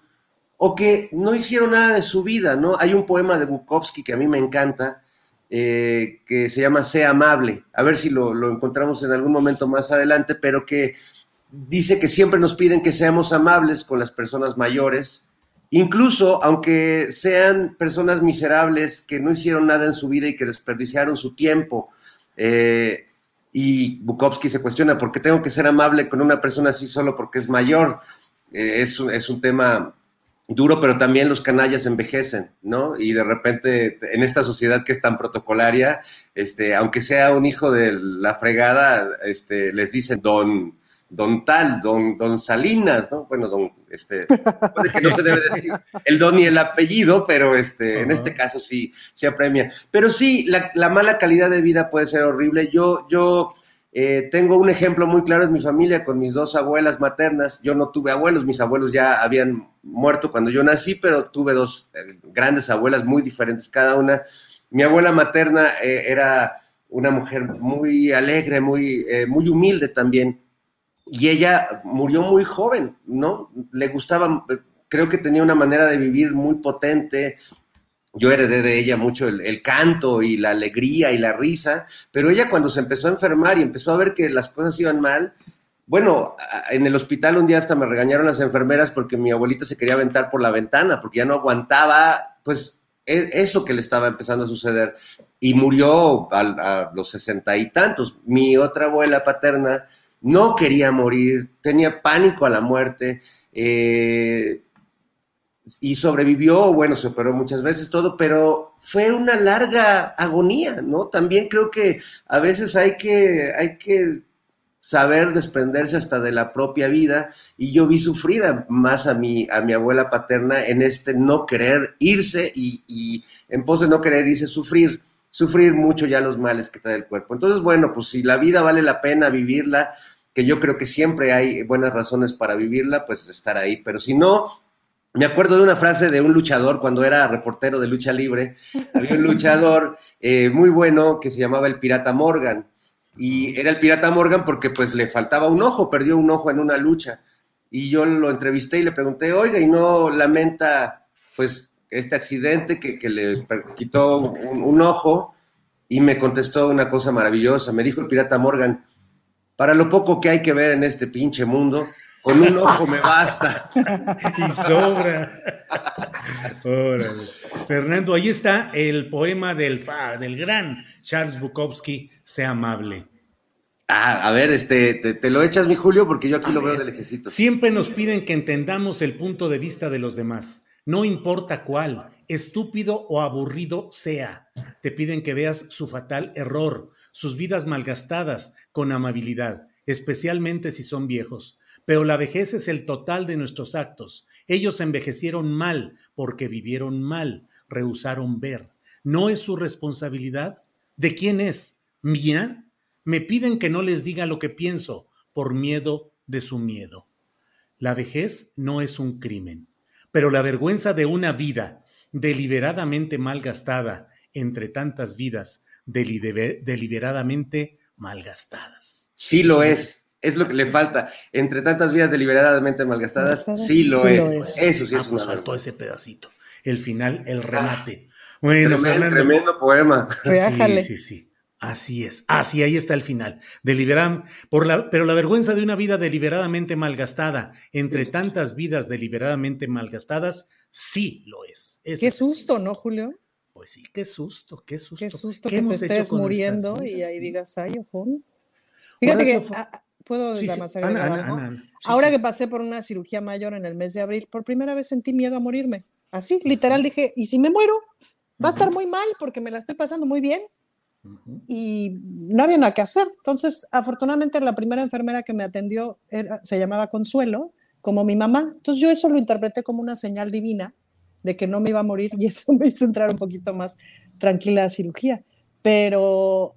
o que no hicieron nada de su vida, ¿no? Hay un poema de Bukowski que a mí me encanta, eh, que se llama Sea amable. A ver si lo, encontramos en algún momento más adelante, pero que dice que siempre nos piden que seamos amables con las personas mayores, incluso aunque sean personas miserables que no hicieron nada en su vida y que desperdiciaron su tiempo. Eh, y Bukowski se cuestiona, ¿por qué tengo que ser amable con una persona así solo porque es mayor? Eh, es, es un tema duro, pero también los canallas envejecen, ¿no? Y de repente, en esta sociedad que es tan protocolaria, este, aunque sea un hijo de la fregada, este, les dicen don, don tal, don, don Salinas, ¿no? Bueno, don, este, que no se debe decir el don y el apellido, pero este, en este caso sí, se apremia. Pero sí, la, la, mala calidad de vida puede ser horrible. Yo, yo eh, tengo un ejemplo muy claro en mi familia con mis dos abuelas maternas. Yo no tuve abuelos, mis abuelos ya habían muerto cuando yo nací, pero tuve dos eh, grandes abuelas muy diferentes cada una. Mi abuela materna eh, era una mujer muy alegre, muy, muy humilde también, y ella murió muy joven, ¿no? Le gustaba, creo que tenía una manera de vivir muy potente, yo heredé de ella mucho el, canto y la alegría y la risa, pero ella cuando se empezó a enfermar y empezó a ver que las cosas iban mal, bueno, en el hospital un día hasta me regañaron las enfermeras porque mi abuelita se quería aventar por la ventana, porque ya no aguantaba, pues, e, eso que le estaba empezando a suceder. Y murió a, los sesenta y tantos. Mi otra abuela paterna no quería morir, tenía pánico a la muerte. Eh, y sobrevivió, bueno, se operó muchas veces todo, pero fue una larga agonía, ¿no? También creo que a veces hay que, hay que saber desprenderse hasta de la propia vida y yo vi sufrir más a mi, a mi abuela paterna en este no querer irse y, y en pos de no querer irse sufrir, sufrir mucho ya los males que trae el cuerpo. Entonces, bueno, pues si la vida vale la pena vivirla, que yo creo que siempre hay buenas razones para vivirla, pues estar ahí, pero si no, me acuerdo de una frase de un luchador cuando era reportero de lucha libre. Había un luchador eh, muy bueno que se llamaba el Pirata Morgan. Y era el Pirata Morgan porque pues le faltaba un ojo, perdió un ojo en una lucha. Y yo lo entrevisté y le pregunté, oiga, ¿y no lamenta pues este accidente que, le quitó un, un ojo? Y me contestó una cosa maravillosa. Me dijo el Pirata Morgan, para lo poco que hay que ver en este pinche mundo, con un ojo me basta. <laughs>
y sobra. Órale. Fernando, ahí está el poema del, del gran Charles Bukowski, Sea amable.
Ah, a ver, este, te, lo echas, mi Julio, porque yo aquí lo veo del ejército.
Siempre nos piden que entendamos el punto de vista de los demás, no importa cuál, estúpido o aburrido sea. Te piden que veas su fatal error, sus vidas malgastadas, con amabilidad, especialmente si son viejos pero la vejez es el total de nuestros actos. Ellos envejecieron mal porque vivieron mal, rehusaron ver. ¿No es su responsabilidad? ¿De quién es? ¿Mía? Me piden que no les diga lo que pienso por miedo de su miedo. La vejez no es un crimen, pero la vergüenza de una vida deliberadamente malgastada entre tantas vidas deliberadamente malgastadas.
Sí lo es. Es lo que le falta. Entre tantas vidas deliberadamente malgastadas, sí, lo, es. Eso sí
es ah, pues faltó ese pedacito. El final, el remate. Bueno,
tremendo,
Fernando.
tremendo poema.
Reájale.
Sí, sí, sí. Así es. Así, ahí está el final. Deliberam, por la, pero la vergüenza de una vida deliberadamente malgastada, entre tantas vidas deliberadamente malgastadas, sí lo es.
Qué
es-
susto, ¿no, Julio?
Pues sí, qué susto, qué susto.
Qué susto
¿Qué
que te estés muriendo y ahí
Sí.
digas, ay, ojo. Fíjate que, ah, ah, ¿puedo
Sí, sí. Ana, Ana. Sí,
Ahora que pasé por una cirugía mayor en el mes de abril, por primera vez sentí miedo a morirme. Así, literal, dije, ¿y si me muero? Va a estar muy mal porque me la estoy pasando muy bien y no había nada que hacer. Entonces, afortunadamente, la primera enfermera que me atendió era- se llamaba Consuelo, como mi mamá. Entonces, yo eso lo interpreté como una señal divina de que no me iba a morir <laughs> y eso me hizo entrar un poquito más tranquila a cirugía. Pero,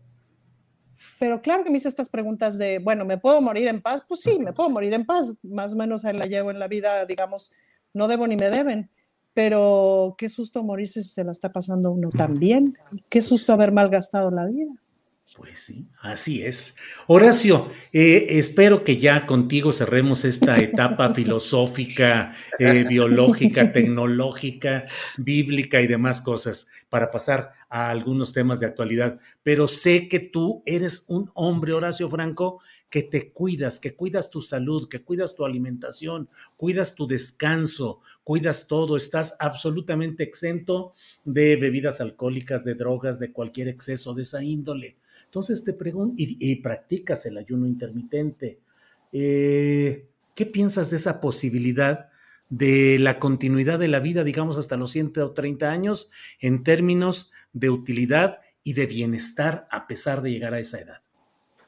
pero claro que me hice estas preguntas de, bueno, ¿me puedo morir en paz? Pues sí, me puedo morir en paz. Más o menos ahí la llevo en la vida, digamos, no debo ni me deben. Pero qué susto morirse si se la está pasando uno tan bien. Qué susto haber malgastado la vida.
Pues sí, así es. Horacio, eh, espero que ya contigo cerremos esta etapa <laughs> filosófica, eh, biológica, tecnológica, bíblica y demás cosas para pasar a algunos temas de actualidad. Pero sé que tú eres un hombre, Horacio Franco, que te cuidas, que cuidas tu salud, que cuidas tu alimentación, cuidas tu descanso, cuidas todo, estás absolutamente exento de bebidas alcohólicas, de drogas, de cualquier exceso de esa índole. Entonces te pregunto, y, practicas el ayuno intermitente. Eh, ¿Qué piensas de esa posibilidad de la continuidad de la vida, digamos, hasta los 130 años, en términos de utilidad y de bienestar a pesar de llegar a esa edad?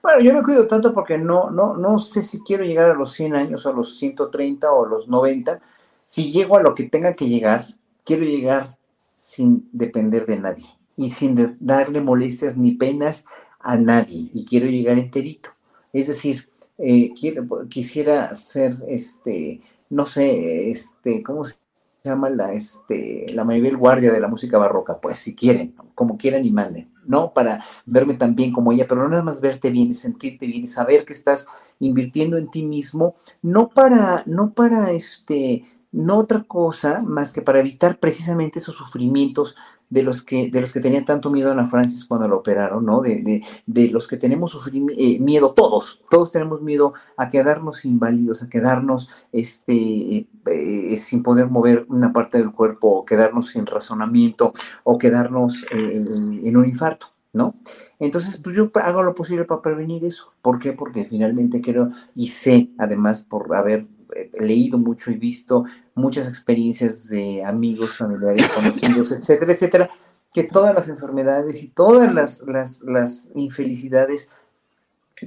Bueno, yo me cuido tanto porque no, no, no sé si quiero llegar a los 100 años, a los 130 o a los 90. Si llego a lo que tenga que llegar, quiero llegar sin depender de nadie y sin darle molestias ni penas a nadie y quiero llegar enterito. Es decir, eh, quiero, quisiera ser, este, no sé, este, ¿cómo se llama la, este, la Maribel Guardia de la música barroca? Pues si quieren, como quieran y manden, ¿no? Para verme tan bien como ella, pero no nada más verte bien sentirte bien saber que estás invirtiendo en ti mismo, no para, no para este, no otra cosa más que para evitar precisamente esos sufrimientos de los que, de los que tenía tanto miedo Ana Francis cuando la operaron, ¿no? De, de, de los que tenemos sufrimi- eh, miedo, todos, todos tenemos miedo a quedarnos inválidos, a quedarnos este, eh, sin poder mover una parte del cuerpo, o quedarnos sin razonamiento, o quedarnos eh, en un infarto, ¿no? Entonces, pues yo hago lo posible para prevenir eso. ¿Por qué? Porque finalmente creo y sé, además, por haber leído mucho y visto muchas experiencias de amigos, familiares, conocidos, etcétera, etcétera, que todas las enfermedades y todas las, las, las infelicidades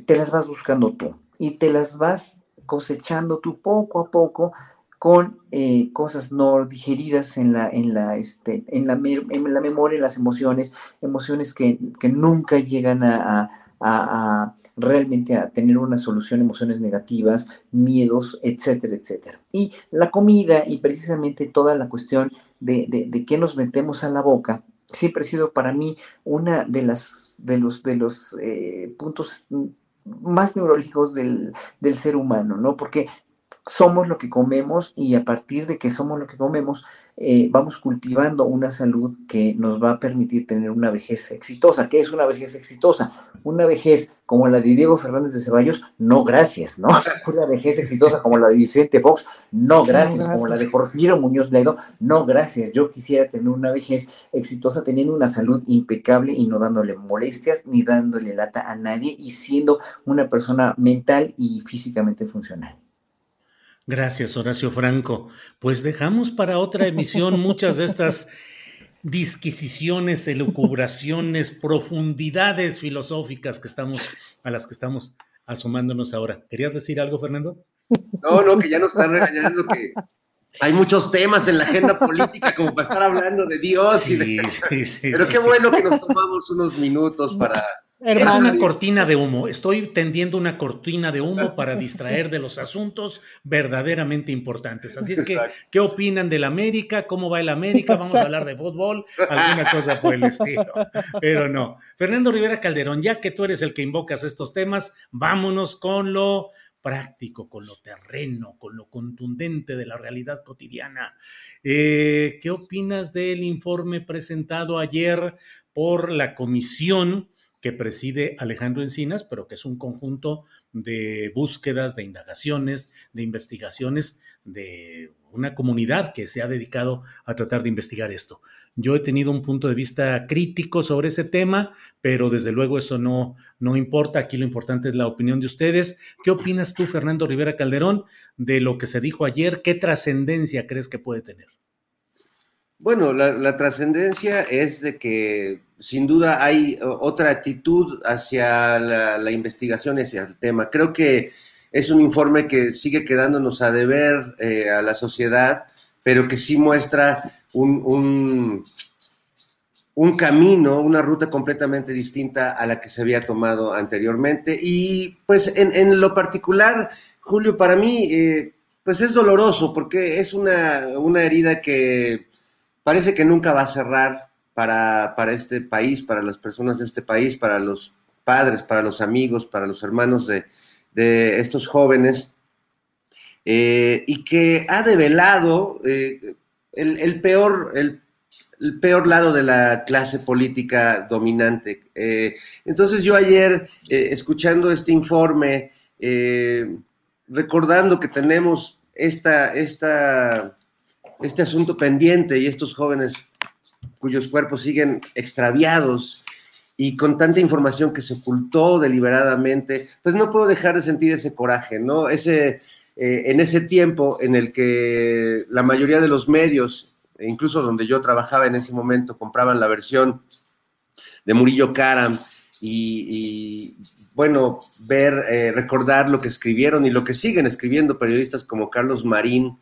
te las vas buscando tú y te las vas cosechando tú poco a poco con eh, cosas no digeridas en la, en la, este, en la, en la memoria, en las emociones, emociones que, que nunca llegan a- a- realmente a tener una solución, emociones negativas, miedos, etcétera, etcétera. Y la comida y precisamente toda la cuestión de, de, qué nos metemos a la boca, siempre ha sido para mí una de las de los de los eh, puntos más neurológicos del, del ser humano, ¿no? Porque somos lo que comemos y a partir de que somos lo que comemos, eh, vamos cultivando una salud que nos va a permitir tener una vejez exitosa. ¿Qué es una vejez exitosa? Una vejez como la de Diego Fernández de Ceballos, no gracias, ¿no? <laughs> Una vejez exitosa como la de Vicente Fox, no gracias, como la de
gracias.
Porfirio Muñoz Ledo, no gracias. Yo quisiera tener una vejez exitosa teniendo una salud impecable y no dándole molestias ni dándole lata a nadie y siendo una persona mental y físicamente funcional.
Gracias, Horacio Franco. Pues dejamos para otra emisión muchas de estas disquisiciones, elucubraciones, profundidades filosóficas que estamos, a las que estamos asomándonos ahora. ¿Querías decir algo, Fernando?
No, no, que ya nos están regañando que hay muchos temas en la agenda política como para estar hablando de Dios. y de-
Sí, sí, sí.
Pero qué bueno que nos tomamos unos minutos para...
Es una cortina de humo. Estoy tendiendo una cortina de humo para distraer de los asuntos verdaderamente importantes. Así es que, ¿qué opinan del América? ¿Cómo va el América? Vamos a hablar de fútbol, alguna cosa por el estilo. Pero no. Fernando Rivera Calderón, ya que tú eres el que invocas estos temas, vámonos con lo práctico, con lo terreno, con lo contundente de la realidad cotidiana. Eh, ¿Qué opinas del informe presentado ayer por la comisión que preside Alejandro Encinas, pero que es un conjunto de búsquedas, de indagaciones, de investigaciones de una comunidad que se ha dedicado a tratar de investigar esto? Yo he tenido un punto de vista crítico sobre ese tema, pero desde luego eso no, no importa. Aquí lo importante es la opinión de ustedes. ¿Qué opinas tú, Fernando Rivera Calderón, de lo que se dijo ayer? ¿Qué trascendencia crees que puede tener?
Bueno, la, trascendencia es de que sin duda hay otra actitud hacia la, investigación, hacia el tema. Creo que es un informe que sigue quedándonos a deber eh, a la sociedad pero que sí muestra un, un, camino, una ruta completamente distinta a la que se había tomado anteriormente. Y pues en, lo particular, Julio, para mí, eh, pues es doloroso porque es una, herida que parece que nunca va a cerrar para, para, este país, para las personas de este país, para los padres, para los amigos, para los hermanos de, de estos jóvenes. Eh, y que ha develado eh, el, peor, el, peor lado de la clase política dominante. Eh, entonces yo ayer, escuchando este informe, recordando que tenemos esta, esta, este asunto pendiente y estos jóvenes cuyos cuerpos siguen extraviados y con tanta información que se ocultó deliberadamente, pues no puedo dejar de sentir ese coraje, ¿no? Ese, eh, en ese tiempo en el que la mayoría de los medios, e incluso donde yo trabajaba en ese momento, compraban la versión de Murillo Karam y, bueno, ver, eh, recordar lo que escribieron y lo que siguen escribiendo periodistas como Carlos Marín,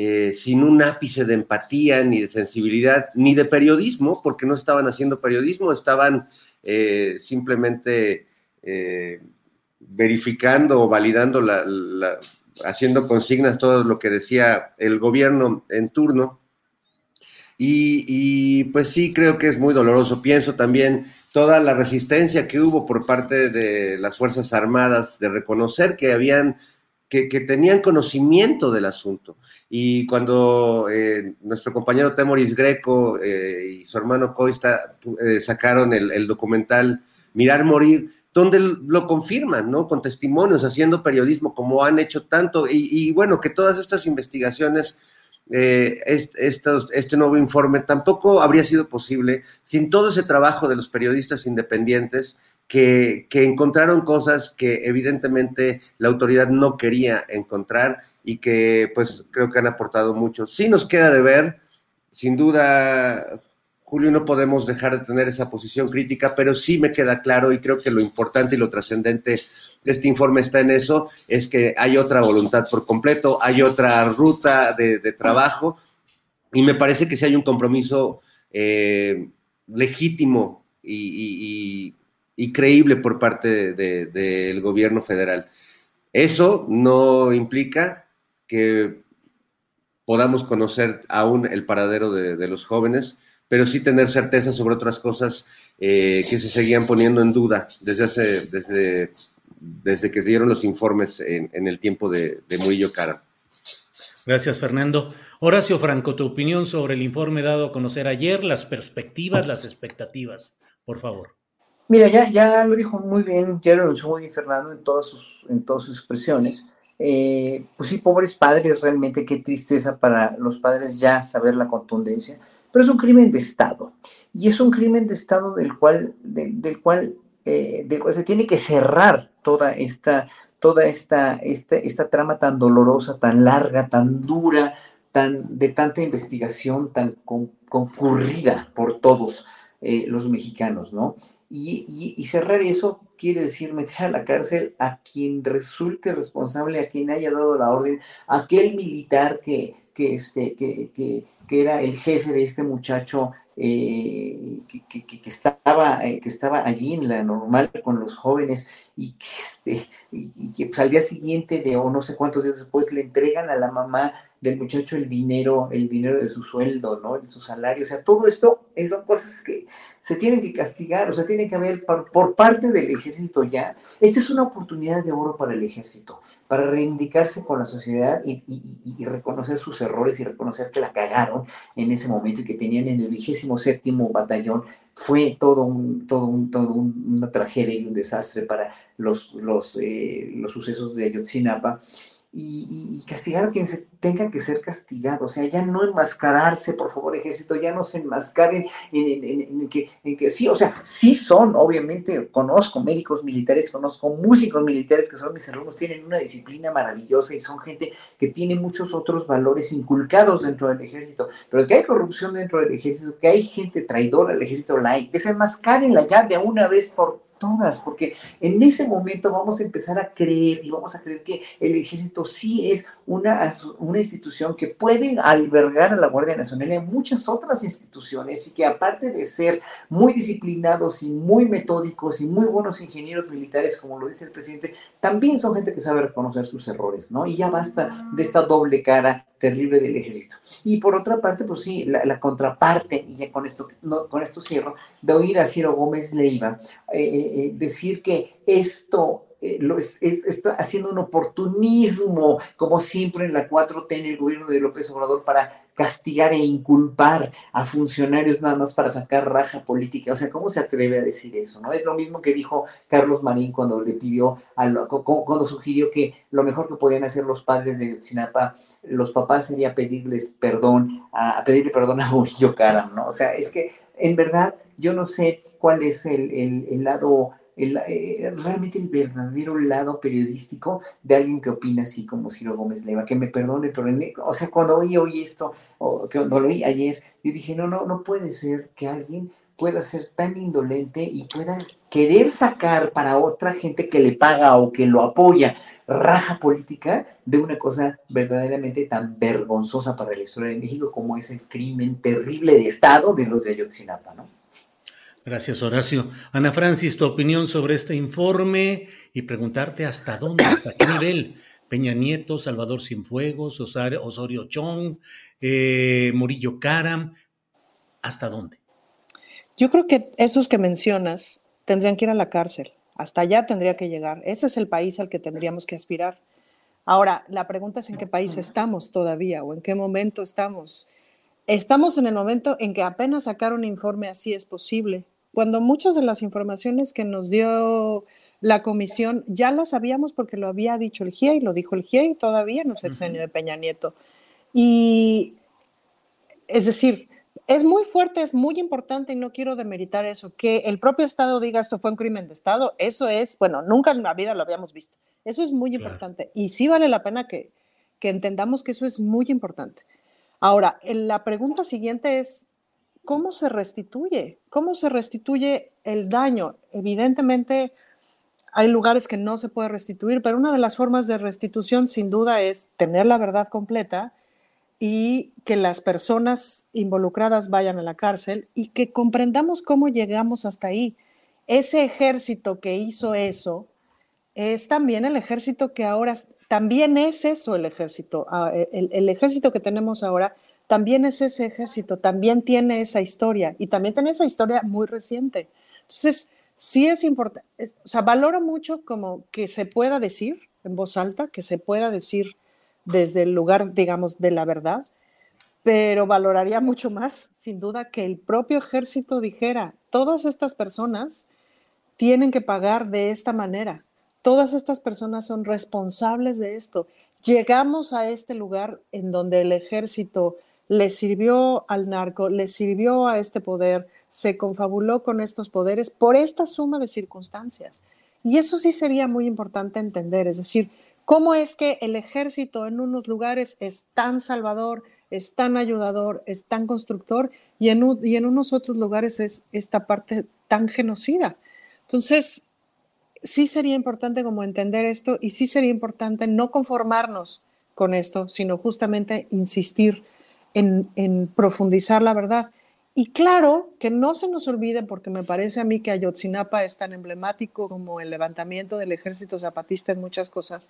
eh, sin un ápice de empatía, ni de sensibilidad, ni de periodismo, porque no estaban haciendo periodismo, estaban simplemente verificando o validando la, haciendo consignas todo lo que decía el gobierno en turno. Y, pues sí, creo que es muy doloroso. Pienso también toda la resistencia que hubo por parte de las Fuerzas Armadas de reconocer que habían, que, tenían conocimiento del asunto. Y cuando eh, nuestro compañero Temoris Greco eh, y su hermano Coista eh, sacaron el, el documental Mirar Morir, donde lo confirman, ¿no? Con testimonios, haciendo periodismo, como han hecho tanto, y, bueno, que todas estas investigaciones, eh, este, nuevo informe tampoco habría sido posible sin todo ese trabajo de los periodistas independientes que, encontraron cosas que evidentemente la autoridad no quería encontrar y que pues creo que han aportado mucho. Sí nos queda de ver, sin duda, Julio, no podemos dejar de tener esa posición crítica, pero sí me queda claro y creo que lo importante y lo trascendente de este informe está en eso, es que hay otra voluntad por completo, hay otra ruta de, trabajo y me parece que sí hay un compromiso eh, legítimo y, creíble por parte del gobierno federal. Eso no implica que podamos conocer aún el paradero de los jóvenes, pero sí tener certeza sobre otras cosas eh, que se seguían poniendo en duda desde hace, desde, desde que se dieron los informes en, el tiempo de, de Murillo Cara.
Gracias, Fernando. Horacio Franco, tu opinión sobre el informe dado a conocer ayer, las perspectivas, las expectativas, por favor.
Mira, ya, ya lo dijo muy bien, ya lo anunció muy bien Fernando en todas sus, en todas sus expresiones. Eh, pues sí, pobres padres, realmente qué tristeza para los padres ya saber la contundencia pero es un crimen de Estado. Y es un crimen de Estado del cual, del, cual, eh, del cual se tiene que cerrar toda esta, toda esta, esta, esta trama tan dolorosa, tan larga, tan dura, tan, de tanta investigación, tan concurrida por todos eh, los mexicanos, ¿no? Y, y, cerrar eso quiere decir meter a la cárcel a quien resulte responsable, a quien haya dado la orden, aquel militar que, que, este, que, que que era el jefe de este muchacho eh, que, estaba, eh, que estaba allí en la normal con los jóvenes y que, este, y, que pues, al día siguiente de o no sé cuántos días después le entregan a la mamá del muchacho el dinero, el dinero de su sueldo, ¿no? De su salario. O sea, todo esto son cosas que se tienen que castigar, o sea, tiene que haber por, parte del ejército ya. Esta es una oportunidad de oro para el ejército para reivindicarse con la sociedad y, reconocer sus errores y reconocer que la cagaron en ese momento y que tenían en el vigésimo séptimo batallón fue todo un, todo un, todo una tragedia y un desastre para los, los, eh, los sucesos de Ayotzinapa y, castigar a quien se tenga que ser castigado. O sea, ya no enmascararse, por favor, ejército, ya no se enmascaren en, que, en, que, sí, o sea, sí son, obviamente, conozco médicos militares, conozco músicos militares que son mis alumnos, tienen una disciplina maravillosa y son gente que tiene muchos otros valores inculcados dentro del ejército, pero que hay corrupción dentro del ejército, que hay gente traidora al ejército like, desenmascarenla ya de una vez por todas, porque en ese momento vamos a empezar a creer y vamos a creer que el ejército sí es una, una institución que puede albergar a la Guardia Nacional y muchas otras instituciones y que aparte de ser muy disciplinados y muy metódicos y muy buenos ingenieros militares, como lo dice el presidente, también son gente que sabe reconocer sus errores, ¿no? Y ya basta de esta doble cara terrible del ejército. Y por otra parte, pues sí, la, contraparte, y ya con esto, no, con esto cierro, de oír a Ciro Gómez Leiva eh, eh, eh, decir que esto lo está haciendo un oportunismo, como siempre en la 4T en el gobierno de López Obrador, para castigar e inculpar a funcionarios nada más para sacar raja política. O sea, ¿cómo se atreve a decir eso? ¿No? Es lo mismo que dijo Carlos Marín cuando le pidió, a cuando sugirió que lo mejor que podían hacer los padres de Sinapa, los papás sería pedirles perdón, a, pedirle perdón a Murillo Karam, ¿no? O sea, es que en verdad yo no sé cuál es el, el lado eh, realmente el verdadero lado periodístico de alguien que opina así como Ciro Gómez Leiva, que me perdone, pero o sea, cuando oí, oí esto, o cuando lo oí ayer, yo dije, no, no, no puede ser que alguien pueda ser tan indolente y pueda querer sacar para otra gente que le paga o que lo apoya raja política de una cosa verdaderamente tan vergonzosa para la historia de México como es el crimen terrible de Estado de los de Ayotzinapa, ¿no?
Gracias, Horacio. Ana Francis, tu opinión sobre este informe y preguntarte hasta dónde, hasta qué nivel. Peña Nieto, Salvador Cienfuegos, Osorio Chong, eh, Murillo Caram, ¿hasta dónde?
Yo creo que esos que mencionas tendrían que ir a la cárcel. Hasta allá tendría que llegar. Ese es el país al que tendríamos que aspirar. Ahora, la pregunta es en qué país estamos todavía o en qué momento estamos. Estamos en el momento en que apenas sacar un informe así es posible cuando muchas de las informaciones que nos dio la comisión ya las sabíamos porque lo había dicho el GIE y lo dijo el GIE todavía en el sexenio de Peña Nieto. Y es decir, es muy fuerte, es muy importante y no quiero demeritar eso, que el propio Estado diga esto fue un crimen de Estado, eso es, bueno, nunca en la vida lo habíamos visto. Eso es muy importante y sí vale la pena que, que entendamos que eso es muy importante. Ahora, la pregunta siguiente es, ¿cómo se restituye? ¿Cómo se restituye el daño? Evidentemente hay lugares que no se puede restituir, pero una de las formas de restitución sin duda es tener la verdad completa y que las personas involucradas vayan a la cárcel y que comprendamos cómo llegamos hasta ahí. Ese ejército que hizo eso es también el ejército que ahora, también es eso el ejército, ah, el, el ejército que tenemos ahora también es ese ejército, también tiene esa historia y también tiene esa historia muy reciente. Entonces, sí es importante, o sea, valoro mucho como que se pueda decir en voz alta, que se pueda decir desde el lugar, digamos, de la verdad, pero valoraría mucho más, sin duda, que el propio ejército dijera, todas estas personas tienen que pagar de esta manera, todas estas personas son responsables de esto. Llegamos a este lugar en donde el ejército le sirvió al narco, le sirvió a este poder, se confabuló con estos poderes por esta suma de circunstancias. Y eso sí sería muy importante entender, es decir, cómo es que el ejército en unos lugares es tan salvador, es tan ayudador, es tan constructor, y en, unos otros lugares es esta parte tan genocida. Entonces, sí sería importante como entender esto y sí sería importante no conformarnos con esto, sino justamente insistir en, profundizar la verdad. Y claro, que no se nos olvide, porque me parece a mí que Ayotzinapa es tan emblemático como el levantamiento del ejército zapatista en muchas cosas,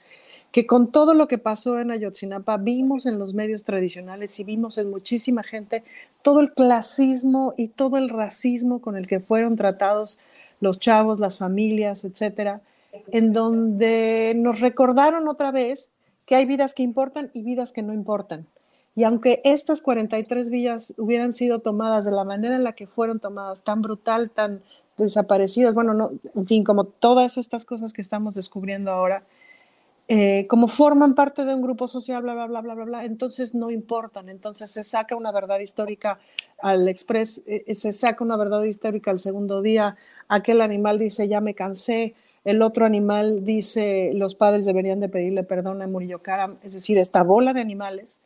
que con todo lo que pasó en Ayotzinapa vimos en los medios tradicionales y vimos en muchísima gente todo el clasismo y todo el racismo con el que fueron tratados los chavos, las familias, etcétera, en donde nos recordaron otra vez que hay vidas que importan y vidas que no importan y aunque estas 43 villas hubieran sido tomadas de la manera en la que fueron tomadas, tan brutal, tan desaparecidas, bueno, no, en fin, como todas estas cosas que estamos descubriendo ahora, eh, como forman parte de un grupo social, bla, bla, bla, bla, bla, bla, entonces no importan. Entonces se saca una verdad histórica al Express, eh, se saca una verdad histórica al segundo día, aquel animal dice, ya me cansé, el otro animal dice, los padres deberían de pedirle perdón a Murillo Karam, es decir, esta bola de animales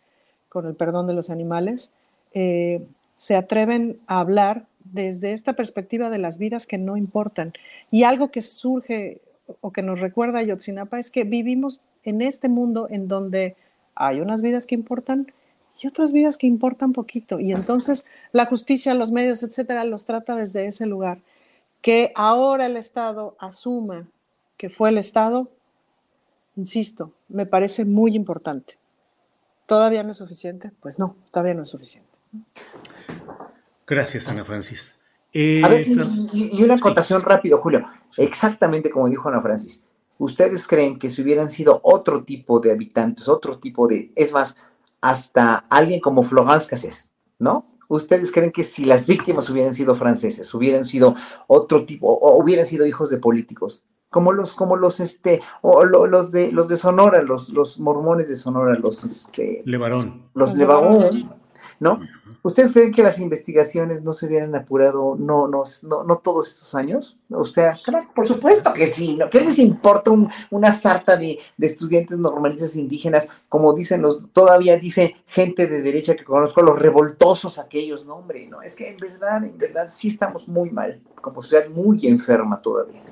con el perdón de los animales, eh, se atreven a hablar desde esta perspectiva de las vidas que no importan. Y algo que surge o que nos recuerda a Yotzinapa es que vivimos en este mundo en donde hay unas vidas que importan y otras vidas que importan poquito. Y entonces la justicia, los medios, etcétera, los trata desde ese lugar. Que ahora el Estado asuma que fue el Estado, insisto, me parece muy importante. ¿Todavía no es suficiente? Pues no, todavía no es suficiente.
Gracias, Ana Francis.
a ver, y, una acotación rápido, Julio. Exactamente como dijo Ana Francis. ¿Ustedes creen que si hubieran sido otro tipo de habitantes, otro tipo de, es más, hasta alguien como Florence Cassés, ¿no? ¿Ustedes creen que si las víctimas hubieran sido franceses, hubieran sido otro tipo, o hubieran sido hijos de políticos, como los, como los, este, o los de, los de Sonora, los, los mormones de Sonora, los, este.
Levarón.
Los Levarón, ¿no? ¿Ustedes creen que las investigaciones no se hubieran apurado, no, no, no, todos estos años? O sea, claro, por supuesto que sí, ¿no? ¿Qué les importa una sarta de, de, estudiantes normalistas indígenas, como dicen los, todavía dice gente de derecha que conozco, los revoltosos aquellos, no, hombre, no, es que en verdad, en verdad, sí estamos muy mal, como sociedad muy enferma todavía.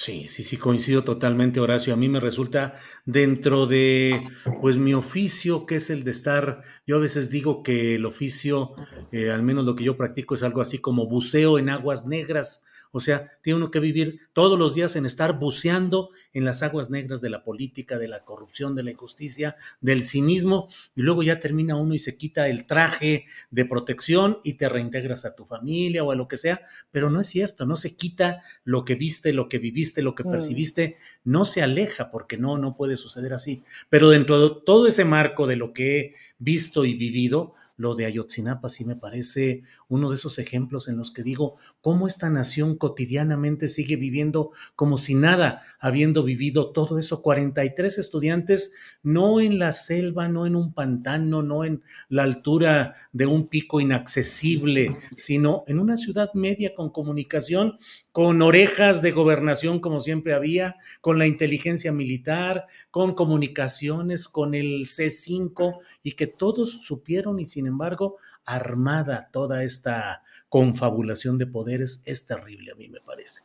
Sí, sí, sí, coincido totalmente, Horacio. A mí me resulta dentro de, pues, mi oficio, que es el de estar, yo a veces digo que el oficio, eh, al menos lo que yo practico, es algo así como buceo en aguas negras, o sea, tiene uno que vivir todos los días en estar buceando en las aguas negras de la política, de la corrupción, de la injusticia, del cinismo, y luego ya termina uno y se quita el traje de protección y te reintegras a tu familia o a lo que sea, pero no es cierto, no se quita lo que viste, lo que viviste, lo que mm. percibiste, no se aleja porque no, no puede suceder así. Pero dentro de todo ese marco de lo que he visto y vivido, lo de Ayotzinapa sí me parece uno de esos ejemplos en los que digo cómo esta nación cotidianamente sigue viviendo como si nada, habiendo vivido todo eso. 43 estudiantes, no en la selva, no en un pantano, no en la altura de un pico inaccesible, sino en una ciudad media con comunicación, con orejas de gobernación como siempre había, con la inteligencia militar, con comunicaciones, con el C5 y que todos supieron y sin embargo, armada toda esta confabulación de poderes es terrible, a mí me parece.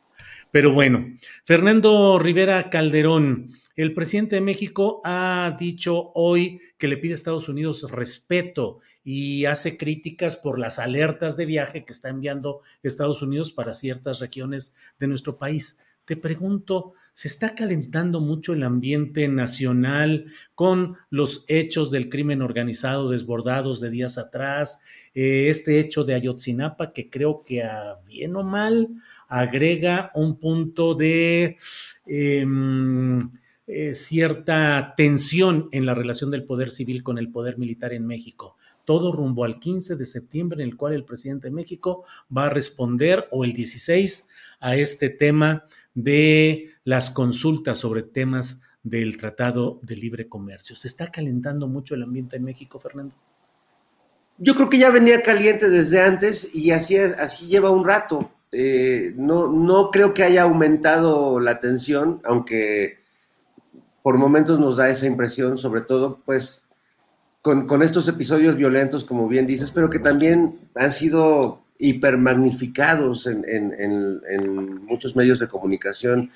Pero bueno, Fernando Rivera Calderón, el presidente de México ha dicho hoy que le pide a Estados Unidos respeto y hace críticas por las alertas de viaje que está enviando Estados Unidos para ciertas regiones de nuestro país. Te pregunto, ¿se está calentando mucho el ambiente nacional con los hechos del crimen organizado desbordados de días atrás? Eh, este hecho de Ayotzinapa que creo que a bien o mal agrega un punto de em, eh, cierta tensión en la relación del poder civil con el poder militar en México. Todo rumbo al 15 de septiembre en el cual el presidente de México va a responder o el 16 a este tema de las consultas sobre temas del Tratado de Libre Comercio. ¿Se está calentando mucho el ambiente en México, Fernando?
Yo creo que ya venía caliente desde antes y así, así lleva un rato. Eh, no, no creo que haya aumentado la tensión, aunque por momentos nos da esa impresión, sobre todo pues con, con estos episodios violentos, como bien dices, pero que también han sido hipermagnificados en, en, muchos medios de comunicación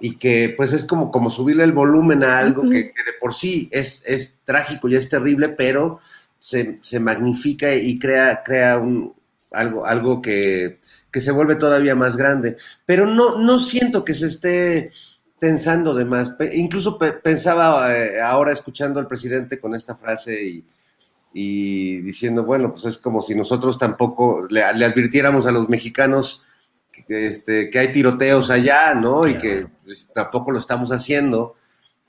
y que pues es como, como subirle el volumen a algo que, de por sí es, es, trágico y es terrible, pero se, magnifica y crea, crea un, algo, algo que, que se vuelve todavía más grande. Pero no, no siento que se esté tensando de más. Pe- incluso pe- pensaba eh, ahora escuchando al presidente con esta frase y, y diciendo, bueno, pues es como si nosotros tampoco le, le advirtiéramos a los mexicanos que, este, que hay tiroteos allá, ¿no? Y que pues, tampoco lo estamos haciendo.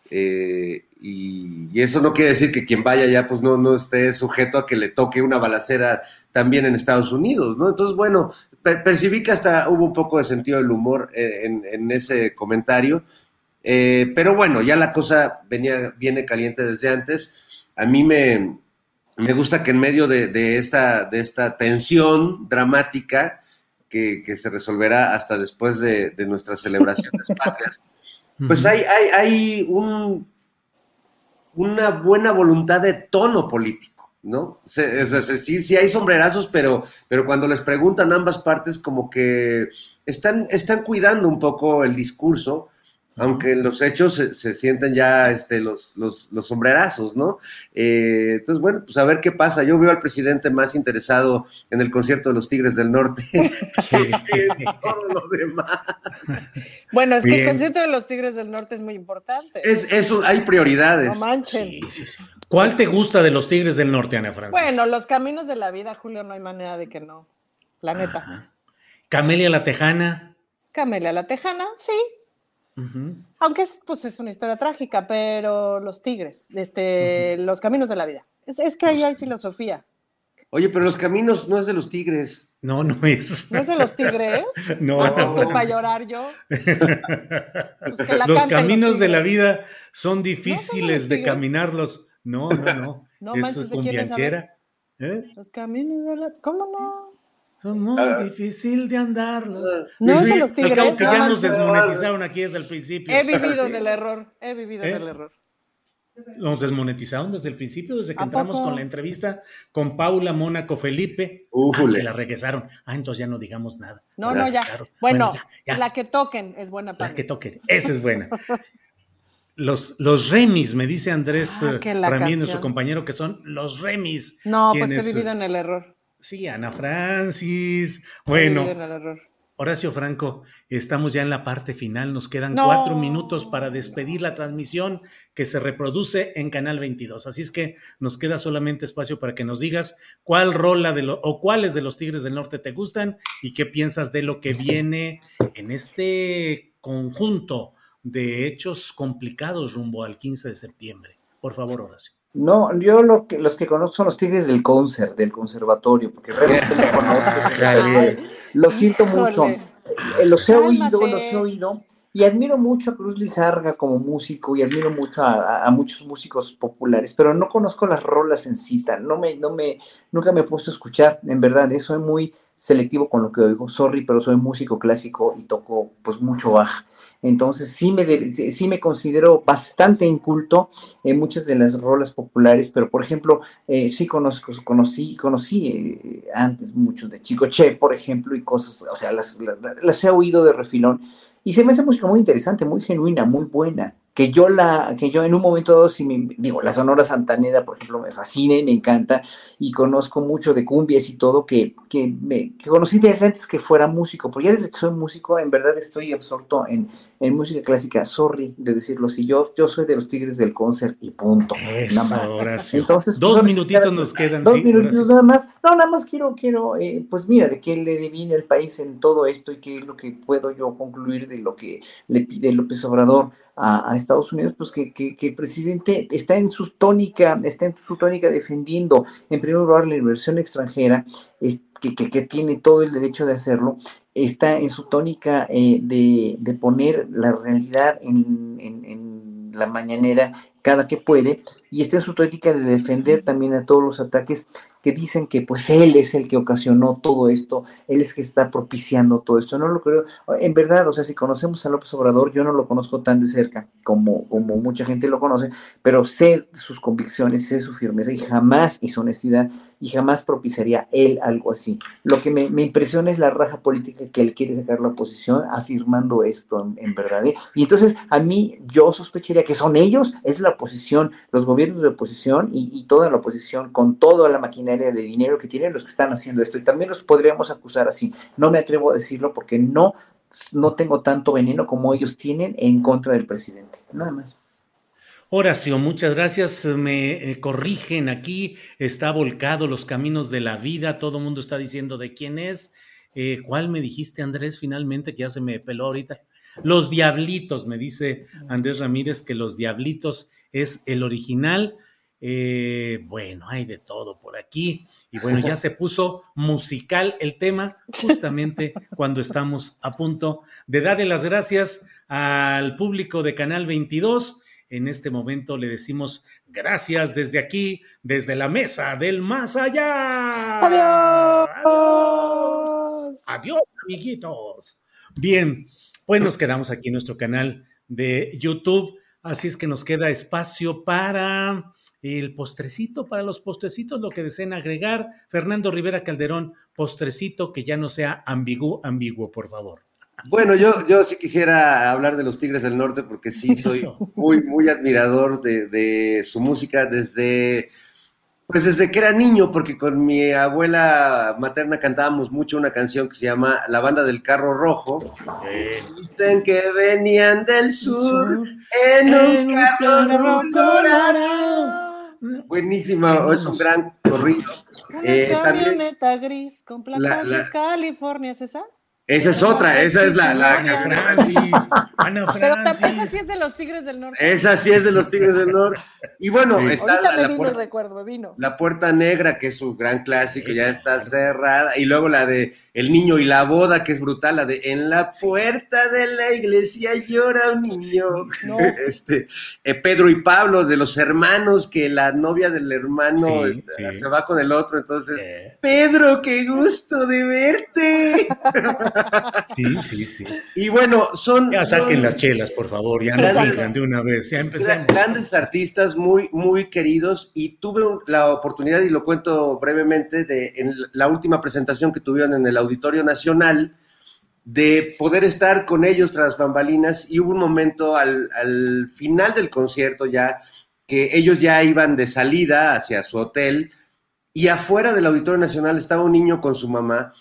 Eh, y, y eso no quiere decir que quien vaya allá pues no, no esté sujeto a que le toque una balacera también en Estados Unidos, ¿no? Entonces, bueno, per- percibí que hasta hubo un poco de sentido del humor eh, en, en ese comentario, Eh, pero bueno, ya la cosa venía, viene caliente desde antes. A mí me, me gusta que en medio de, de esta, de esta tensión dramática que, que se resolverá hasta después de, de nuestras celebraciones <laughs> patrias, pues hay, hay, hay un, una buena voluntad de tono político, ¿no? Se- se- sí, sí hay sombrerazos, pero, pero cuando les preguntan ambas partes, como que están, están cuidando un poco el discurso, aunque en los hechos se, se sienten ya este, los, los, los sombrerazos, ¿no? Eh, entonces, bueno, pues a ver qué pasa. Yo veo al presidente más interesado en el concierto de los Tigres del Norte <laughs> que en todo lo demás.
Bueno, es que el concierto de los Tigres del Norte es muy importante.
Es, eso, hay prioridades.
No manchen.
¿Cuál te gusta de los Tigres del Norte, Ana Francis?
Bueno, los caminos de la vida, Julio, no hay manera de que no. La neta.
Camelia la Tejana.
Camelia la Tejana, sí. Aunque es, pues, es una historia trágica, pero los tigres, este, los caminos de la vida. Es, es que ahí hay filosofía.
Oye, pero los caminos no es de los tigres.
No, no es.
¿No es de los tigres? <laughs>
No,
Ah, pues,
no,
que
no.
para llorar yo. <laughs> Pues,
los caminos de la vida son difíciles de caminarlos. No, no, no.
No
es
manches, ¿de quién es? A
cumbianchera. ¿Eh?
Los caminos de la... ¿Cómo no?
Son muy difícil de andarlos.
No es de los tigres,
cabo que
no
ya nos desmonetizaron aquí desde el principio.
He vivido en el error, he vivido
¿Eh?
en el error.
Nos desmonetizaron desde el principio, desde que
¿A
entramos
poco?
con la entrevista con Paula Mónaco Felipe. Ah, que la regresaron. Ah, entonces ya no digamos nada.
No,
La
no, ya. Bueno,
ya, ya.
la que toquen es buena para
La que toquen. Esa es buena. <laughs> Los, los remis, me dice Andrés
Ah,
eh,
que
Ramírez, nuestro compañero, que son los remis.
No, pues he vivido
eh,
en el error.
Sí, Ana Francis. Bueno. Horacio Franco, estamos ya en la parte final. Nos quedan
No.
cuatro minutos para despedir la transmisión que se reproduce en Canal 22. Así es que nos queda solamente espacio para que nos digas cuál rola de lo, o cuáles de los Tigres del Norte te gustan y qué piensas de lo que viene en este conjunto de hechos complicados rumbo al 15 de septiembre. Por favor, Horacio.
No, yo lo que, los que conozco son los Tigres del Concert, del conservatorio, porque realmente no conozco. <laughs> Lo siento mucho. Eh, Los he oído, los he oído. Y admiro mucho a Cruz Lizarga como músico y admiro mucho a, a- a muchos músicos populares, pero no conozco las rolas en cita. No me, no me, nunca me he puesto a escuchar, en verdad. eh, soy muy selectivo con lo que oigo. Sorry, pero soy músico clásico y toco pues mucho Bach. Entonces sí me, sí me considero bastante inculto en muchas de las rolas populares, pero por ejemplo, eh, sí conozco, conocí, conocí eh, antes mucho de Chico Che, por ejemplo, y cosas, o sea, las, las, las he oído de refilón, y se me hace música muy interesante, muy genuina, muy buena, que yo la, que yo en un momento dado, sí me, digo, la Sonora Santanera, por ejemplo, me fascina y me encanta, y conozco mucho de cumbias y todo, que, que, me, que conocí desde antes que fuera músico, porque ya desde que soy músico, en verdad estoy absorto en, en música clásica, sorry de decirlo así, yo, yo soy de los Tigres del concert y punto,
Eso,
nada más.
Horacio.
Entonces,
Dos
pues,
minutitos nos quedan.
Dos
sí,
minutitos
Horacio.
nada más. No, nada más quiero, quiero, eh, pues mira, de qué le deviene el país en todo esto y qué es lo que puedo yo concluir de lo que le pide López Obrador a, a Estados Unidos, pues que, que- que el presidente está en su tónica, está en su tónica defendiendo, en primer lugar, la inversión extranjera, es- que, que- tiene todo el derecho de hacerlo, está en su tónica eh, de, de poner la realidad en- en la mañanera cada que puede, y está en su tónica de defender también a todos los ataques que dicen que pues él es el que ocasionó todo esto, él es que está propiciando todo esto. No lo creo, en verdad, o sea, si conocemos a López Obrador, yo no lo conozco tan de cerca como, como mucha gente lo conoce, pero sé sus convicciones, sé su firmeza y jamás y su honestidad y jamás propiciaría él algo así. Lo que me, me impresiona es la raja política que él quiere sacar la oposición afirmando esto en, en verdad. ¿eh? Y entonces a mí yo sospecharía que son ellos, es la oposición, los gobiernos gobiernos de oposición y, toda la oposición con toda la maquinaria de dinero que tienen los que están haciendo esto. Y también los podríamos acusar así. No me atrevo a decirlo porque no, no tengo tanto veneno como ellos tienen en contra del presidente. Nada más.
Horacio, muchas gracias. Me eh, corrigen aquí. Está volcado los caminos de la vida. Todo mundo está diciendo de quién es. Eh, ¿Cuál me dijiste, Andrés, finalmente, que ya se me peló ahorita? Los Diablitos, me dice Andrés Ramírez que Los Diablitos es el original. Eh, bueno, hay de todo por aquí. Y bueno, ya <laughs> se puso musical el tema <laughs> justamente cuando estamos a punto de darle las gracias al público de Canal 22. En este momento le decimos gracias desde aquí, desde la mesa del más allá.
Adiós.
Adiós, Adiós amiguitos. Bien, pues nos quedamos aquí en nuestro canal de YouTube, así es que nos queda espacio para el postrecito, para los postrecitos, lo que deseen agregar. Fernando Rivera Calderón, postrecito que ya no sea ambiguo, ambiguo, por favor.
Bueno, yo, yo sí quisiera hablar de los Tigres del Norte porque sí <laughs> soy muy, muy admirador de, de su música desde pues desde que era niño, porque con mi abuela materna cantábamos mucho una canción que se llama La banda del carro rojo. Dicen que venían del sur en un carro rojo. Buenísima, es un gran corrido.
Una eh, camioneta gris con placas de California, ¿es esa?
Esa es otra, esa es la, la
Ana Francis. Ana Francis.
Pero esa sí es de los Tigres del Norte.
Esa sí es de los Tigres del Norte. <laughs> Y bueno,
sí.
está
Ahorita
la,
me
la
vino
puerta,
el recuerdo, me vino.
la Puerta Negra, que es su gran clásico, ya está cerrada. Y luego la de El Niño y la Boda, que es brutal, la de En la puerta de la iglesia llora un niño. <laughs>
No.
Este, eh, Pedro y Pablo, de los hermanos, que la novia del hermano
Sí,
eh,
sí.
se va con el otro, entonces,
Eh.
Pedro, qué gusto de verte. <laughs>
Sí, sí, sí.
Y bueno, son...
Ya saquen
son-
las chelas, por favor, ya no
Exacto.
digan de una vez, ya empecemos.
Grandes artistas muy, muy queridos y tuve la oportunidad, y lo cuento brevemente, de en la última presentación que tuvieron en el Auditorio Nacional, de poder estar con ellos tras bambalinas y hubo un momento al, al final del concierto ya que ellos ya iban de salida hacia su hotel y afuera del Auditorio Nacional estaba un niño con su mamá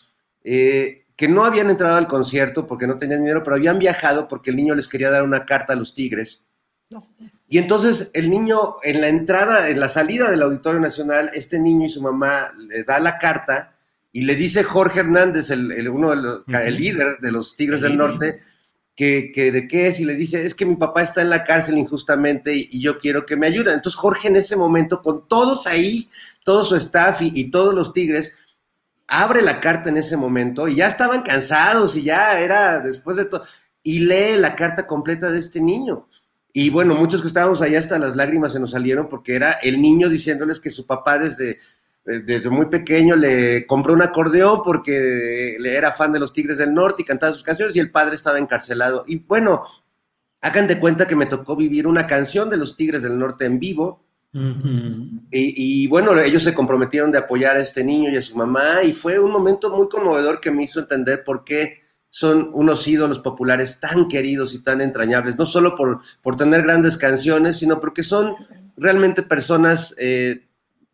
eh, que no habían entrado al concierto porque no tenían dinero, pero habían viajado porque el niño les quería dar una carta a los Tigres. Y entonces el niño en la entrada, en la salida del Auditorio Nacional, este niño y su mamá le da la carta y le dice Jorge Hernández, el, el- uno de los, el líder de los Tigres
El
del
líder.
Norte, que, que de qué es y le dice, es que mi papá está en la cárcel injustamente y, y yo quiero que me ayuden. Entonces Jorge en ese momento, con todos ahí, todo su staff y, y todos los Tigres, abre la carta en ese momento y ya estaban cansados y ya era después de todo, y lee la carta completa de este niño. Y bueno, muchos que estábamos allá hasta las lágrimas se nos salieron porque era el niño diciéndoles que su papá desde, eh, desde muy pequeño le compró un acordeón porque le era fan de los Tigres del Norte y cantaba sus canciones y el padre estaba encarcelado. Y bueno, hagan de cuenta que me tocó vivir una canción de los Tigres del Norte en vivo. Y, y, bueno, ellos se comprometieron de apoyar a este niño y a su mamá y fue un momento muy conmovedor que me hizo entender por qué son unos ídolos populares tan queridos y tan entrañables, no solo por, por tener grandes canciones, sino porque son realmente personas eh,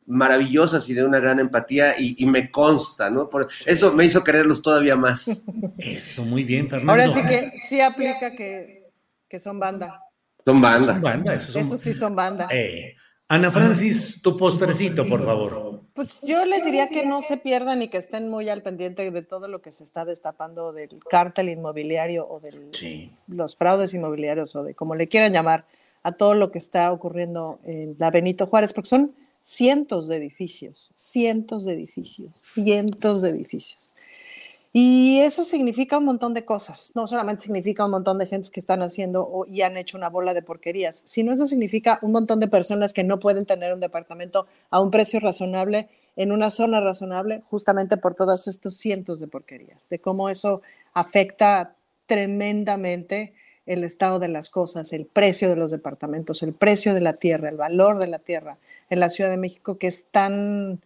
maravillosas y de una gran empatía y, y me consta, ¿no? Por eso me hizo quererlos todavía más.
Eso, muy bien, Fernando.
Ahora sí que sí aplica que, que son banda.
Son
Son
bandas.
banda, eso son-
Eso sí son banda.
Eh, Ana Francis, tu postrecito, por favor.
Pues yo les diría que no se pierdan y que estén muy al pendiente de todo lo que se está destapando del cártel inmobiliario o de
Sí.
los fraudes inmobiliarios o de como le quieran llamar a todo lo que está ocurriendo en la Benito Juárez, porque son cientos de edificios, cientos de edificios, cientos de edificios. Y eso significa un montón de cosas. No solamente significa un montón de gentes que están haciendo y han hecho una bola de porquerías, sino eso significa un montón de personas que no pueden tener un departamento a un precio razonable en una zona razonable, justamente por todos estos cientos de porquerías, de cómo eso afecta tremendamente el estado de las cosas, el precio de los departamentos, el precio de la tierra, el valor de la tierra en la Ciudad de México, que es tan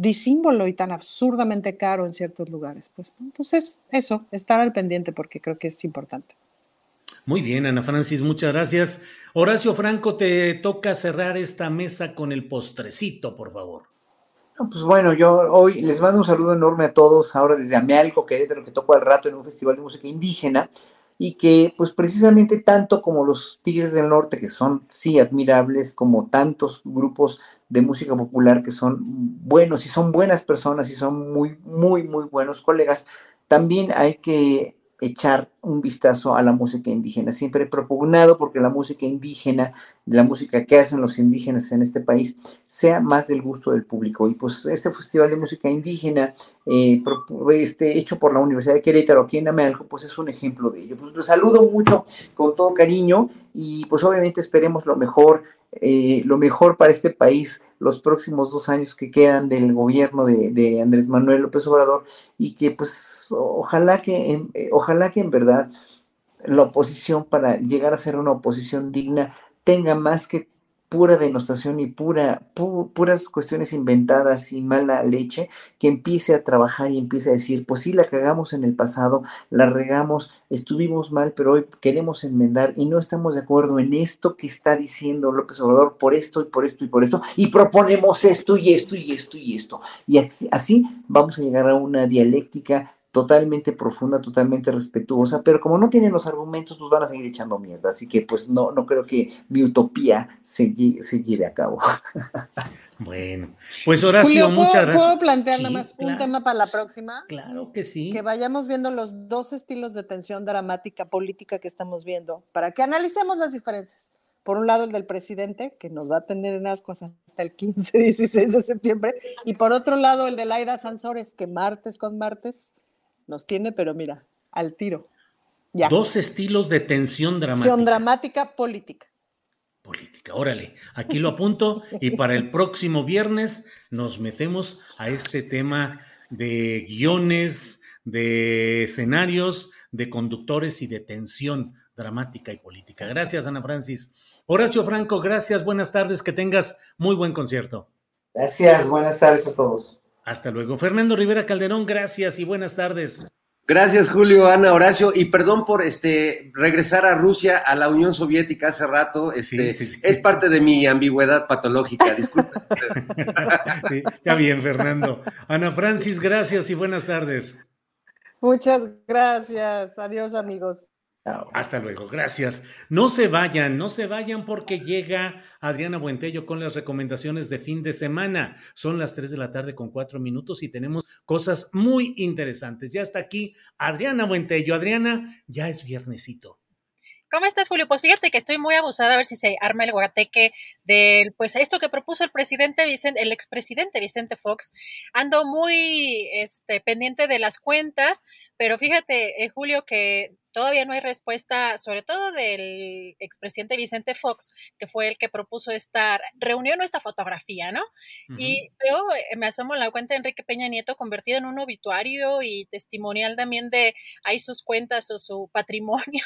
disímbolo y tan absurdamente caro en ciertos lugares. Pues, ¿no? Entonces, eso, estar al pendiente porque creo que es importante.
Muy bien, Ana Francis, muchas gracias. Horacio Franco, te toca cerrar esta mesa con el postrecito, por favor.
Pues bueno, yo hoy les mando un saludo enorme a todos, ahora desde Amealco, Querétaro, que toco al rato en un festival de música indígena, y que pues precisamente tanto como los Tigres del Norte, que son sí admirables, como tantos grupos de música popular que son buenos y son buenas personas y son muy, muy, muy buenos colegas, también hay que echar un vistazo a la música indígena. Siempre he propugnado porque la música indígena, la música que hacen los indígenas en este país, sea más del gusto del público. Y pues este festival de música indígena, eh, este, hecho por la Universidad de Querétaro aquí en Amealco, pues es un ejemplo de ello. Pues los saludo mucho con todo cariño y pues obviamente esperemos lo mejor eh, lo mejor para este país los próximos dos años que quedan del gobierno de, Andrés Manuel López Obrador y que pues ojalá que, en, eh, ojalá que en verdad la oposición para llegar a ser una oposición digna tenga más que pura denostación y pura, puras cuestiones inventadas y mala leche, que empiece a trabajar y empiece a decir, pues sí, la cagamos en el pasado, la regamos, estuvimos mal, pero hoy queremos enmendar y no estamos de acuerdo en esto que está diciendo López Obrador por esto y por esto y por esto, y proponemos esto y esto y esto y esto. Y así vamos a llegar a una dialéctica totalmente profunda, totalmente respetuosa, pero como no tienen los argumentos, pues van a seguir echando mierda. Así que pues no, no creo que mi utopía se, se lleve a cabo. <laughs>
Bueno, pues Horacio, muchas gracias.
¿Puedo plantear nada más un tema para la próxima?
Claro que sí.
Que vayamos viendo los dos estilos de tensión dramática política que estamos viendo, para que analicemos las diferencias. Por un lado, el del presidente, que nos va a tener en ascuas hasta el 15, 16 <laughs> de septiembre, y por otro lado, el de Laida Sansores, que martes con martes nos tiene, pero mira, al tiro.
Ya. Dos estilos de tensión dramática.
Tensión dramática política.
Política, órale, aquí lo apunto y para el próximo viernes nos metemos a este tema de guiones, de escenarios, de conductores y de tensión dramática y política. Gracias, Ana Francis. Horacio Franco, gracias, buenas tardes, que tengas muy buen concierto.
Gracias, buenas tardes a todos.
Hasta luego. Fernando Rivera Calderón, gracias y buenas tardes.
Gracias, Julio, Ana, Horacio, y perdón por este regresar a Rusia, a la Unión Soviética hace rato. Este, Es parte de mi ambigüedad patológica, <laughs> disculpe.
está bien, Fernando. Ana Francis, gracias y buenas tardes.
Muchas gracias. Adiós, amigos.
Hasta luego, gracias. No se vayan, no se vayan porque llega Adriana Buentello con las recomendaciones de fin de semana. Son las 3 de la tarde con 4 minutos y tenemos cosas muy interesantes. Ya está aquí Adriana Buentello. Adriana, ya es viernesito.
¿Cómo estás, Julio? Pues fíjate que estoy muy abusada a ver si se arma el guateque del, pues esto que propuso el presidente Vicente, el expresidente Vicente Fox. Ando muy este, pendiente de las cuentas, pero fíjate, eh, Julio, que todavía no hay respuesta, sobre todo del expresidente Vicente Fox, que fue el que propuso esta reunión o esta fotografía, ¿no? Y yo eh, me asomo en la cuenta de Enrique Peña Nieto convertida en un obituario y testimonial también de ahí sus cuentas o su patrimonio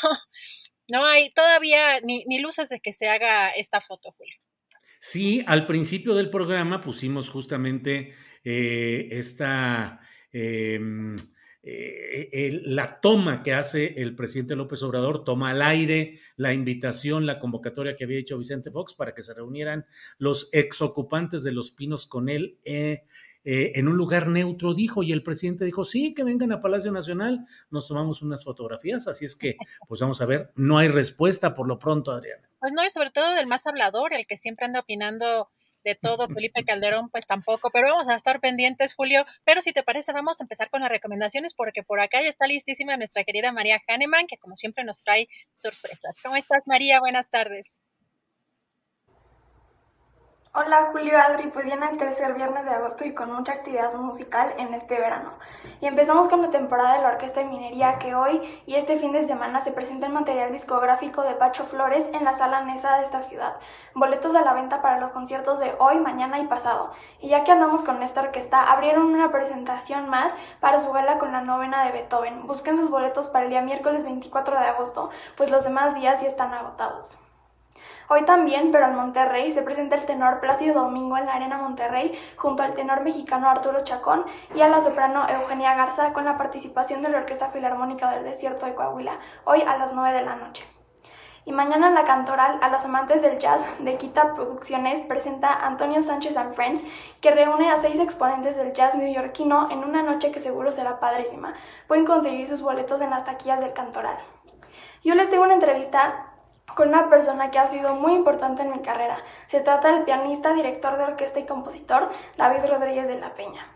no hay todavía ni, luces de que se haga esta foto, Julio.
Sí, al principio del programa pusimos justamente eh, esta, em, eh, la toma que hace el presidente López Obrador, toma al aire la invitación, la convocatoria que había hecho Vicente Fox para que se reunieran los exocupantes de Los Pinos con él. Eh, en un lugar neutro, dijo, y el presidente dijo, sí, que vengan a Palacio Nacional, nos tomamos unas fotografías, así es que, pues vamos a ver, no hay respuesta por lo pronto, Adriana.
Pues no, y sobre todo del más hablador, el que siempre anda opinando de todo, <laughs> Felipe Calderón, pues tampoco, pero vamos a estar pendientes, Julio. Pero si te parece, vamos a empezar con las recomendaciones, porque por acá ya está listísima nuestra querida María Hahnemann, que como siempre nos trae sorpresas. ¿Cómo estás, María? Buenas tardes.
Hola Julio Adri, pues ya en el tercer viernes de agosto y con mucha actividad musical en este verano. Y empezamos con la temporada de la Orquesta de Minería que hoy y este fin de semana se presenta el material discográfico de Pacho Flores en la sala Nesa de esta ciudad. Boletos a la venta para los conciertos de hoy, mañana y pasado. Y ya que andamos con esta orquesta, abrieron una presentación más para su gala con la novena de Beethoven. Busquen sus boletos para el día miércoles 24 de agosto, pues los demás días ya están agotados. Hoy también, pero en Monterrey, se presenta el tenor Plácido Domingo en la Arena Monterrey junto al tenor mexicano Arturo Chacón y a la soprano Eugenia Garza con la participación de la Orquesta Filarmónica del Desierto de Coahuila, hoy a las 9 de la noche. Y mañana en la Cantoral, a los amantes del jazz de Quita Producciones presenta Antonio Sánchez and Friends, que reúne a seis exponentes del jazz neoyorquino en una noche que seguro será padrísima. Pueden conseguir sus boletos en las taquillas del Cantoral. Yo les tengo una entrevista con una persona que ha sido muy importante en mi carrera. Se trata del pianista, director de orquesta y compositor David Rodríguez de la Peña.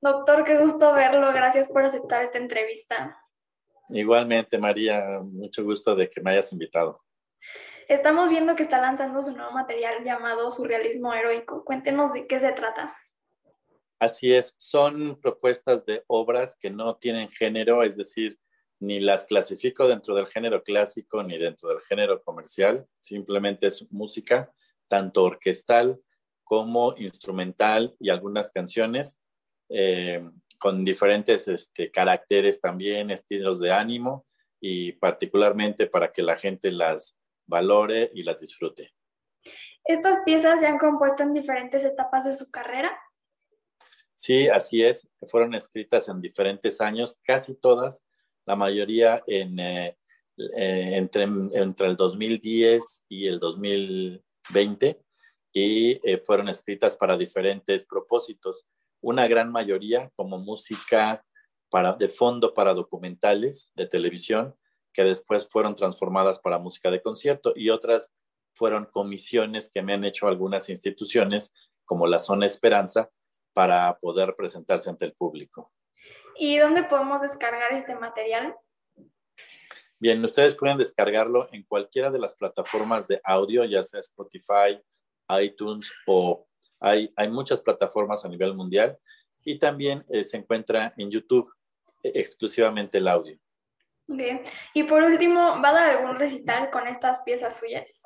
Doctor, qué gusto verlo. Gracias por aceptar esta entrevista.
Igualmente, María, mucho gusto de que me hayas invitado.
Estamos viendo que está lanzando su nuevo material llamado Surrealismo Heroico. Cuéntenos de qué se trata.
Así es, son propuestas de obras que no tienen género, es decir, ni las clasifico dentro del género clásico ni dentro del género comercial, simplemente es música, tanto orquestal como instrumental y algunas canciones eh, con diferentes este, caracteres también, estilos de ánimo y particularmente para que la gente las valore y las disfrute.
¿Estas piezas se han compuesto en diferentes etapas de su carrera?
Sí, así es. Fueron escritas en diferentes años, casi todas la mayoría en, eh, eh, entre, entre el 2010 y el 2020 y eh, fueron escritas para diferentes propósitos. Una gran mayoría como música para, de fondo para documentales de televisión que después fueron transformadas para música de concierto y otras fueron comisiones que me han hecho algunas instituciones como la Zona Esperanza para poder presentarse ante el público.
¿Y dónde podemos descargar este material?
Bien, ustedes pueden descargarlo en cualquiera de las plataformas de audio, ya sea Spotify, iTunes o hay, hay muchas plataformas a nivel mundial y también eh, se encuentra en YouTube eh, exclusivamente el audio.
Bien. Y por último, ¿va a dar algún recital con estas piezas suyas?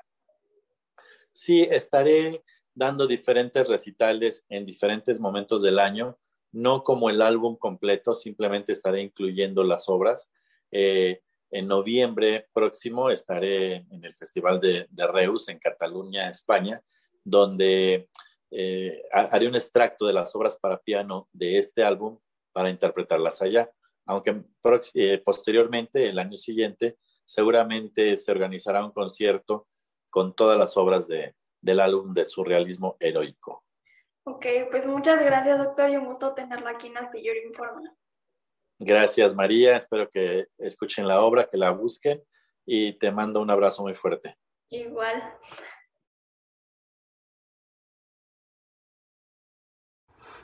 Sí, estaré dando diferentes recitales en diferentes momentos del año no como el álbum completo, simplemente estaré incluyendo las obras. Eh, en noviembre próximo estaré en el Festival de, Reus en Cataluña, España, donde eh, haré un extracto de las obras para piano de este álbum para interpretarlas allá. Aunque eh, posteriormente, el año siguiente, seguramente se organizará un concierto con todas las obras del álbum de surrealismo heroico.
Ok, pues muchas gracias, doctor, y un gusto tenerlo aquí en Astillero Informa.
Gracias, María. Espero que escuchen la obra, que la busquen y te mando un abrazo muy fuerte.
Igual.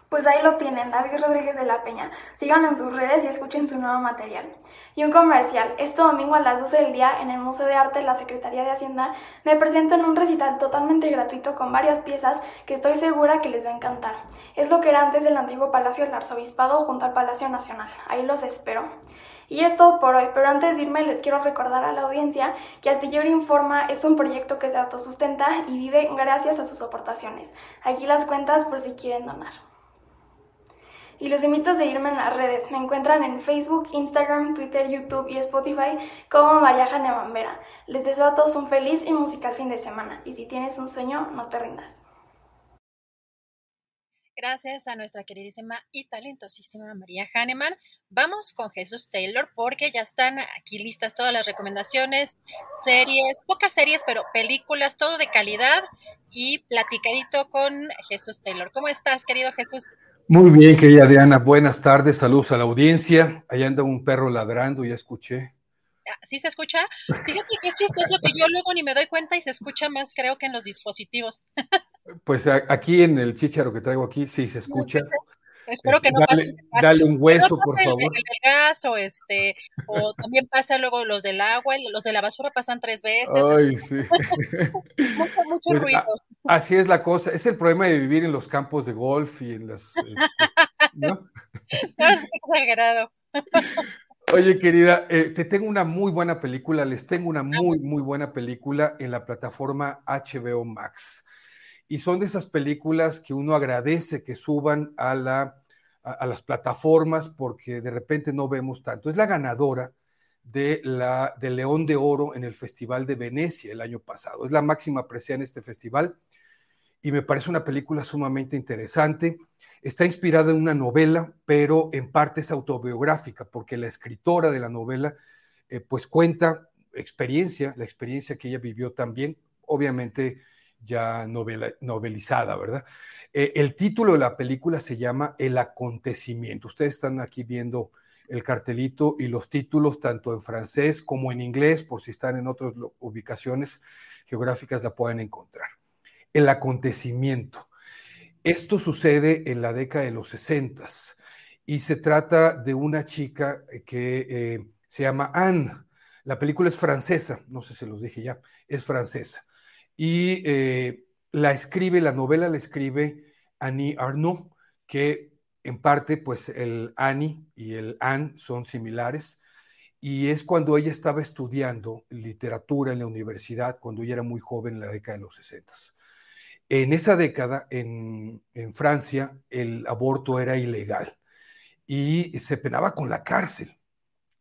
Pues ahí lo tienen, David Rodríguez de la Peña. Síganlo en sus redes y escuchen su nuevo material. Y un comercial. Este domingo a las 12 del día en el Museo de Arte de la Secretaría de Hacienda me presento en un recital totalmente gratuito con varias piezas que estoy segura que les va a encantar. Es lo que era antes del antiguo Palacio del Arzobispado junto al Palacio Nacional. Ahí los espero. Y es todo por hoy, pero antes de irme les quiero recordar a la audiencia que Astillero Informa es un proyecto que se autosustenta y vive gracias a sus aportaciones. Aquí las cuentas por si quieren donar y los invito a seguirme en las redes. Me encuentran en Facebook, Instagram, Twitter, YouTube y Spotify como María Jane Bambera. Les deseo a todos un feliz y musical fin de semana y si tienes un sueño, no te rindas.
Gracias a nuestra queridísima y talentosísima María Hahnemann. Vamos con Jesús Taylor porque ya están aquí listas todas las recomendaciones, series, pocas series, pero películas, todo de calidad y platicadito con Jesús Taylor. ¿Cómo estás, querido Jesús?
Muy bien, querida Adriana, buenas tardes, saludos a la audiencia. Ahí anda un perro ladrando, ya escuché.
Ah, ¿Sí se escucha? Fíjate que es chistoso que yo luego ni me doy cuenta y se escucha más, creo que en los dispositivos.
Pues aquí en el chicharo que traigo aquí sí se escucha.
Espero que no
dale,
pase.
Dale un hueso, por favor.
El, del gas o este, o también pasa luego los del agua, los de la basura pasan tres veces.
Ay, sí. <laughs>
mucho, mucho
Pues,
ruido.
a- así es la cosa. Es el problema de vivir en los campos de golf y en las. este, <laughs> ¿no?
No, es exagerado.
Oye, querida, eh, te tengo una muy buena película, les tengo una muy, muy buena película en la plataforma HBO Max. Y son de esas películas que uno agradece que suban a, la, a, las plataformas porque de repente no vemos tanto. Es la ganadora de la, del León de Oro en el Festival de Venecia el año pasado. Es la máxima apreciada en este festival y me parece una película sumamente interesante. Está inspirada en una novela, pero en parte es autobiográfica, porque la escritora de la novela eh, pues cuenta experiencia, la experiencia que ella vivió también, obviamente ya novelizada, ¿verdad? Eh, el título de la película se llama El acontecimiento. Ustedes están aquí viendo el cartelito y los títulos tanto en francés como en inglés, por si están en otras ubicaciones geográficas la pueden encontrar. El acontecimiento. Esto sucede en la década de los 60 y se trata de una chica que eh, se llama Anne. La película es francesa, no sé si los dije ya, es francesa. Y eh, la escribe, la novela la escribe Annie Arnaud, que en parte, pues el Annie y el Anne son similares. Y es cuando ella estaba estudiando literatura en la universidad, cuando ella era muy joven en la década de los 60. En esa década, en, en Francia, el aborto era ilegal y se penaba con la cárcel.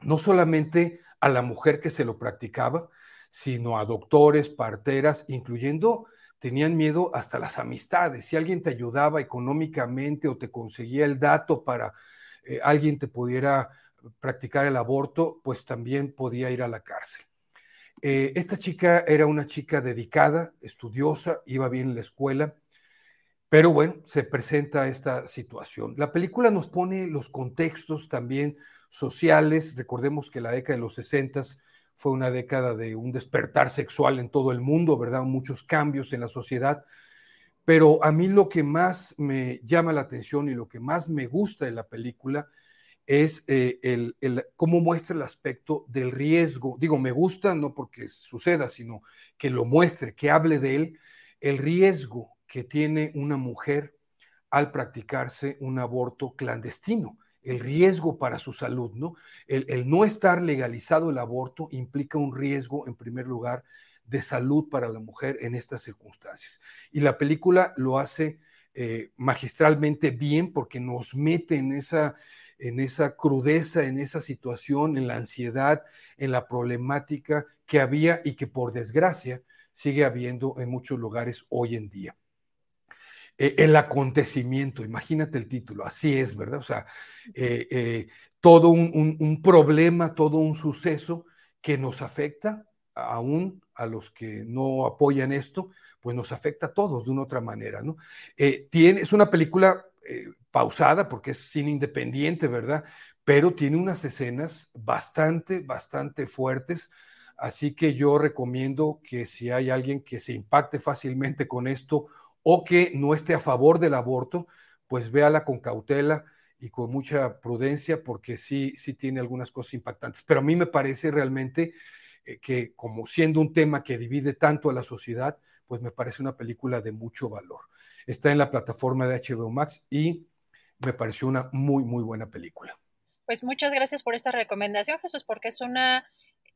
No solamente a la mujer que se lo practicaba, sino a doctores, parteras, incluyendo, tenían miedo hasta las amistades. Si alguien te ayudaba económicamente o te conseguía el dato para eh, alguien te pudiera practicar el aborto, pues también podía ir a la cárcel. Eh, esta chica era una chica dedicada, estudiosa, iba bien en la escuela, pero bueno, se presenta esta situación. La película nos pone los contextos también sociales. Recordemos que la década de los 60 fue una década de un despertar sexual en todo el mundo, ¿verdad? Muchos cambios en la sociedad. Pero a mí lo que más me llama la atención y lo que más me gusta de la película es eh, el, cómo muestra el aspecto del riesgo. Digo, me gusta no porque suceda, sino que lo muestre, que hable de él, el riesgo que tiene una mujer al practicarse un aborto clandestino el riesgo para su salud, ¿no? El, no estar legalizado el aborto implica un riesgo, en primer lugar, de salud para la mujer en estas circunstancias. Y la película lo hace eh, magistralmente bien porque nos mete en esa, en esa crudeza, en esa situación, en la ansiedad, en la problemática que había y que por desgracia sigue habiendo en muchos lugares hoy en día. Eh, el acontecimiento, imagínate el título, así es, ¿verdad? O sea, eh, eh, todo un, problema, todo un suceso que nos afecta aún a los que no apoyan esto, pues nos afecta a todos de una otra manera, ¿no? tiene, es una película pausada porque es cine independiente, ¿verdad? Pero tiene unas escenas bastante, bastante fuertes. Así que yo recomiendo que si hay alguien que se impacte fácilmente con esto o que no esté a favor del aborto, pues véala con cautela y con mucha prudencia porque sí, sí tiene algunas cosas impactantes. Pero a mí me parece realmente eh, que como siendo un tema que divide tanto a la sociedad, pues me parece una película de mucho valor. Está en la plataforma de HBO Max y me pareció una muy, muy buena película.
Pues muchas gracias por esta recomendación, Jesús, porque es una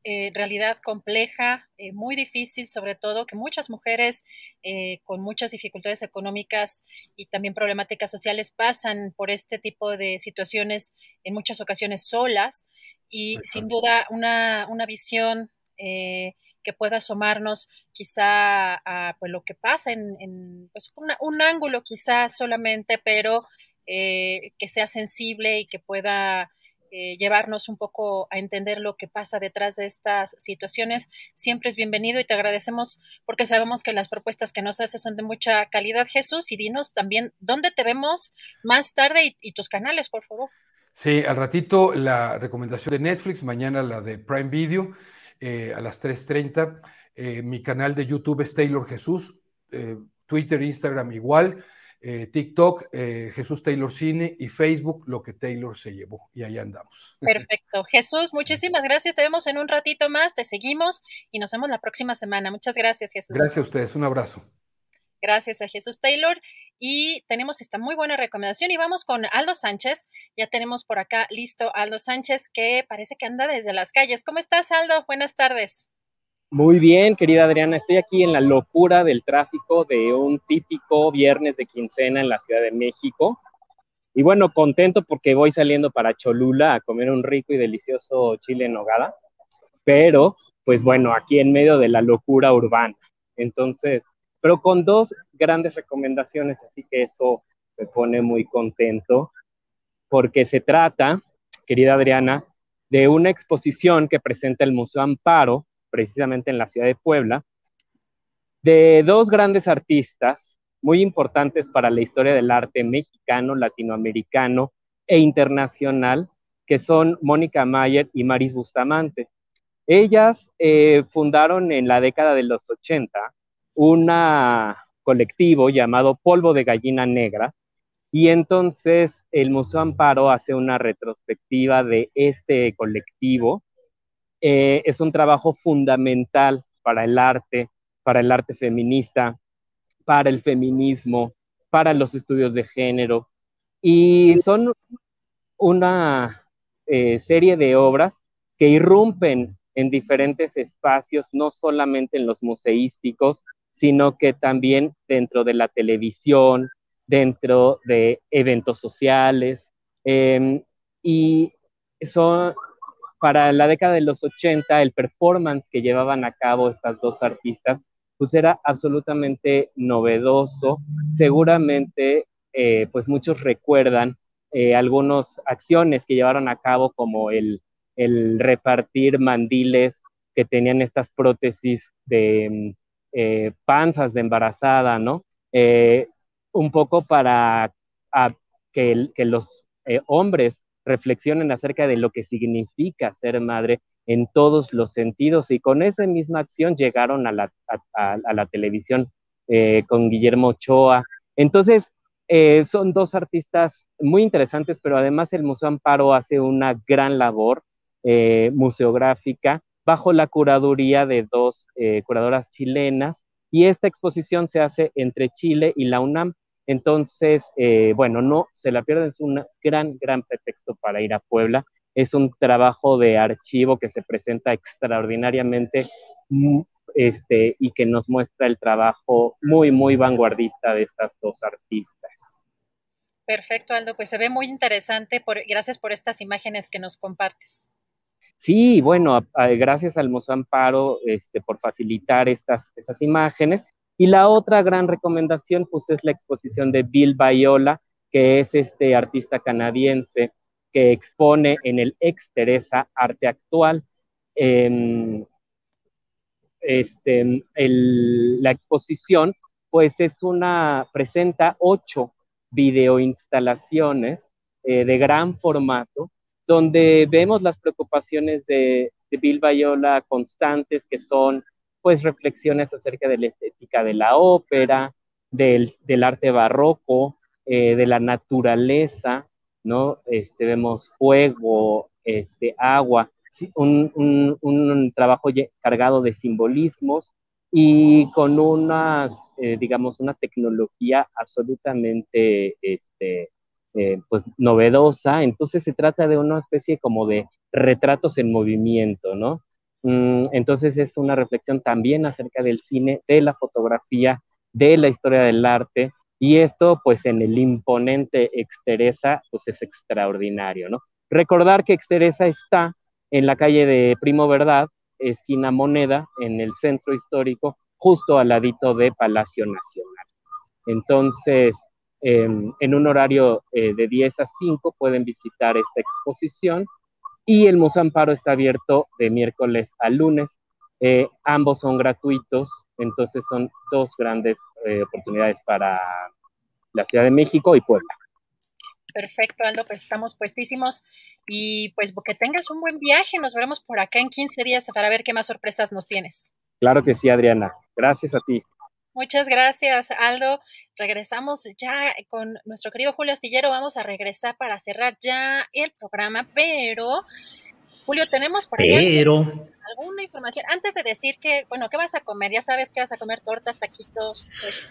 eh, realidad compleja, eh, muy difícil, sobre todo que muchas mujeres eh, con muchas dificultades económicas y también problemáticas sociales pasan por este tipo de situaciones en muchas ocasiones solas. Y sin duda una, una visión que pueda asomarnos quizá a pues, lo que pasa en, pues, un ángulo quizá solamente, pero que sea sensible y que pueda eh, llevarnos un poco a entender lo que pasa detrás de estas situaciones, siempre es bienvenido y te agradecemos porque sabemos que las propuestas que nos haces son de mucha calidad, Jesús, y dinos también dónde te vemos más tarde y, tus canales, por favor.
Sí, al ratito la recomendación de Netflix, mañana la de Prime Video eh, a las 3.30. Eh, mi canal de YouTube es Taylor Jesús, Twitter, Instagram igual. Eh, TikTok, eh, Jesús Taylor Cine y Facebook, lo que Taylor se llevó. Y ahí andamos.
Perfecto. Jesús, muchísimas gracias. Te vemos en un ratito más, te seguimos y nos vemos la próxima semana. Muchas gracias, Jesús.
Gracias a ustedes, un abrazo.
Gracias a Jesús Taylor. Y tenemos esta muy buena recomendación y vamos con Aldo Sánchez. Ya tenemos por acá listo Aldo Sánchez que parece que anda desde las calles. ¿Cómo estás, Aldo? Buenas tardes.
Muy bien, querida Adriana, estoy aquí en la locura del tráfico de un típico viernes de quincena en la Ciudad de México. Y bueno, contento porque voy saliendo para Cholula a comer un rico y delicioso chile en nogada, pero pues bueno, aquí en medio de la locura urbana. Entonces, pero con dos grandes recomendaciones, así que eso me pone muy contento, porque se trata, querida Adriana, de una exposición que presenta el Museo Amparo precisamente en la ciudad de Puebla, de dos grandes artistas muy importantes para la historia del arte mexicano, latinoamericano e internacional, que son Mónica Mayer y Maris Bustamante. Ellas eh, fundaron en la década de los 80 un colectivo llamado Polvo de Gallina Negra, y entonces el Museo Amparo hace una retrospectiva de este colectivo. Eh, es un trabajo fundamental para el arte, para el arte feminista, para el feminismo, para los estudios de género. Y son una eh, serie de obras que irrumpen en diferentes espacios, no solamente en los museísticos, sino que también dentro de la televisión, dentro de eventos sociales. Em, y eso, para la década de los 80, el performance que llevaban a cabo estas dos artistas, pues era absolutamente novedoso. Seguramente, eh, pues muchos recuerdan eh, algunas acciones que llevaron a cabo, como el, repartir mandiles que tenían estas prótesis de eh, panzas de embarazada, ¿no? un poco para que, los hombres reflexionen acerca de lo que significa ser madre en todos los sentidos y con esa misma acción llegaron a la, televisión eh, con Guillermo Ochoa. Entonces, eh, son dos artistas muy interesantes, pero además el Museo Amparo hace una gran labor museográfica bajo la curaduría de dos curadoras chilenas y esta exposición se hace entre Chile y la UNAM. Entonces, eh, bueno, no se la pierden, es un gran, gran pretexto para ir a Puebla. Es un trabajo de archivo que se presenta extraordinariamente mm, este, y que nos muestra el trabajo muy, muy vanguardista de estas dos artistas.
Perfecto, Aldo, pues se ve muy interesante. Por, gracias por estas imágenes que nos compartes.
Sí, bueno, gracias al Museo Amparo este, por facilitar estas, estas imágenes. Y la otra gran recomendación, pues, es la exposición de Bill Viola, que es este artista canadiense que expone en el Ex Teresa Arte Actual. Em, este, la exposición, pues, es una, presenta ocho videoinstalaciones eh, de gran formato, donde vemos las preocupaciones de, de Bill Viola constantes, que son pues reflexiones acerca de la estética de la ópera, del, arte barroco, eh, de la naturaleza, ¿no? Este, vemos fuego, este, agua, un, trabajo cargado de simbolismos y con unas, eh, digamos, una tecnología absolutamente, este, eh, pues, novedosa. Entonces se trata de una especie como de retratos en movimiento, ¿no? Mm, entonces es una reflexión también acerca del cine, de la fotografía, de la historia del arte, y esto pues en el imponente Exteresa pues es extraordinario, ¿no? Recordar que Exteresa está en la calle de Primo Verdad, esquina Moneda, en el centro histórico, justo al ladito de Palacio Nacional. Entonces, em, en un horario eh, de 10 a 5 pueden visitar esta exposición y el Museo Amparo está abierto de miércoles a lunes. Eh, ambos son gratuitos, entonces son dos grandes eh, oportunidades para la Ciudad de México y Puebla.
Perfecto, Aldo, pues estamos puestísimos y pues que tengas un buen viaje. Nos veremos por acá en 15 días para ver qué más sorpresas nos tienes.
Claro que sí, Adriana. Gracias a ti.
Muchas gracias, Aldo. Regresamos ya con nuestro querido Julio Astillero. Vamos a regresar para cerrar ya el programa, pero Julio, tenemos por
ahí
alguna información. Antes de decir que, bueno, ¿qué vas a comer? Ya sabes que vas a comer tortas, taquitos. Este,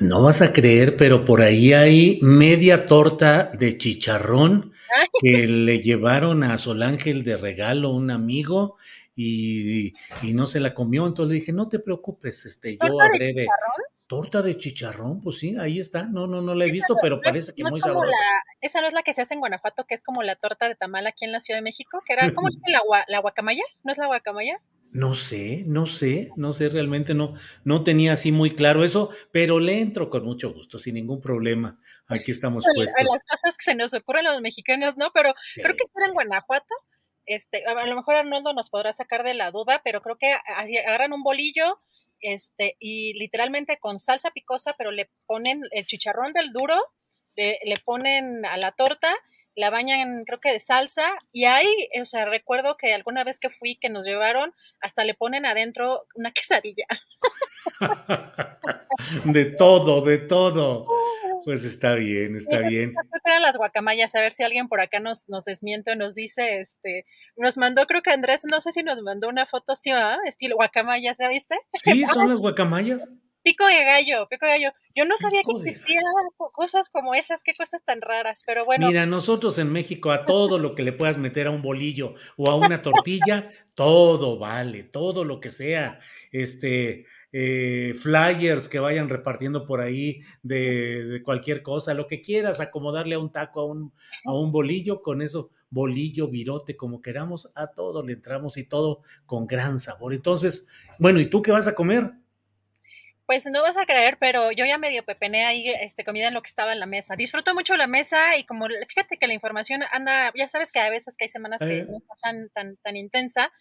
no vas a creer, pero por ahí hay media torta de chicharrón que le llevaron a Sol Ángel de regalo un amigo y, no se la comió. Entonces le dije, no te preocupes, este, yo habré de. Torta de chicharrón, pues sí, ahí está. No, no, no la he visto, pero parece que muy sabrosa.
esa no es la que se hace en Guanajuato, que es como la torta de tamal aquí en la Ciudad de México, que era, ¿cómo es <laughs> la, la guacamaya? ¿No es la guacamaya?
No sé, no sé, no sé, realmente no, no tenía así muy claro eso, pero le entro con mucho gusto, sin ningún problema. Aquí estamos puestos.
Las cosas que se nos ocurren a los mexicanos, ¿no? Pero creo que está en Guanajuato este, a lo mejor Arnoldo nos podrá sacar de la duda, pero creo que agarran un bolillo, este, y literalmente con salsa picosa, pero le ponen el chicharrón del duro, le, le ponen a la torta la bañan creo que de salsa y ahí, o sea, recuerdo que alguna vez que fui que nos llevaron, hasta le ponen adentro una <laughs> quesadilla.
de todo, de todo. <laughs> Pues está bien, está bien.
Eran las guacamayas, a ver si alguien por acá nos, nos desmiente o nos dice, este, nos mandó, creo que Andrés, no sé si nos mandó una foto así, ¿ah? estilo guacamaya, ¿ya viste?
Sí, <laughs> son las guacamayas.
Pico de gallo, pico de gallo. Yo no sabía que existían cosas como esas, qué cosas tan raras, pero bueno.
Mira, nosotros en México a todo lo que le puedas meter a un bolillo o a una tortilla, todo vale, todo lo que sea. Este, eh, flyers que vayan repartiendo por ahí de, cualquier cosa, lo que quieras, acomodarle a un taco, a un, a un bolillo, con eso, bolillo, virote, como queramos, a todo le entramos y todo con gran sabor. Entonces, bueno, ¿y tú qué vas a comer?
Pues no vas a creer, pero yo ya medio pepené ahí este, comida en lo que estaba en la mesa. Disfruto mucho la mesa y como fíjate que la información anda, ya sabes que a veces que hay semanas que no está tan, tan, tan intensa,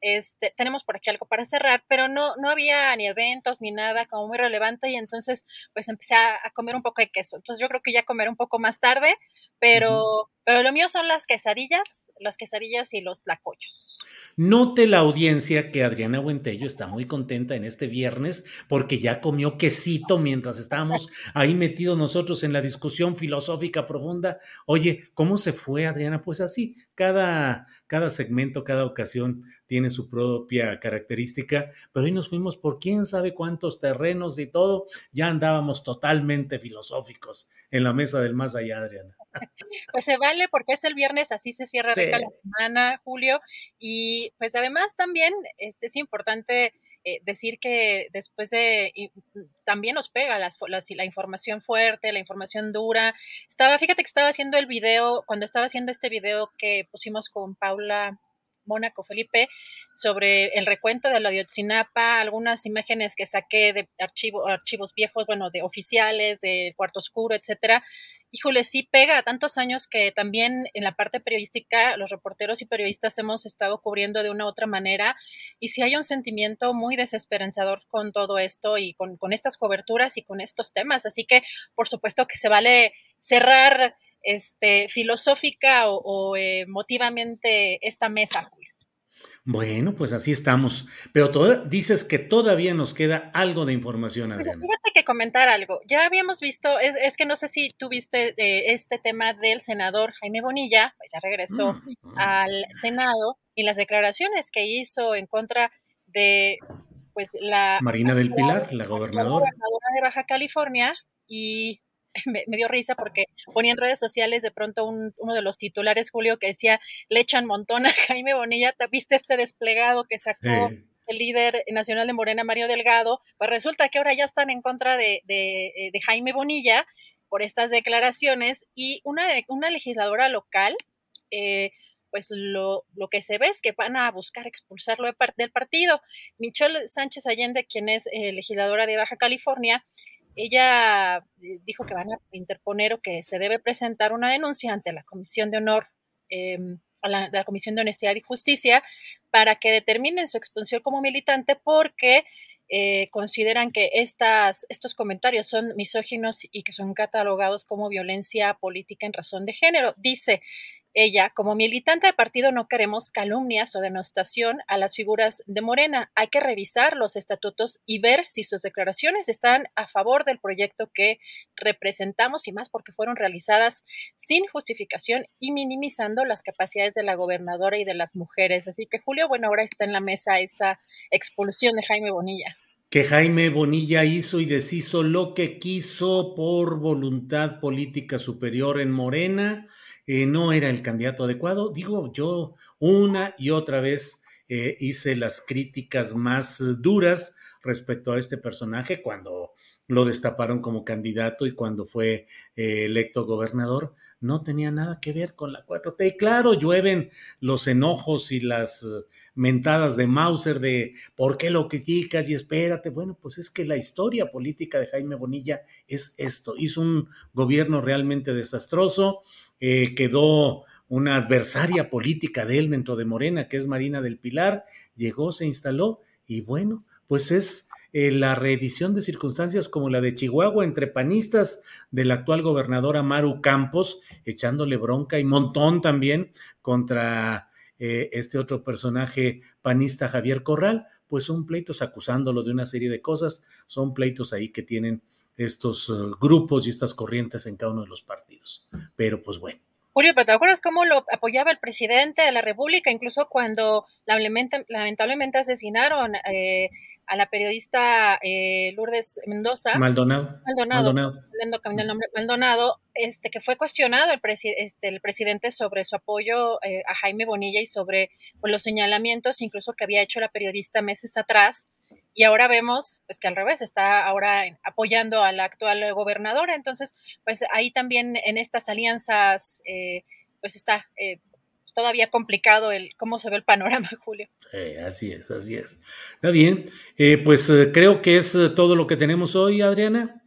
este, tenemos por aquí algo para cerrar, pero no, no había ni eventos ni nada como muy relevante y entonces pues empecé a, comer un poco de queso. Entonces yo creo que ya comer un poco más tarde, pero, pero lo mío son las quesadillas las quesadillas y los tlacoyos.
Note la audiencia que Adriana Buentello está muy contenta en este viernes porque ya comió quesito mientras estábamos ahí metidos nosotros en la discusión filosófica profunda. Oye, ¿cómo se fue Adriana? Pues así, cada, cada segmento, cada ocasión tiene su propia característica, pero hoy nos fuimos por quién sabe cuántos terrenos y todo, ya andábamos totalmente filosóficos en la mesa del más allá, Adriana.
Pues se vale porque es el viernes, así se cierra la semana, Julio, y pues además también este, es importante eh, decir que después de también nos pega las, la información fuerte, la información dura. Estaba, fíjate que estaba haciendo el video, cuando estaba haciendo este video que pusimos con Paula Mónaco Felipe sobre el recuento de la Diotzinapa, algunas imágenes que saqué de archivo, archivos viejos, bueno, de oficiales, de cuarto oscuro, etcétera. Híjole, sí pega tantos años que también en la parte periodística los reporteros y periodistas hemos estado cubriendo de una u otra manera y sí hay un sentimiento muy desesperanzador con todo esto y con, estas coberturas y con estos temas. Así que, por supuesto que se vale cerrar este, filosófica o, emotivamente esta mesa,
Bueno, pues así estamos. Pero dices que todavía nos queda algo de información, Adriana.
Fíjate que comentar algo. Ya habíamos visto, es, que no sé si tuviste eh, este tema del senador Jaime Bonilla, pues ya regresó mm, mm. al Senado y las declaraciones que hizo en contra de pues la
Marina del Pilar, la gobernadora.
La gobernadora de Baja California y <laughs> me, dio risa porque ponía en redes sociales de pronto uno de los titulares, Julio, que decía, le echan montón a Jaime Bonilla, ¿viste este desplegado que sacó? el líder nacional de Morena, Mario Delgado, pues resulta que ahora ya están en contra de, de, de Jaime Bonilla por estas declaraciones y una, una legisladora local, eh, pues lo, lo, que se ve es que van a buscar expulsarlo de del partido. Michelle Sánchez Allende, quien es eh, legisladora de Baja California, ella eh, dijo que van a interponer o que se debe presentar una denuncia ante la Comisión de Honor, em, a la, Comisión de Honestidad y Justicia, para que determinen su expulsión como militante porque eh, consideran que estas, estos comentarios son misóginos y que son catalogados como violencia política en razón de género. Dice, ella, como militante de partido, no queremos calumnias o denostación a las figuras de Morena. Hay que revisar los estatutos y ver si sus declaraciones están a favor del proyecto que representamos y más porque fueron realizadas sin justificación y minimizando las capacidades de la gobernadora y de las mujeres. Así que Julio, bueno, ahora está en la mesa esa expulsión de Jaime Bonilla
que Jaime Bonilla hizo y deshizo lo que quiso por voluntad política superior en Morena eh, no era el candidato adecuado. Digo, yo una y otra vez eh, hice las críticas más duras respecto a este personaje cuando lo destaparon como candidato y cuando fue eh, electo gobernador no tenía nada que ver con la 4T. Y claro, llueven los enojos y las mentadas de Mauser de por qué lo criticas y espérate. Bueno, pues es que la historia política de Jaime Bonilla es esto. Hizo un gobierno realmente desastroso, eh, quedó una adversaria política de él dentro de Morena, que es Marina del Pilar, llegó, se instaló y bueno, pues es eh, la reedición de circunstancias como la de Chihuahua entre panistas del actual gobernador Amaru Campos, echándole bronca y montón también contra eh, este otro personaje panista Javier Corral, pues son pleitos acusándolo de una serie de cosas, son pleitos ahí que tienen estos uh, grupos y estas corrientes en cada uno de los partidos. Pero pues bueno.
Julio, pero ¿te acuerdas cómo lo apoyaba el presidente de la República? Incluso cuando lamentablemente asesinaron eh, a la periodista eh, Lourdes Mendoza.
Maldonado.
Maldonado. Maldonado. Maldonado, este, que fue cuestionado el, este, el presidente sobre su apoyo eh, a Jaime Bonilla y sobre pues, los señalamientos incluso que había hecho la periodista meses atrás. Y ahora vemos pues que al revés, está ahora apoyando a la actual gobernadora. Entonces, pues ahí también en estas alianzas, eh, pues está todavía complicado el cómo se ve el panorama, <laughs> Julio.
Eh, así es, así es. Está bien, eh, pues eh, creo que es todo lo que tenemos hoy, Adriana.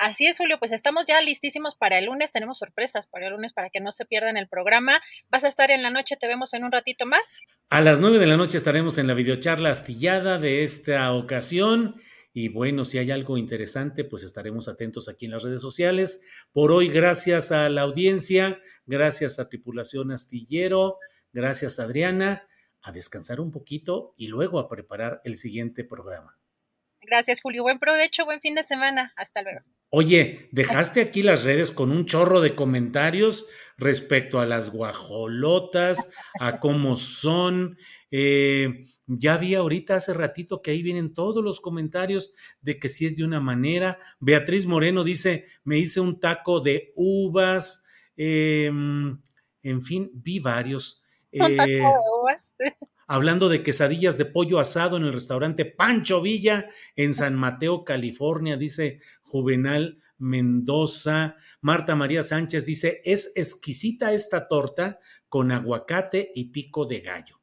Así es, Julio, pues estamos ya listísimos para el lunes, tenemos sorpresas para el lunes para que no se pierdan el programa. Vas a estar en la noche, te vemos en un ratito más.
A las nueve de la noche estaremos en la videocharla astillada de esta ocasión y bueno, si hay algo interesante, pues estaremos atentos aquí en las redes sociales. Por hoy, gracias a la audiencia, gracias a Tripulación Astillero, gracias Adriana, a descansar un poquito y luego a preparar el siguiente programa.
Gracias, Julio. Buen provecho, buen fin de semana. Hasta luego.
Oye, dejaste aquí las redes con un chorro de comentarios respecto a las guajolotas, a cómo son. Eh, ya vi ahorita hace ratito que ahí vienen todos los comentarios de que si es de una manera. Beatriz Moreno dice, me hice un taco de uvas. Em, en fin, vi varios. Eh, <laughs> hablando de quesadillas de pollo asado en el restaurante Pancho Villa en San Mateo, California, dice Juvenal Mendoza. Marta María Sánchez dice, es exquisita esta torta con aguacate y pico de gallo.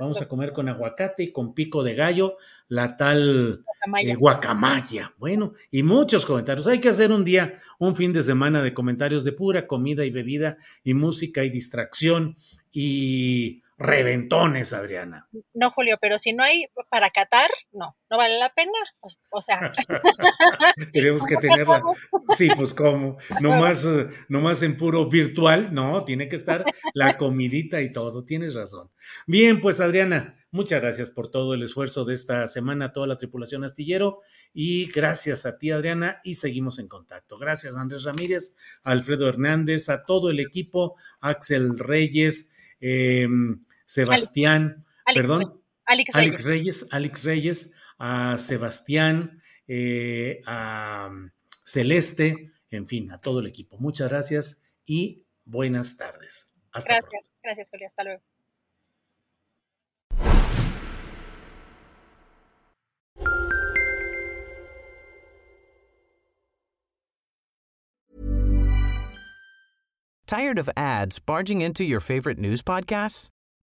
Vamos a comer con aguacate y con pico de gallo, la tal eh, guacamaya. Bueno, y muchos comentarios. Hay que hacer un día, un fin de semana de comentarios de pura comida y bebida y música y distracción y reventones, Adriana.
No, Julio, pero si no hay para Qatar, no, no vale la pena. O sea. <laughs>
Tenemos que tenerla. Sí, pues cómo. No más, no más en puro virtual, no, tiene que estar la comidita y todo. Tienes razón. Bien, pues Adriana, muchas gracias por todo el esfuerzo de esta semana, a toda la tripulación astillero. Y gracias a ti, Adriana, y seguimos en contacto. Gracias, Andrés Ramírez, Alfredo Hernández, a todo el equipo, Axel Reyes. Eh, Sebastián, perdón, Alex, Reyes. Alex Reyes, a Sebastián, eh, a Celeste, en fin, a todo el equipo. Muchas gracias y buenas tardes. Hasta
gracias,
pronto.
gracias, Julia. Hasta luego.
Tired of ads barging into your favorite news podcasts?